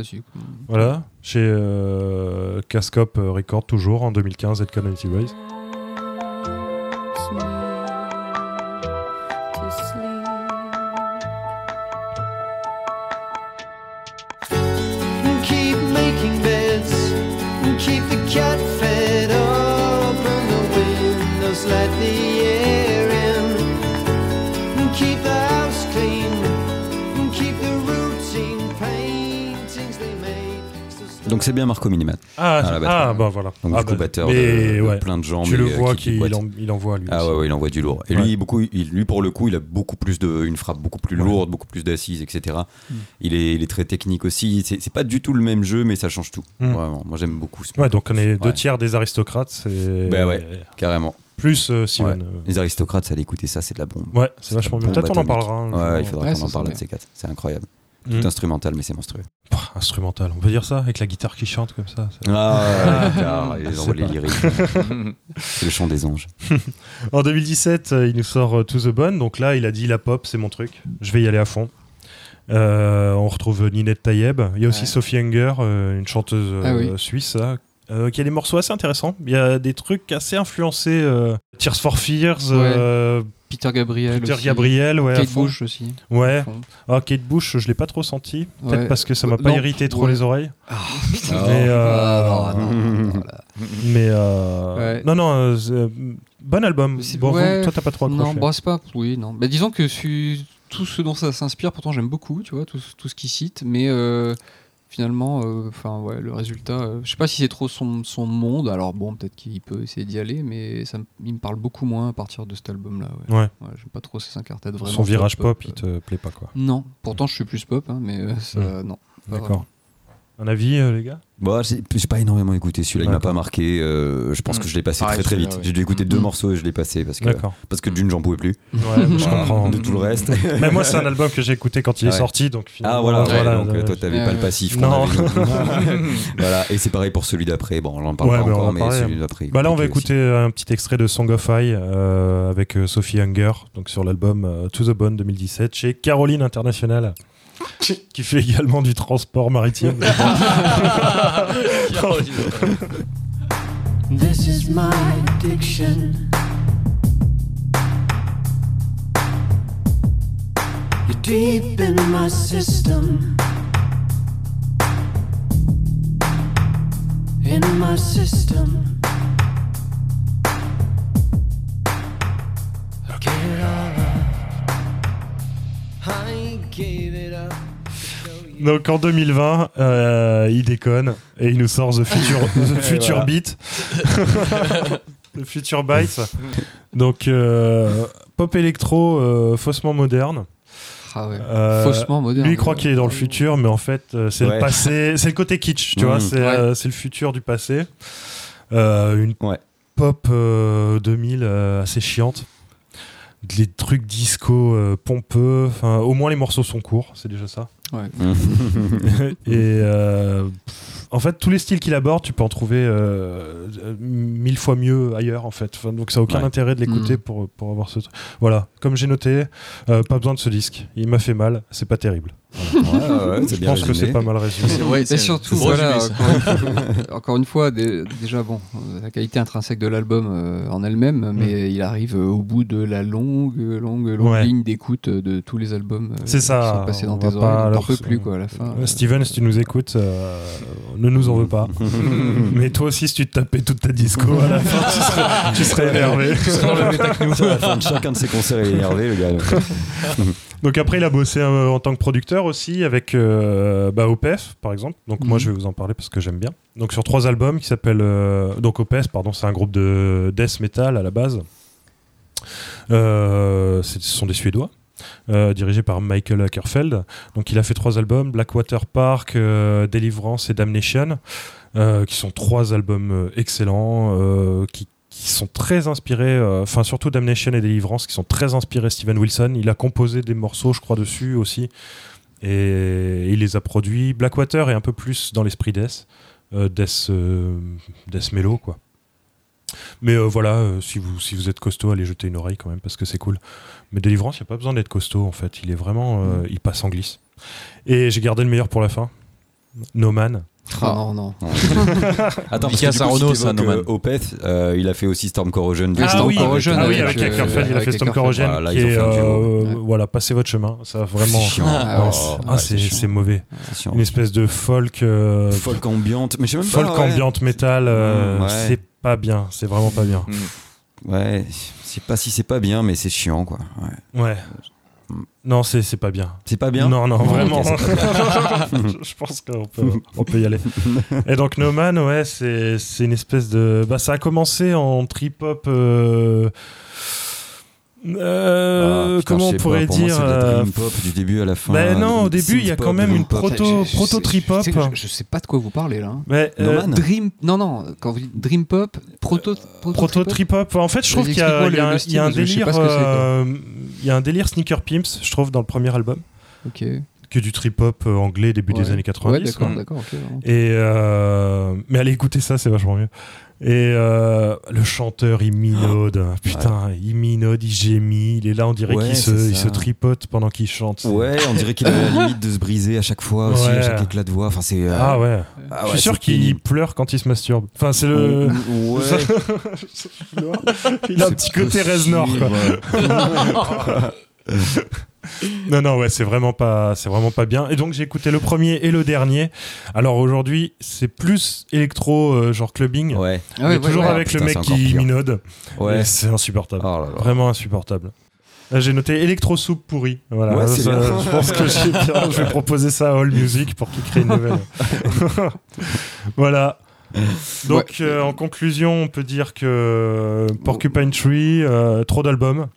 Voilà, chez euh, Cascop euh, Record, toujours en 2015, Ed Cannot Erase. Donc c'est bien Marco Miniman. Ah, Ah, ah, bah voilà. Donc ah, du coup bah, batteur de, de ouais, plein de gens. Tu mais, le euh, vois qui- qui qu'il en, il envoie lui. Ah aussi. ouais, ouais, il envoie du lourd. Et Ouais. lui, beaucoup, il- lui pour le coup, il a beaucoup plus de, une frappe beaucoup plus Ouais. lourde, beaucoup plus d'assises, etc. Mm. Il, est, il est très technique aussi. C'est pas du tout le même jeu, mais ça change tout. Mm. Vraiment, moi j'aime beaucoup. ce Ouais, donc on est deux Ouais. tiers des aristocrates, Bah ouais. Carrément. plus euh. Ouais. Les aristocrates, ça d'écouter ça, c'est de la bombe. Ouais, c'est vachement bien. Peut-être on en parlera. un Ouais, il faudra qu'on en parle de ces quatre. C'est incroyable. Tout instrumental, mais c'est monstrueux. Instrumental, on peut dire ça, avec la guitare qui chante comme ça. c'est- Ah, les lyriques. C'est le chant des anges. En 2017, euh, il nous sort euh, To The Bone, donc là, il a dit la pop, c'est mon truc, je vais y aller à fond. Euh, on retrouve Ninette Tayeb, il y a aussi Ouais. Sophie Hunger, euh, une chanteuse Ah oui. suisse, là, euh, qui a des morceaux assez intéressants. Il y a des trucs assez influencés. euh, Tears for Fears, euh, Peter Gabriel. Peter aussi. Gabriel, ouais. Kate. Bush aussi. Ouais. Ah, Kate Bush, je l'ai pas trop senti. Peut-être Ouais. parce que ça m'a pas Non, irrité trop ouais. les oreilles. Ah, Mais, euh, Ah, non. Mais euh, Ouais. non, non, euh, euh, bon album. C'est- Bon, ouais, toi, t'as pas trop accroché. Non, bah, c'est pas. Oui, non. Bah, disons que su- tout ce dont ça s'inspire, pourtant j'aime beaucoup, tu vois, tout, tout ce qu'il cite, mais euh, finalement, euh, enfin ouais, le résultat, euh, je sais pas si c'est trop son, son monde. Alors bon, peut-être qu'il peut essayer d'y aller, mais ça, il me parle beaucoup moins à partir de cet album-là. Ouais. Ouais. j'aime pas trop ces cinq quartettes vraiment. Son virage pop, il euh. te plaît pas, quoi. Non, pourtant je suis plus pop, hein, mais euh, ça, non. pas D'accord. Un avis, euh, les gars? Bon, j'ai j'ai pas énormément écouté celui-là, il m'a D'accord. pas marqué. euh, je pense Mm. que je l'ai passé Pareil, très très celui-là, vite. ouais. J'ai dû écouter deux Mm. morceaux et je l'ai passé parce que, D'accord. parce que d'une, j'en pouvais plus. Ouais, je comprends. De tout le reste. Mais moi, c'est un album que j'ai écouté quand il est Ouais. sorti, donc Ah finalement, voilà, ouais, donc euh, toi t'avais Ouais, pas le ouais. passif. qu'on Non. avait, nous. voilà, et c'est pareil pour celui d'après. Bon, on en parle Ouais, pas on encore, va mais parler. celui d'après. Bah là, on va compliqué écouter un petit extrait de Song of I euh, avec euh, Sophie Hunger, donc sur l'album euh, To the Bone 2017 chez Caroline International, qui fait également du transport maritime. This is my addiction. You're deep in my system. In my system. Gave it up. Donc en 2020, euh, il déconne et il nous sort The Future, The Future voilà. Beat. The Future Bytes. Donc euh, pop électro euh, faussement moderne. Ah ouais. Euh, Faussement moderne. Lui il croit qu'il est dans le futur, mais en fait c'est le passé, c'est le côté kitsch, tu vois, Mhm. c'est Ouais. euh, le futur du passé. Euh, une Ouais. pop euh, 2000 euh, assez chiante. Les trucs disco euh, pompeux, enfin au moins les morceaux sont courts, c'est déjà ça. Et euh, en fait, tous les styles qu'il aborde, tu peux en trouver euh, mille fois mieux ailleurs, en fait. Enfin, donc, ça n'a aucun Ouais. intérêt de l'écouter Mhm. pour, pour avoir ce truc. Voilà, comme j'ai noté, euh, pas besoin de ce disque. Il m'a fait mal, c'est pas terrible. Ouais, ouais, c'est Je bien pense que c'est pas mal résumé. Ouais, Et surtout, voilà, résumé, encore, une fois, encore une fois, dé- déjà, bon, euh, la qualité intrinsèque de l'album euh, en elle-même, mais il arrive euh, au bout de la longue, longue, longue Ouais. ligne d'écoute de tous les albums euh, C'est ça, qui sont passés on dans tes oreilles. T'en peux plus, quoi, à la fin. Euh, Steven, si tu nous écoutes, euh, ne nous en veux pas. Mais toi aussi, si tu te tapais toute ta disco à la fin, tu serais, tu serais énervé. À la fin de chacun de ses concerts, il est énervé, le gars. Donc après, il a bossé euh, en tant que producteur aussi avec euh, bah, OPF, par exemple. Donc moi, Mhm. je vais vous en parler parce que j'aime bien. Donc sur trois albums qui s'appellent... euh, donc OPF, pardon, c'est un groupe de death metal à la base. Euh, ce sont des Suédois. dirigés par Michael Ackerfeld. Donc il a fait trois albums, Blackwater Park, Deliverance et Damnation, qui sont trois albums excellents, qui, qui sont très inspirés, euh, enfin surtout Damnation et Deliverance, qui sont très inspirés Steven Wilson. Il a composé des morceaux, je crois, dessus aussi, et il les a produits. Blackwater est un peu plus dans l'esprit Death, euh, Death, euh, Death Mellow, quoi. Mais euh, voilà, euh, si, vous, si vous êtes costaud, allez jeter une oreille quand même parce que c'est cool. Mais Deliverance, il n'y a pas besoin d'être costaud en fait. Il est vraiment. euh, Il passe en glisse. Et j'ai gardé le meilleur pour la fin. No Man. Ah, non, non. Attends, parce que du si ça, No Man. euh, Opeth, euh, il a fait aussi Storm Corrosion. Ah Storm oui, Corrosion ah oui, avec, avec euh, Ackerfeld, il a fait Storm Ackerfeld. Corrosion. Voilà, qui est, euh, Ouais. Voilà, passez votre chemin. Ça vraiment. C'est chiant. Ah, Ouais, ouais. c'est- Ouais, ah, c'est c'est c'est mauvais. C'est chiant. Une espèce de folk. euh, Folk ambiante. Mais je sais même folk pas. ouais. ambiante métal. euh, Mm, ouais. C'est pas bien. C'est vraiment pas bien. Ouais, je sais pas si c'est pas bien, mais c'est chiant, quoi. Ouais. Non, c'est pas bien. C'est pas bien Non, non, vraiment. je pense qu'on peut, on peut y aller. Et donc, No Man, ouais, c'est c'est une espèce de. Bah, ça a commencé en trip-hop. euh, euh, Ah, putain, comment on pourrait pas, pour moi, dire c'est de la euh, dream pop du début à la fin. Ben non, au début, il y a quand même une proto- Je- je- proto je sais- Je, je sais pas de quoi vous parlez là. hein. mais, No euh, Man Dream, non non, quand vous dites Dream Pop, proto, proto trip-hop. En fait, je trouve qu'il y, a- y un- y a délire. euh, Il y a un délire Sneaker Pimps, je trouve, dans le premier album, Ok. que du trip-hop euh, anglais début des années 90. Ouais, d'accord, d'accord. Et euh, mais allez écouter ça, c'est vachement mieux. Et euh, le chanteur, il minaude. Putain, il minaude, il gémit. Il est là, on dirait Ouais, qu'il se, il se tripote pendant qu'il chante. Ouais, on dirait qu'il a la limite de se briser à chaque fois aussi, Ouais. à chaque éclat de voix. Enfin, c'est. euh, Ah ouais. ah Je ouais, suis sûr qu'il pleure quand il se masturbe. Enfin, c'est le. Ouais. il a un petit côté Reznor, quoi. Non, non, ouais, c'est vraiment pas, c'est vraiment pas bien. Et donc j'ai écouté le premier et le dernier. Alors aujourd'hui, c'est plus électro, euh, genre clubbing, Ouais. Ah mais ouais, toujours ouais. avec Putain, le mec qui pire. minaude. Ouais. C'est insupportable. Oh là là. Vraiment insupportable. J'ai noté électro soupe pourri. Voilà. Ouais, c'est Ça, bien. je pense que bien- je vais proposer ça à All Music pour qu'il crée une nouvelle. voilà. Donc, Ouais. euh, en conclusion, on peut dire que Porcupine Tree, euh, trop d'albums.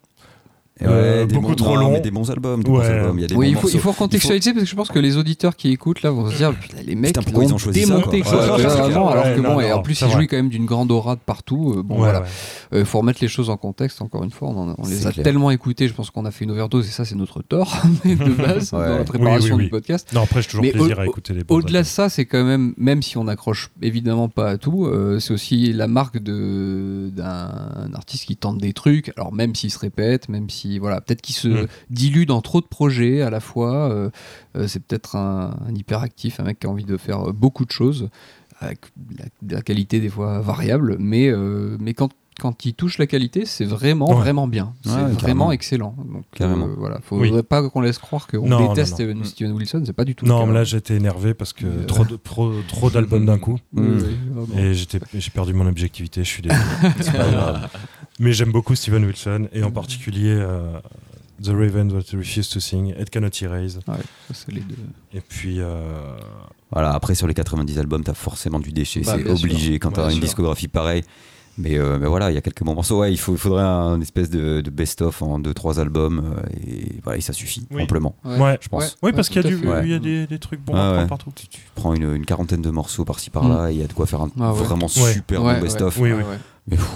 Et ouais, Euh, beaucoup bons- trop non, long. mais des bons albums. Des Ouais. bons albums. Il y a des Oui, bons il faut, il faut recontextualiser parce que je pense que les auditeurs qui écoutent là vont se dire Putain, les mecs Putain, ils ont choisi ça, démonté quoi. Ouais, que alors que non, bon, et en plus ils jouent quand même d'une grande aura de partout. Euh, bon Ouais, voilà, ouais. Euh, faut remettre les choses en contexte. Encore une fois, on, en- on les a clair. tellement écoutés, je pense qu'on a fait une overdose et ça c'est notre tort de base Ouais. dans la préparation oui, oui. du podcast. Non, après, j'ai toujours Mais plaisir au- à écouter les bons Au-delà de ça, c'est quand même, même si on n'accroche évidemment pas à tout, euh, c'est aussi la marque de- d'un artiste qui tente des trucs. Alors même s'il se répète, même si voilà, peut-être qu'il se Mm. dilue dans trop de projets à la fois. euh, euh, c'est peut-être un, un hyperactif, un mec qui a envie de faire euh, beaucoup de choses avec la, qualité des fois variable, mais mais quand quand il touche la qualité, c'est vraiment, Ouais. vraiment bien. C'est Ouais, vraiment excellent. Donc, euh, voilà, faudrait Oui. pas qu'on laisse croire qu'on déteste non, Steven. Steven Wilson, c'est pas du tout Non, mais là j'étais énervé parce que Euh. trop de- trop, trop d'albums d'un coup. Mm. oui, vraiment. Et j'étais- j'ai perdu mon objectivité, je suis désolé. Mais j'aime beaucoup Steven Wilson et en particulier euh, The Raven That Refused to Sing, It Cannot Erase. Ouais, ça, c'est les deux. Et puis, euh, Voilà, après sur les 90 albums, t'as forcément du déchet, Bah, c'est sûr. obligé quand t'as une sûr. discographie pareille. Mais, euh, mais voilà, il y a quelques bons morceaux. Ouais, il, faut, il faudrait un espèce de, de best-of en 2-3 albums et voilà, et ça suffit Oui. amplement. Ouais. je pense. oui, parce qu'il y, a à du- fait. Ouais. il y a des, des trucs bons Ah à prendre ouais. partout. Tu, tu prends une, une quarantaine de morceaux par-ci par-là et il y a de quoi faire un Ah ouais. vraiment Ouais. super Ouais, bon best-of. Oui, Ouais, oui. ouais. Mais pff,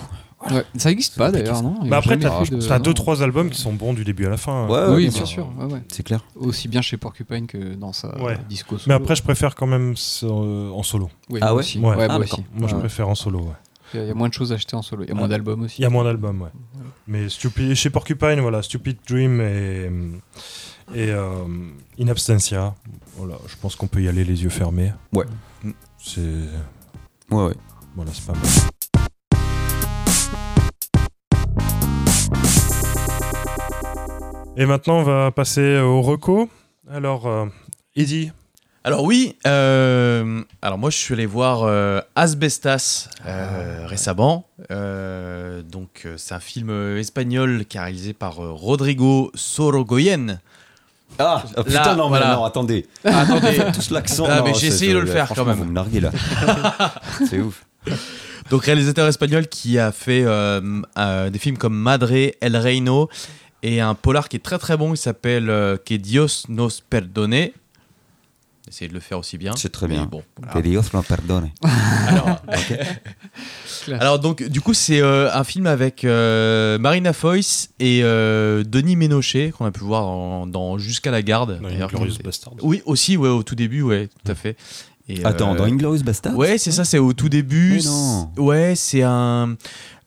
Ouais, Ça existe pas d'ailleurs, non y Bah après, t'as de- deux, trois albums qui sont bons du début à la fin. Ouais, Oui, bien sûr. ouais, ouais. c'est clair. Aussi bien chez Porcupine que dans sa Ouais. disco solo. Mais après, je préfère quand même euh, en solo. Oui, Ah moi ouais aussi. Ouais. Ouais, Ah, moi aussi. Moi, je préfère en solo. ouais. Il y a- il y a moins de choses à acheter en solo. Il y a moins d'albums aussi. Il y a moins d'albums, ouais. Mais Stupid, chez Porcupine, voilà, Stupid Dream et, et euh, In Absentia. Voilà, je pense qu'on peut y aller les yeux fermés. Ouais. C'est Ouais, ouais. voilà, c'est pas mal. Et maintenant, on va passer au reco. Alors, euh, Eddie, Alors oui, euh, alors moi je suis allé voir euh, Asbestas euh, récemment. Euh, donc c'est un film espagnol qui est réalisé par euh, Rodrigo Sorogoyen. Ah, ah, putain, Là, non, mais voilà. non, attendez. Attendez, Tous l'accent. Ah, mais j'ai essayé de le faire quand même. Vous me larguez là. c'est ouf. donc réalisateur espagnol qui a fait euh, euh, des films comme Madre, El Reino et un polar qui est très très bon qui s'appelle euh, Que Dios nos perdone. Essayez de le faire aussi bien. C'est très bien. Bon, voilà. Que Dios lo perdone. Alors, donc du coup c'est euh, un film avec euh, Marina Foïs et euh, Denis Ménochet qu'on a pu voir dans, dans Jusqu'à la garde. dans qui- Basterds. Oui aussi ouais au tout début ouais tout à fait. Et, Attends, euh, dans Inglorious Bastard Ouais c'est ça c'est au tout début. Mais non. Ouais c'est un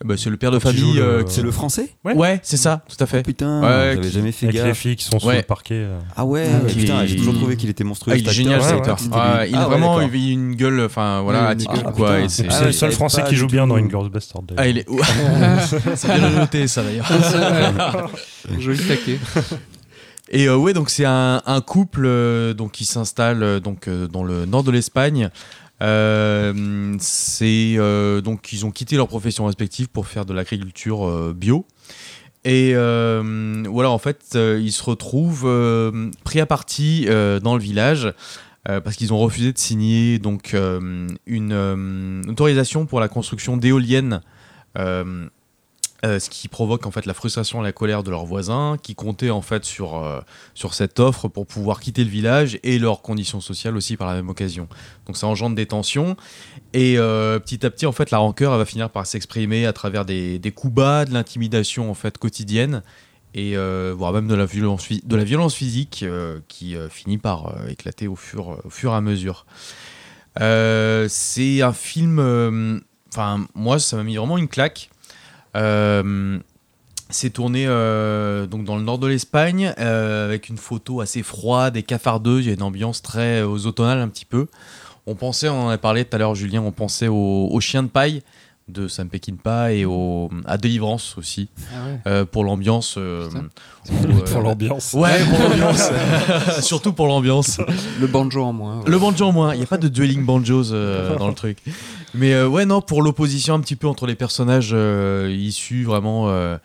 bah, c'est le père de famille. le- euh, C'est le français Ouais. Ouais c'est ça tout à fait. Putain, Ouais, j'avais qui- jamais fait Avec les filles qui sont sur Ouais. le parquet. euh. Ah ouais, Ah ouais. putain, j'ai toujours trouvé qu'il était monstrueux. Ah, il est génial cet acteur. Ah, il a Ah vraiment une gueule enfin voilà atypique ah, quoi. c'est- Ah le seul français qui joue bien dans Inglourious d'ailleurs. Ah, il est c'est bien noté ça d'ailleurs. Joli taquet. Et euh, ouais, donc c'est un, couple euh, donc qui s'installe euh, donc dans le nord de l'Espagne. C'est donc ils ont quitté leur profession respective pour faire de l'agriculture bio. Et voilà, en fait, ils se retrouvent pris à partie dans le village parce qu'ils ont refusé de signer donc une autorisation pour la construction d'éoliennes. Euh, ce qui provoque en fait la frustration et la colère de leurs voisins qui comptaient en fait sur, euh, sur cette offre pour pouvoir quitter le village et leurs conditions sociales aussi par la même occasion. Donc ça engendre des tensions et euh, petit à petit en fait la rancœur va finir par s'exprimer à travers des, des coups bas, de l'intimidation en fait quotidienne et voire même de la violence, de la violence physique qui finit par éclater au fur, au fur et à mesure. C'est un film, enfin moi ça m'a mis vraiment une claque. Euh, c'est tourné euh, donc dans le nord de l'Espagne euh, avec une photo assez froide et cafardeuse. Il y a une ambiance très euh, automnale un petit peu. On pensait, on en a parlé tout à l'heure, Julien, on pensait au, au Chien de paille de Sam Peckinpah et au, à Délivrance aussi Ah ouais. euh, pour l'ambiance. euh, Putain. pour, euh, l'ambiance. Ouais, pour l'ambiance. Surtout pour l'ambiance. Le banjo en moins. ouais. Le banjo en moins, il n'y a pas de dueling banjos euh, dans le truc. Mais euh, ouais, non, pour l'opposition un petit peu entre les personnages euh, issus vraiment euh,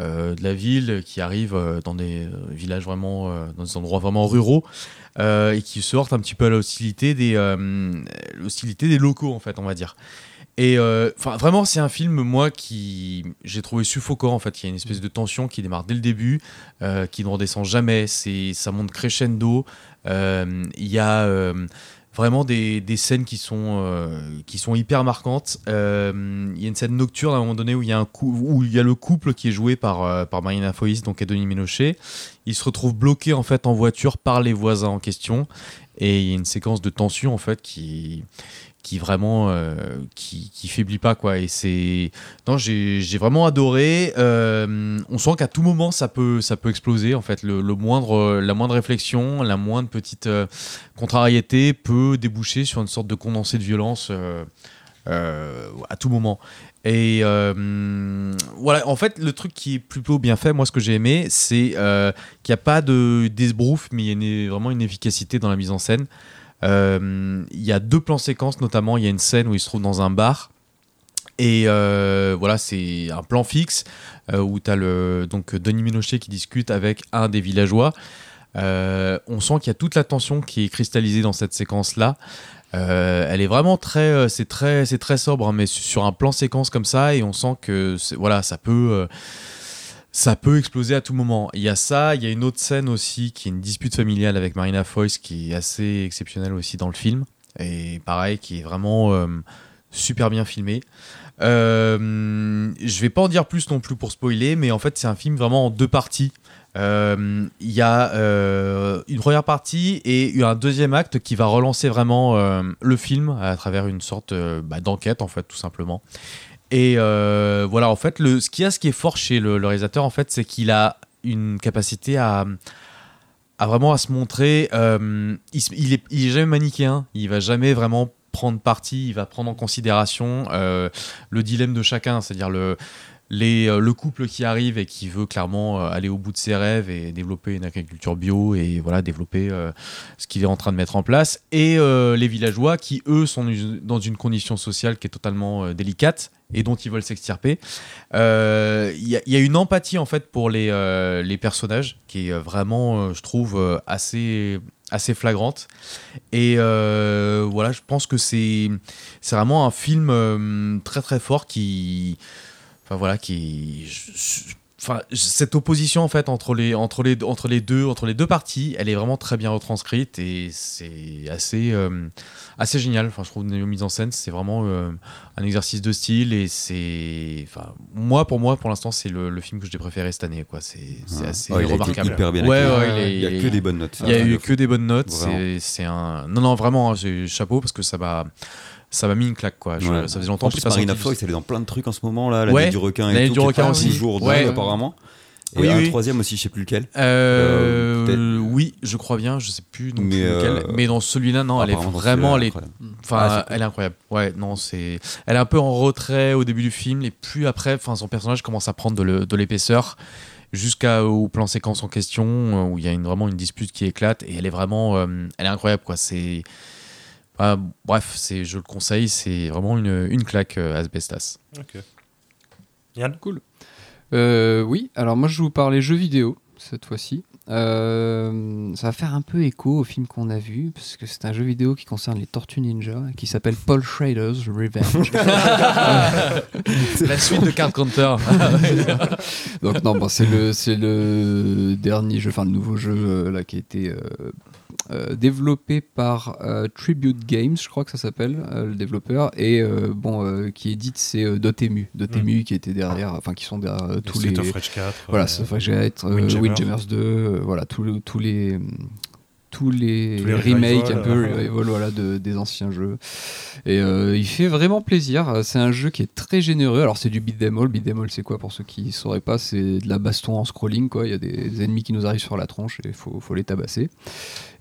euh, de la ville, qui arrivent euh, dans des euh, villages vraiment, euh, dans des endroits vraiment ruraux, euh, et qui se heurtent un petit peu à l'hostilité des, euh, l'hostilité des locaux, en fait, on va dire. Et euh, vraiment, c'est un film, moi, qui j'ai trouvé suffocant. En fait, il y a une espèce de tension qui démarre dès le début, euh, qui ne redescend jamais. C'est, ça monte crescendo. Euh, Il y a vraiment des, des scènes qui sont, qui sont hyper marquantes. Il y a une scène nocturne à un moment donné où il y a, un cou- où il y a le couple qui est joué par, par Marina Foïs, donc et Denis Ménochet. Ils se retrouvent bloqués en fait en voiture par les voisins en question. Et il y a une séquence de tension en fait qui qui vraiment euh, qui, qui faiblit pas quoi. Et c'est non j'ai vraiment adoré. Euh, on sent qu'à tout moment ça peut ça peut exploser en fait. Le, moindre la moindre réflexion la moindre petite euh, contrariété peut déboucher sur une sorte de condensé de violence euh, euh, à tout moment. Et euh, voilà, en fait, le truc qui est plutôt bien fait, moi, ce que j'ai aimé, c'est euh, qu'il n'y a pas de d'esbrouf, mais il y a une- vraiment une efficacité dans la mise en scène. Euh, Il y a deux plans séquences, notamment, il y a une scène où il se trouve dans un bar. Et euh, voilà, c'est un plan fixe euh, où tu as le, donc, Denis Ménochet qui discute avec un des villageois. On sent qu'il y a toute la tension qui est cristallisée dans cette séquence-là. Elle est vraiment très, c'est très, c'est très sobre, hein, mais su- sur un plan séquence comme ça, et on sent que voilà, ça peut, ça peut exploser à tout moment. Il y a ça, il y a une autre scène aussi qui est une dispute familiale avec Marina Foïs qui est assez exceptionnelle aussi dans le film, et pareil, qui est vraiment euh, super bien filmé. Euh, je vais pas en dire plus non plus pour spoiler, mais en fait c'est un film vraiment en deux parties. Euh, Il y a euh, une première partie et un deuxième acte qui va relancer vraiment le film à travers une sorte bah, d'enquête en fait tout simplement. Et euh, voilà en fait le ce qu'il y a ce qui est fort chez le, réalisateur en fait c'est qu'il a une capacité à à vraiment à se montrer euh, il, il est il est jamais manichéen. Il va jamais vraiment prendre parti. Il va prendre en considération euh, le dilemme de chacun. C'est-à-dire le euh, le couple qui arrive et qui veut clairement euh, aller au bout de ses rêves et développer une agriculture bio et voilà développer euh, ce qu'il est en train de mettre en place et les villageois qui eux sont dans une condition sociale qui est totalement délicate et dont ils veulent s'extirper. Il y, a- une empathie en fait pour les, personnages qui est vraiment, je trouve, assez assez flagrante et voilà je pense que c'est vraiment un film très très fort qui enfin voilà qui je- je- enfin cette opposition en fait entre les entre les entre les deux entre les deux parties elle est vraiment très bien retranscrite et c'est assez euh, assez génial enfin je trouve une mise en scène c'est vraiment euh, un exercice de style et c'est enfin moi pour moi pour l'instant c'est le, le film que j'ai préféré cette année quoi c'est Ah. assez Ouais, il a été remarquable hyper bien ouais, il est- Il y a que des bonnes notes. il y a eu que des bonnes notes. C'est un. Non, non, vraiment, hein, c'est chapeau parce que ça m'a. Ça m'a mis une claque, quoi. Je- Ouais. Ça faisait longtemps En que plus, j'ai pas Marina Foïs, elle est dans plein de trucs en ce moment là, la Ouais, nuit du requin et tout, du requin aussi. toujours Ouais. apparemment. Et Oui, un oui. troisième aussi, je sais plus lequel. Euh, Euh, oui, je crois bien, je sais plus non Mais, plus lequel. euh, Mais dans celui-là, non, elle est vraiment, elle est, enfin, Ah, elle est incroyable. Ouais, non, c'est, elle est un peu en retrait au début du film, et puis après, enfin, son personnage commence à prendre de l'épaisseur jusqu'au plan séquence en question où il y a une, vraiment une dispute qui éclate et elle est vraiment, elle est incroyable, quoi. C'est, ah, bref, c'est, je le conseille, c'est vraiment une, une claque euh, Asbestas. Ok. Yann Euh, oui, alors moi je vais vous parler jeux vidéo cette fois-ci. Euh, ça va faire un peu écho au film qu'on a vu, parce que c'est un jeu vidéo qui concerne les Tortues Ninja, qui s'appelle Paul Schrader's Revenge. La suite de Card Counter. Donc non, bon, c'est le, c'est le dernier jeu, enfin le nouveau jeu euh, là qui a été euh, développé par euh, Tribute Games, je crois que ça s'appelle, euh, le développeur, et bon, qui édite c'est Dotemu, Dotemu qui était derrière, enfin qui sont derrière tous Street les, of Rage 4. voilà, Windjammer. Windjammers 2, euh, voilà, tous les- tous les tous remakes un peu revival, voilà, de, des anciens jeux. Et euh, il fait vraiment plaisir. C'est un jeu qui est très généreux. Alors c'est du beat 'em all. Beat 'em all, c'est quoi pour ceux qui ne sauraient pas? C'est de la baston en scrolling. Quoi. Il y a des ennemis qui nous arrivent sur la tronche et il faut, faut les tabasser.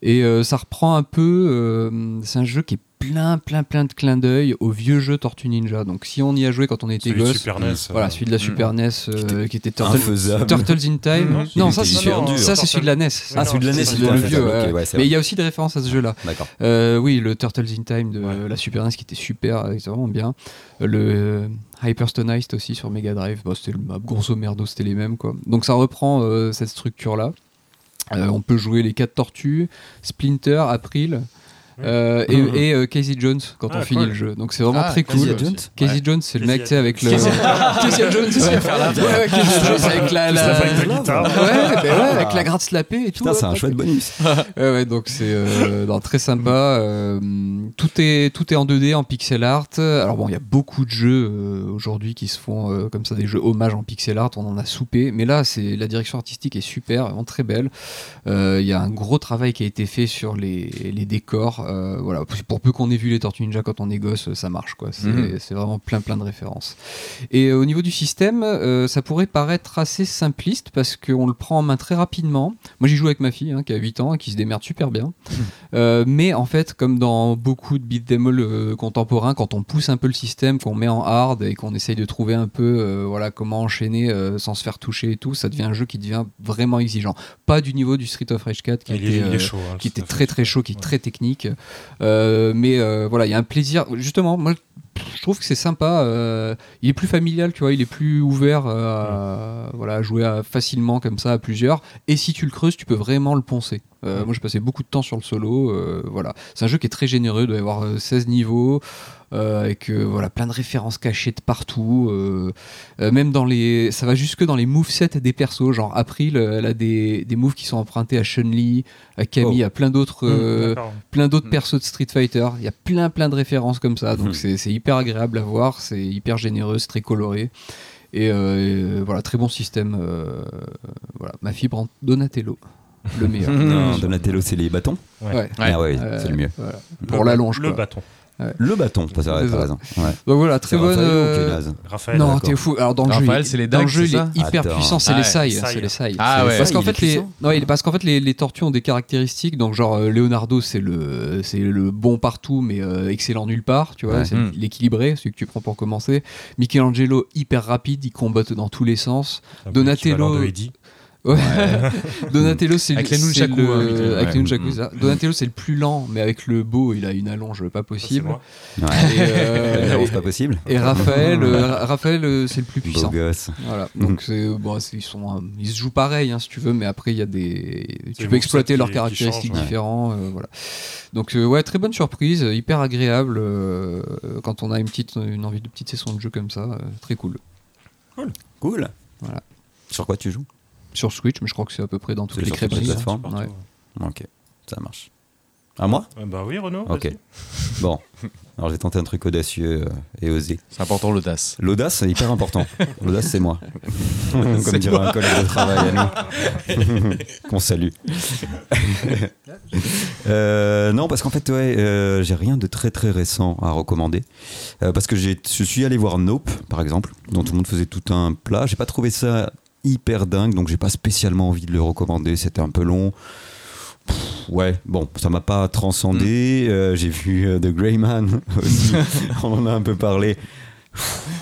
Et euh, ça reprend un peu. euh, c'est un jeu qui est plein, plein, plein de clins d'œil au vieux jeu Tortue Ninja. Donc si on y a joué quand on était celui de gosse, Super NES. voilà, euh, celui de la Mm. Super NES euh, qui était Turtle- Infaisable. Turtles in Time. Non, non, ça c'est hyper dur. ça c'est celui de la NES. Ah, celui de la NES, C'est il le, vieux. ouais. Mais il y a aussi des références à ce jeu-là. D'accord. Euh, oui, le Turtles in Time de Ouais. la Super NES qui était super, euh, c'est vraiment bien. Euh, Le euh, Hyperstonized aussi sur Mega Drive, bah, c'était le bah, grosso merdo, c'était les mêmes quoi. Donc ça reprend euh, cette structure-là. Euh, on peut jouer les quatre tortues, Splinter, April. Euh, et, et, euh, Casey Jones quand Ah, on finit cool. le jeu. Donc c'est vraiment Ah, très Casey cool. Jones. Casey Ouais. Jones, c'est le Casey mec tu sais, avec le. Casey- Casey Jones, ouais. Ouais, ouais, Casey Jones avec la. La- la fait avec la guitare. Ouais, bah ouais, avec la gratte slapée et tout. Putain, c'est un chouette bonus. Ouais, ouais, donc c'est euh, non, très sympa. euh, tout, est, tout est en 2D, en pixel art. Alors bon, il y a beaucoup de jeux euh, aujourd'hui qui se font euh, comme ça, des jeux hommages en pixel art. On en a soupé. Mais là, c'est la direction artistique est super, vraiment très belle. Euh, Il y a un gros travail qui a été fait sur les, les décors. Euh, voilà, pour- peu qu'on ait vu les Tortues Ninja quand on est gosse, ça marche quoi. C'est Mhm. c'est vraiment plein plein de références. Et euh, au niveau du système, euh, ça pourrait paraître assez simpliste parce qu'on le prend en main très rapidement. Moi j'y joue avec ma fille hein, qui a 8 ans et qui se démerde super bien. Euh, mais en fait, comme dans beaucoup de beat'em all euh, contemporains, quand on pousse un peu le système, qu'on met en hard et qu'on essaye de trouver un peu euh, voilà, comment enchaîner euh, sans se faire toucher et tout, ça devient un jeu qui devient vraiment exigeant. Pas du niveau du Street of Rage 4 qui Il était, est, il est euh, chaud. hein, qui était très très chaud, qui est Ouais. très technique. Euh, mais euh, voilà, il y a un plaisir. Justement, moi, je trouve que c'est sympa. euh, il est plus familial, tu vois, il est plus ouvert euh, à, voilà, à jouer à- facilement comme ça à plusieurs. Et si tu le creuses, tu peux vraiment le poncer. Euh. Moi, j'ai passé beaucoup de temps sur le solo. voilà, c'est un jeu qui est très généreux. Il doit y avoir euh, 16 niveaux. Euh, avec euh, voilà plein de références cachées de partout euh, euh, même dans les ça va jusque dans les movesets des persos genre April elle a des, des moves qui sont empruntés à Chun-Li à Camille à plein d'autres euh, D'accord. plein d'autres Mm. persos de Street Fighter. Il y a plein plein de références comme ça, donc Mhm. c'est c'est hyper agréable à voir, c'est hyper généreux, c'est très coloré. Et, euh, et voilà, très bon système. euh, voilà, ma fibre en Donatello, le meilleur. Non, Donatello, c'est les bâtons. Ouais. Ouais. Ah ouais, Euh, c'est le mieux. voilà. Pour la longe. Le quoi. Le bâton, t'as t'as C'est ça. raison. Ouais. Donc voilà, très bonne. Raphaël euh, Raphaël. Non, t'es fou. Alors dans le Raphaël, jeu, c'est les dans le jeu, c'est il est hyper Attends. puissant. C'est Ah les sailles, c'est les sailles. Ah ouais. Parce qu'en fait, les, non, parce qu'en fait, les, les tortues ont des caractéristiques. Donc, genre, euh, Leonardo, c'est le, c'est le bon partout, mais euh, excellent nulle part. Tu vois, Ouais. c'est Mm. l'équilibré, celui que tu prends pour commencer. Michelangelo, hyper rapide, il combatte dans tous les sens. L'équivalent Donatello-. Donatello, c'est Avec le- les c'est nunchaku, le- hein, Michelangelo, avec ouais. les nunchaku, Mm. ça. Donatello, c'est le plus lent, mais avec le beau, il a une allonge pas c'est possible. Ouais. Et, euh, pas possible. et Raphaël, euh, Ra- Raphaël, euh, c'est le plus Beau puissant. gosse. Voilà. Mhm. Donc c'est bon, c'est- ils sont, euh, ils se jouent pareil, hein, si tu veux, mais après il y a des, tu peux exploiter leurs caractéristiques ouais. différents, euh, voilà. Donc euh, ouais, très bonne surprise, hyper agréable euh, quand on a une petite, une envie de petite session de jeu comme ça, euh, très cool. Cool. Voilà. Sur quoi tu joues? Sur Switch, mais je crois que c'est à peu près dans toutes les sur toutes les crêperies. plateformes. Partout. Ouais. Ok, ça marche. À moi? Ah Bah oui, Renaud. Ok. Bon. Alors j'ai tenté un truc audacieux euh, et osé. C'est important l'audace. L'audace, c'est hyper important. L'audace, c'est moi. Comme dirait un collègue de travail à nous. Qu'on salue. Euh, non, parce qu'en fait, ouais, euh, j'ai rien de très très récent à recommander. Euh, parce que j'ai- je suis allé voir Nope, par exemple, dont tout le monde faisait tout un plat. J'ai pas trouvé ça hyper dingue, donc j'ai pas spécialement envie de le recommander. C'était un peu long. Pff, Ouais, bon, ça m'a pas transcendé. Euh, j'ai vu euh, The Grey Man aussi. On en a un peu parlé.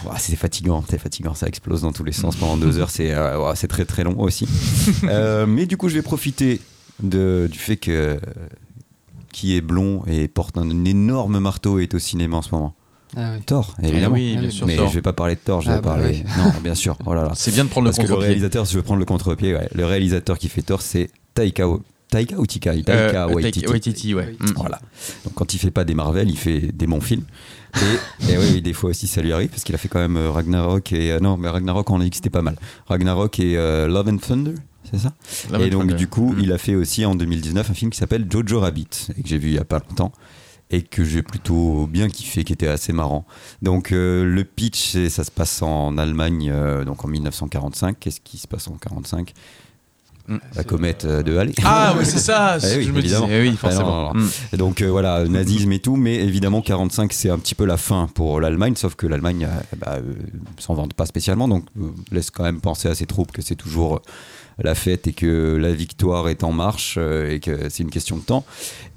Ouah, c'est fatigant, c'est fatigant, ça explose dans tous les sens pendant deux heures, c'est euh, c'est très très long aussi. Euh, mais du coup, je vais profiter de, du fait que qui est blond et porte un énorme marteau et est au cinéma en ce moment. Ah oui. Thor, évidemment. oui, Ah bien oui, sûr. mais Thor. je vais pas parler de Thor, je vais Ah bah parler. oui. Non, bien sûr. Oh là là. C'est bien de prendre le Parce que le contre-pied. réalisateur, si je veux prendre le contre-pied, ouais, le réalisateur qui fait Thor, c'est Taika, Taika ou Tika Taika Euh, Waititi. Taika Waititi, ouais. Mm. Voilà. Donc quand il fait pas des Marvel, il fait des bons films. Et, et oui, oui, des fois aussi ça lui arrive parce qu'il a fait quand même euh, Ragnarok et euh, non, mais Ragnarok on a dit que c'était pas mal. Ragnarok et euh, Love and Thunder, c'est ça? Love Et donc Thunder. du coup, Mm. il a fait aussi en 2019 un film qui s'appelle Jojo Rabbit et que j'ai vu il y a pas longtemps et que j'ai plutôt bien kiffé, qui était assez marrant. Donc euh, le pitch, ça se passe en Allemagne, euh, donc en 1945. Qu'est-ce qui se passe en 45 Mm. La comète euh, de Halley. Ah ouais, c'est ça. Eh oui, je me disais. Eh oui, forcément. non, Mm. Et Donc euh, voilà, nazisme et tout, mais évidemment 45 c'est un petit peu la fin pour l'Allemagne, sauf que l'Allemagne bah, euh, s'en vante pas spécialement, donc euh, laisse quand même penser à ses troupes que c'est toujours la fête et que la victoire est en marche euh, et que c'est une question de temps.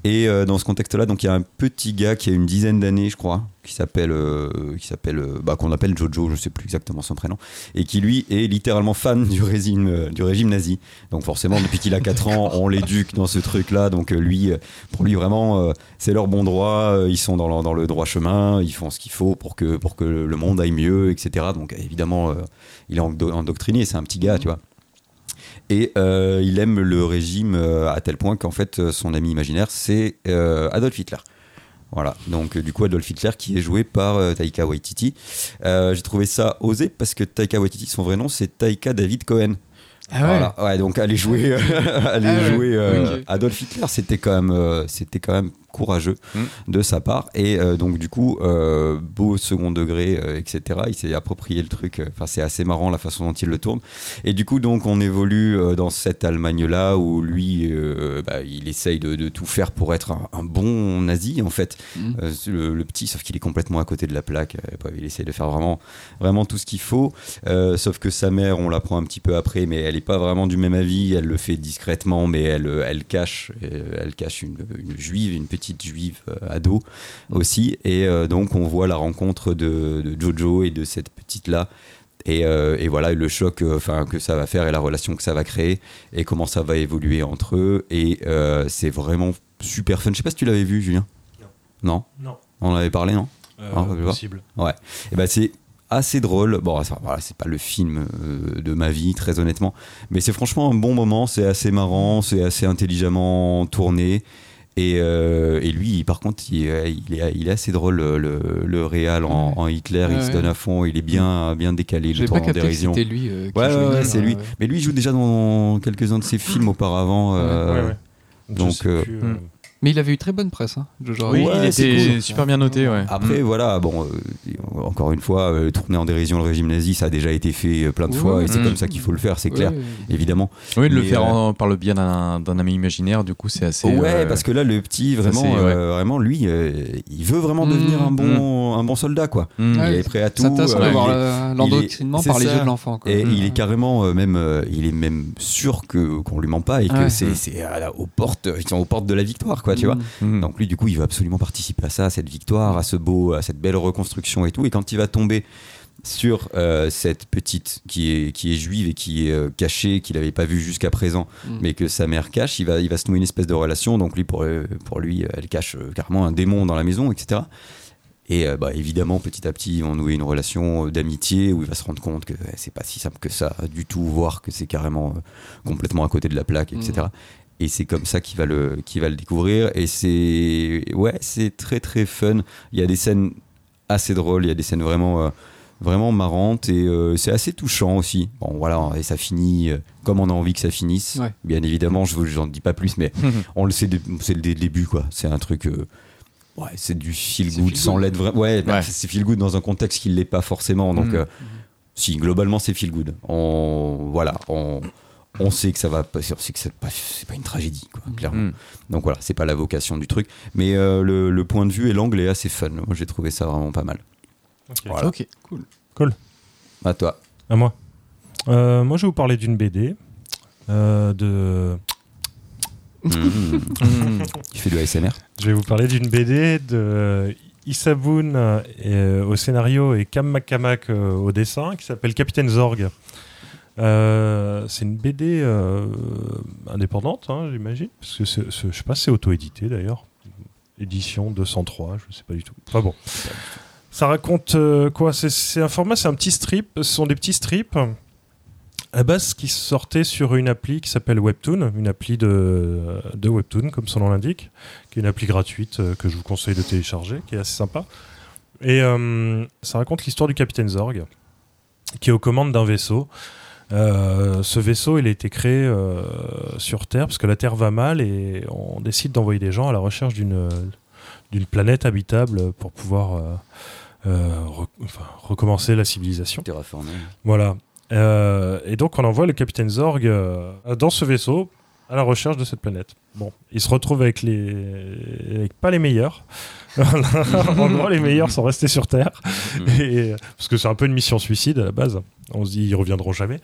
Et euh, dans ce contexte-là, donc il y a un petit gars qui a une dizaine d'années, je crois, qui s'appelle, euh, qui s'appelle, bah, qu'on appelle Jojo, je sais plus exactement son prénom, et qui lui est littéralement fan du régime, du régime nazi. Donc forcément, depuis qu'il a 4 ans, on l'éduque dans ce truc-là. Donc lui, pour lui vraiment, c'est leur bon droit. Ils sont dans le, dans le droit chemin. Ils font ce qu'il faut pour que pour que le monde aille mieux, etc. Donc évidemment, il est endo- endoctriné. C'est un petit gars, tu vois. Et euh, il aime le régime euh, à tel point qu'en fait, euh, son ami imaginaire, c'est Adolf Hitler. Voilà, donc du coup Adolf Hitler qui est joué par Taika Waititi. J'ai trouvé ça osé parce que Taika Waititi, son vrai nom, c'est Taika David Cohen. Ah ouais. Voilà. ouais, donc aller jouer, aller Ah ouais, jouer euh. Adolf Hitler, c'était quand même, euh, c'était quand même courageux Mm. de sa part. Et euh, donc, du coup, euh, beau second degré, euh, etc. Il s'est approprié le truc. Enfin, c'est assez marrant la façon dont il le tourne. Et du coup, donc, on évolue dans cette Allemagne-là où lui, bah, il essaye de, de tout faire pour être un, un bon nazi, en fait. C'est le, le petit, sauf qu'il est complètement à côté de la plaque. Il essaye de faire vraiment, vraiment tout ce qu'il faut. Sauf que sa mère, on l'apprend un petit peu après, mais elle n'est pas vraiment du même avis. Elle le fait discrètement, mais elle, elle cache, elle cache une, une juive, une petite juive euh, ado aussi. Et euh, donc, on voit la rencontre de, de Jojo et de cette petite-là. Et, euh, et voilà le choc euh, que ça va faire et la relation que ça va créer et comment ça va évoluer entre eux et euh, c'est vraiment super fun je sais pas si tu l'avais vu Julien non Non? on en avait parlé non? Euh, Ah, possible. et ben c'est assez drôle. Bon, voilà, c'est pas le film euh, de ma vie, très honnêtement, mais c'est franchement un bon moment. C'est assez marrant, c'est assez intelligemment tourné. Et, euh, et lui, par contre, il, est- il est, il est assez drôle, le, le, le réal en, en Hitler. il Ouais, se donne à fond. Il est bien, bien décalé. Le tourne en dérision. c'était lui. euh, qui Ouais, jouait ouais, ouais, dedans, c'est lui. Mais lui, il joue déjà dans quelques-uns de ses films auparavant. euh, Ouais, ouais. Je donc, sais euh, plus, euh, hmm. Mais il avait eu très bonne presse. Hein, Jojo Oui, il c'est était cool. super bien noté, ouais. Après, Mm. voilà, bon, euh, encore une fois, euh, tourner en dérision le régime nazi, ça a déjà été fait euh, plein de fois, et c'est mm. comme ça qu'il faut le faire, c'est clair, évidemment. Oui, de le faire euh, en- par le biais d'un d'un ami imaginaire, du coup, c'est assez. ouais, euh, parce que là, le petit, vraiment, ouais. euh, vraiment, lui, euh, il veut vraiment Mm, devenir un bon, un bon soldat, quoi. mm. Il Ouais, est prêt à tout. C'est intéressant euh, l'endoctrinement par les yeux de l'enfant. quoi. Et Mm. il est carrément même, il est même sûr que qu'on lui ment pas et que c'est Mm. c'est à la- aux portes, ils sont aux portes de la victoire, quoi, tu vois. Mm. Mm. Donc lui, du coup, il va absolument participer à ça, à cette victoire, à ce beau, à cette belle reconstruction et tout. Et quand il va tomber sur euh, cette petite qui est, qui est juive et qui est euh, cachée, qu'il n'avait pas vue jusqu'à présent, Mm. mais que sa mère cache, il va, il va se nouer une espèce de relation. Donc lui, pour, euh, pour lui, elle cache carrément un démon dans la maison, etc. Et euh, bah, évidemment, petit à petit, ils vont nouer une relation d'amitié où il va se rendre compte que euh, c'est pas si simple que ça du tout, voire que c'est carrément euh, complètement à côté de la plaque, etc. Et c'est comme ça qu'il va le, qu'il va le découvrir. Et c'est, ouais, c'est très très fun. Il y a des scènes assez drôles, il y a des scènes vraiment, euh, vraiment marrantes et euh, c'est assez touchant aussi. Bon, voilà, et ça finit euh, comme on a envie que ça finisse. Ouais. Bien évidemment, je vous en dis pas plus, mais on le sait, c'est le dé- début quoi. C'est un truc. Ouais, c'est du feel good feel sans. Ouais, bah, Ouais. c'est feel good dans un contexte qui l'est pas forcément. Donc, euh, si globalement c'est feel good. On voilà, on, on sait que ça va pas, on sait que c'est pas, c'est pas une tragédie quoi, clairement. Mm. Donc voilà, c'est pas la vocation du truc, mais euh, le, le point de vue et l'angle est assez fun. Moi, j'ai trouvé ça vraiment pas mal. ok. Voilà. Ok. À toi. À moi. Euh, moi, je vais vous parler d'une BD euh, de. Mhm. Mm. tu fais du ASMR Je vais vous parler d'une BD de Issa Boone euh, et, euh, au scénario et Cam McCamack euh, au dessin qui s'appelle Capitaine Zorg. Euh, c'est une BD euh, indépendante, hein, j'imagine, parce que sais pas, c'est auto-édité d'ailleurs. Édition 203, je sais pas du tout. Enfin bon. Ça raconte euh, quoi? C'est- un format, c'est un petit strip, ce sont des petits strips à base qui sortaient sur une appli qui s'appelle Webtoon, une appli de, de Webtoon, comme son nom l'indique, qui est une appli gratuite que je vous conseille de télécharger, qui est assez sympa. Et ça raconte l'histoire du capitaine Zorg, qui est aux commandes d'un vaisseau. Euh, ce vaisseau, il a été créé euh, sur Terre parce que la Terre va mal et on décide d'envoyer des gens à la recherche d'une d'une planète habitable pour pouvoir euh, euh, re- enfin, recommencer la civilisation. Terraformé. Voilà. Euh, et donc on envoie le capitaine Zorg dans ce vaisseau à la recherche de cette planète. Bon, il se retrouve avec les, avec pas les meilleurs. en gros, les meilleurs sont restés sur Terre, et, parce que c'est un peu une mission suicide à la base. On se dit ils reviendront jamais,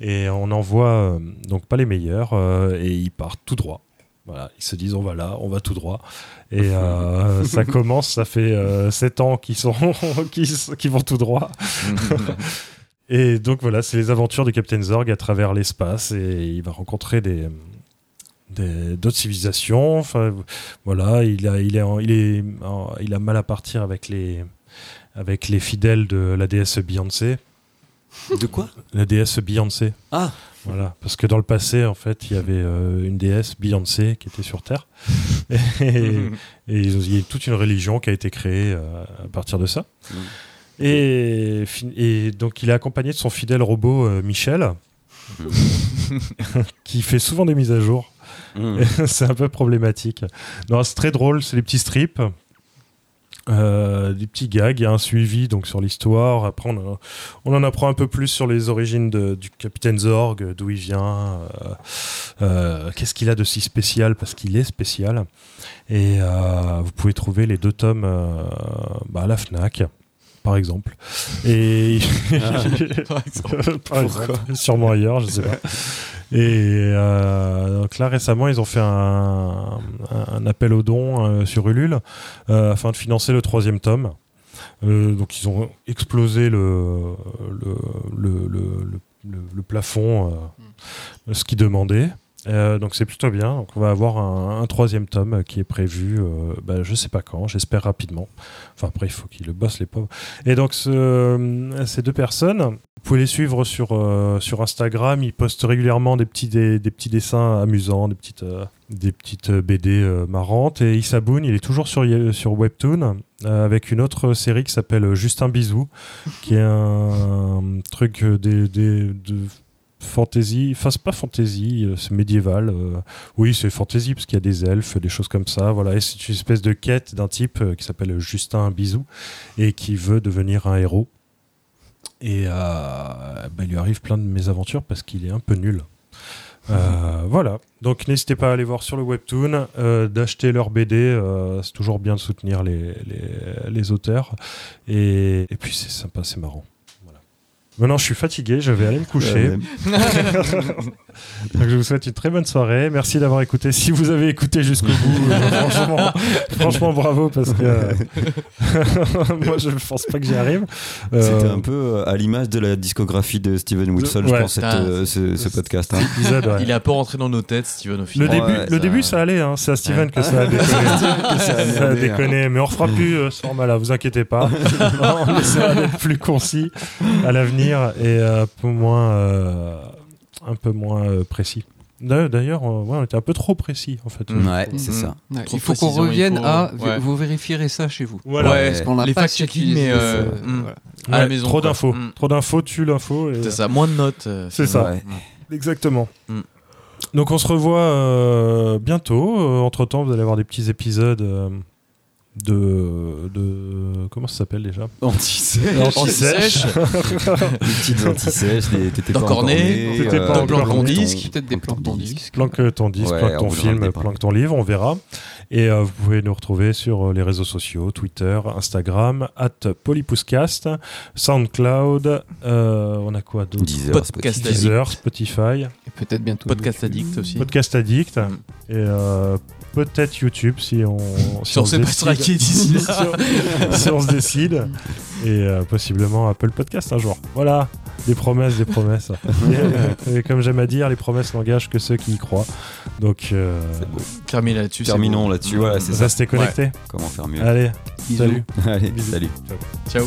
et on envoie euh, donc pas les meilleurs, euh, et ils partent tout droit. Voilà, ils se disent on va là, on va tout droit. Et euh, ça commence, ça fait 7 ans qu'ils sont qui, qui vont tout droit. Et donc voilà, c'est les aventures de Captain Zorg à travers l'espace et il va rencontrer des des- d'autres civilisations. Enfin voilà, il a il est en- il est en- il a mal à partir avec les avec les fidèles de la déesse Beyoncé, De quoi? La déesse Beyoncé. Ah Voilà, parce que dans le passé, en fait, il y avait euh, une déesse Beyoncé qui était sur Terre. et, il y a toute une religion qui a été créée euh, à partir de ça. Mm. Et, donc, il est accompagné de son fidèle robot euh, Michel, qui fait souvent des mises à jour. C'est un peu problématique. Non, c'est très drôle, c'est des petits strips. euh, des petits gags, il y a un suivi donc sur l'histoire. Après, on, en apprend un peu plus sur les origines du capitaine Zorg, d'où il vient, euh, euh, qu'est-ce qu'il a de si spécial, parce qu'il est spécial. Et vous pouvez trouver les deux tomes bah, à la Fnac, par exemple. Et Par exemple. par exemple, sûrement ailleurs, je sais pas. Et euh, donc là récemment, ils ont fait un, un appel aux dons euh, sur Ulule euh, afin de financer le troisième tome. Donc ils ont explosé le, le, plafond, ce qu'ils demandaient. Euh, donc c'est plutôt bien. Donc on va avoir un, un troisième tome qui est prévu, euh, bah, je sais pas quand, j'espère rapidement. Enfin après il faut qu'ils le bossent les pauvres. Et donc ce- ces deux personnes, vous pouvez les suivre sur, euh, sur Instagram. Ils postent régulièrement des petits, des, petits dessins amusants, des petites, euh, des petites BD euh, marrantes. Et Issa Boone, il est toujours sur, sur Webtoon euh, avec une autre série qui s'appelle Justin Bisou, qui est un, truc euh, des, des- de fantasy. Enfin, c'est pas fantasy, euh, c'est médiéval. euh. oui, c'est fantasy parce qu'il y a des elfes, des choses comme ça. Voilà. Et c'est une espèce de quête d'un type euh, qui s'appelle Justin Bisou et qui veut devenir un héros. Et euh, bah, il lui arrive plein de mésaventures parce qu'il est un peu nul. Euh, voilà, donc n'hésitez pas à aller voir sur le webtoon, euh, d'acheter leur BD, c'est toujours bien de soutenir les, les, les auteurs. Et, et puis c'est sympa, c'est marrant. Maintenant je suis fatigué, je vais aller me coucher. Donc je vous souhaite une très bonne soirée. Merci d'avoir écouté. Si vous avez écouté jusqu'au bout, euh, franchement, franchement bravo parce que euh, moi je pense pas que j'y arrive. Euh, C'était un peu euh, à l'image de la discographie de Steven Wilson, je Ouais. pense, cette, Ah, euh, ce, ce podcast. hein. épisode, ouais. Il est un peu rentré dans nos têtes, Steven, au Le, final. début, Ouais, le ça- début, ça allait, hein. c'est à Steven que ça a déconné. ça a merdé, déconné, mais on refera plus euh, ce format-là, vous inquiétez pas. on essaiera d'être plus concis à l'avenir et euh, un peu moins, euh, un peu moins euh, précis. D'ailleurs, euh, ouais, on était un peu trop précis en fait. Mm. Ouais, c'est ça. Ouais, il faut qu'on revienne faut- à. ouais. Vous vérifierez ça chez vous. Voilà. Ouais, Parce qu'on n'a les pas mais, euh, voilà. à la maison, Trop d'infos. Mm. Trop d'infos tue l'info. et- C'est ça, moins de notes. euh, C'est ça. Ouais. Exactement. Mm. Donc on se revoit euh, bientôt. entre temps, vous allez avoir des petits épisodes euh, de, de. Comment ça s'appelle déjà? Anti-sèche. Anti-sèche. Des petites anti-sèches, des t'étais pas D'encorné, encore né, t'étais pas euh, né. ton- Disque, peut-être des planque plans ton ton disque. disque. Planque ton disque, Ouais, planque on ton vous en film, reparle. planque ton livre, on verra. Et euh, vous pouvez nous retrouver sur euh, les réseaux sociaux, Twitter, Instagram, at Polypouscast, Soundcloud, euh, on a quoi d'autre? Deezer, Podcast Spotify. Deezer, Spotify, Et peut-être bientôt. Podcast YouTube. Addict aussi. Podcast Addict, Mm. et euh, peut-être YouTube si on, si Si on pas d'ici là. si, si on se décide. Et euh, possiblement Apple Podcast un jour. Voilà, des promesses, des promesses. et, et comme j'aime à dire, les promesses n'engagent que ceux qui y croient. Donc, euh, C'est beau. Terminé là-dessus. Terminons là-dessus, voilà, c'est ça. restez connectés. Comment faire mieux Allez, Bisous. salut. Allez, Bisous. salut. Ciao.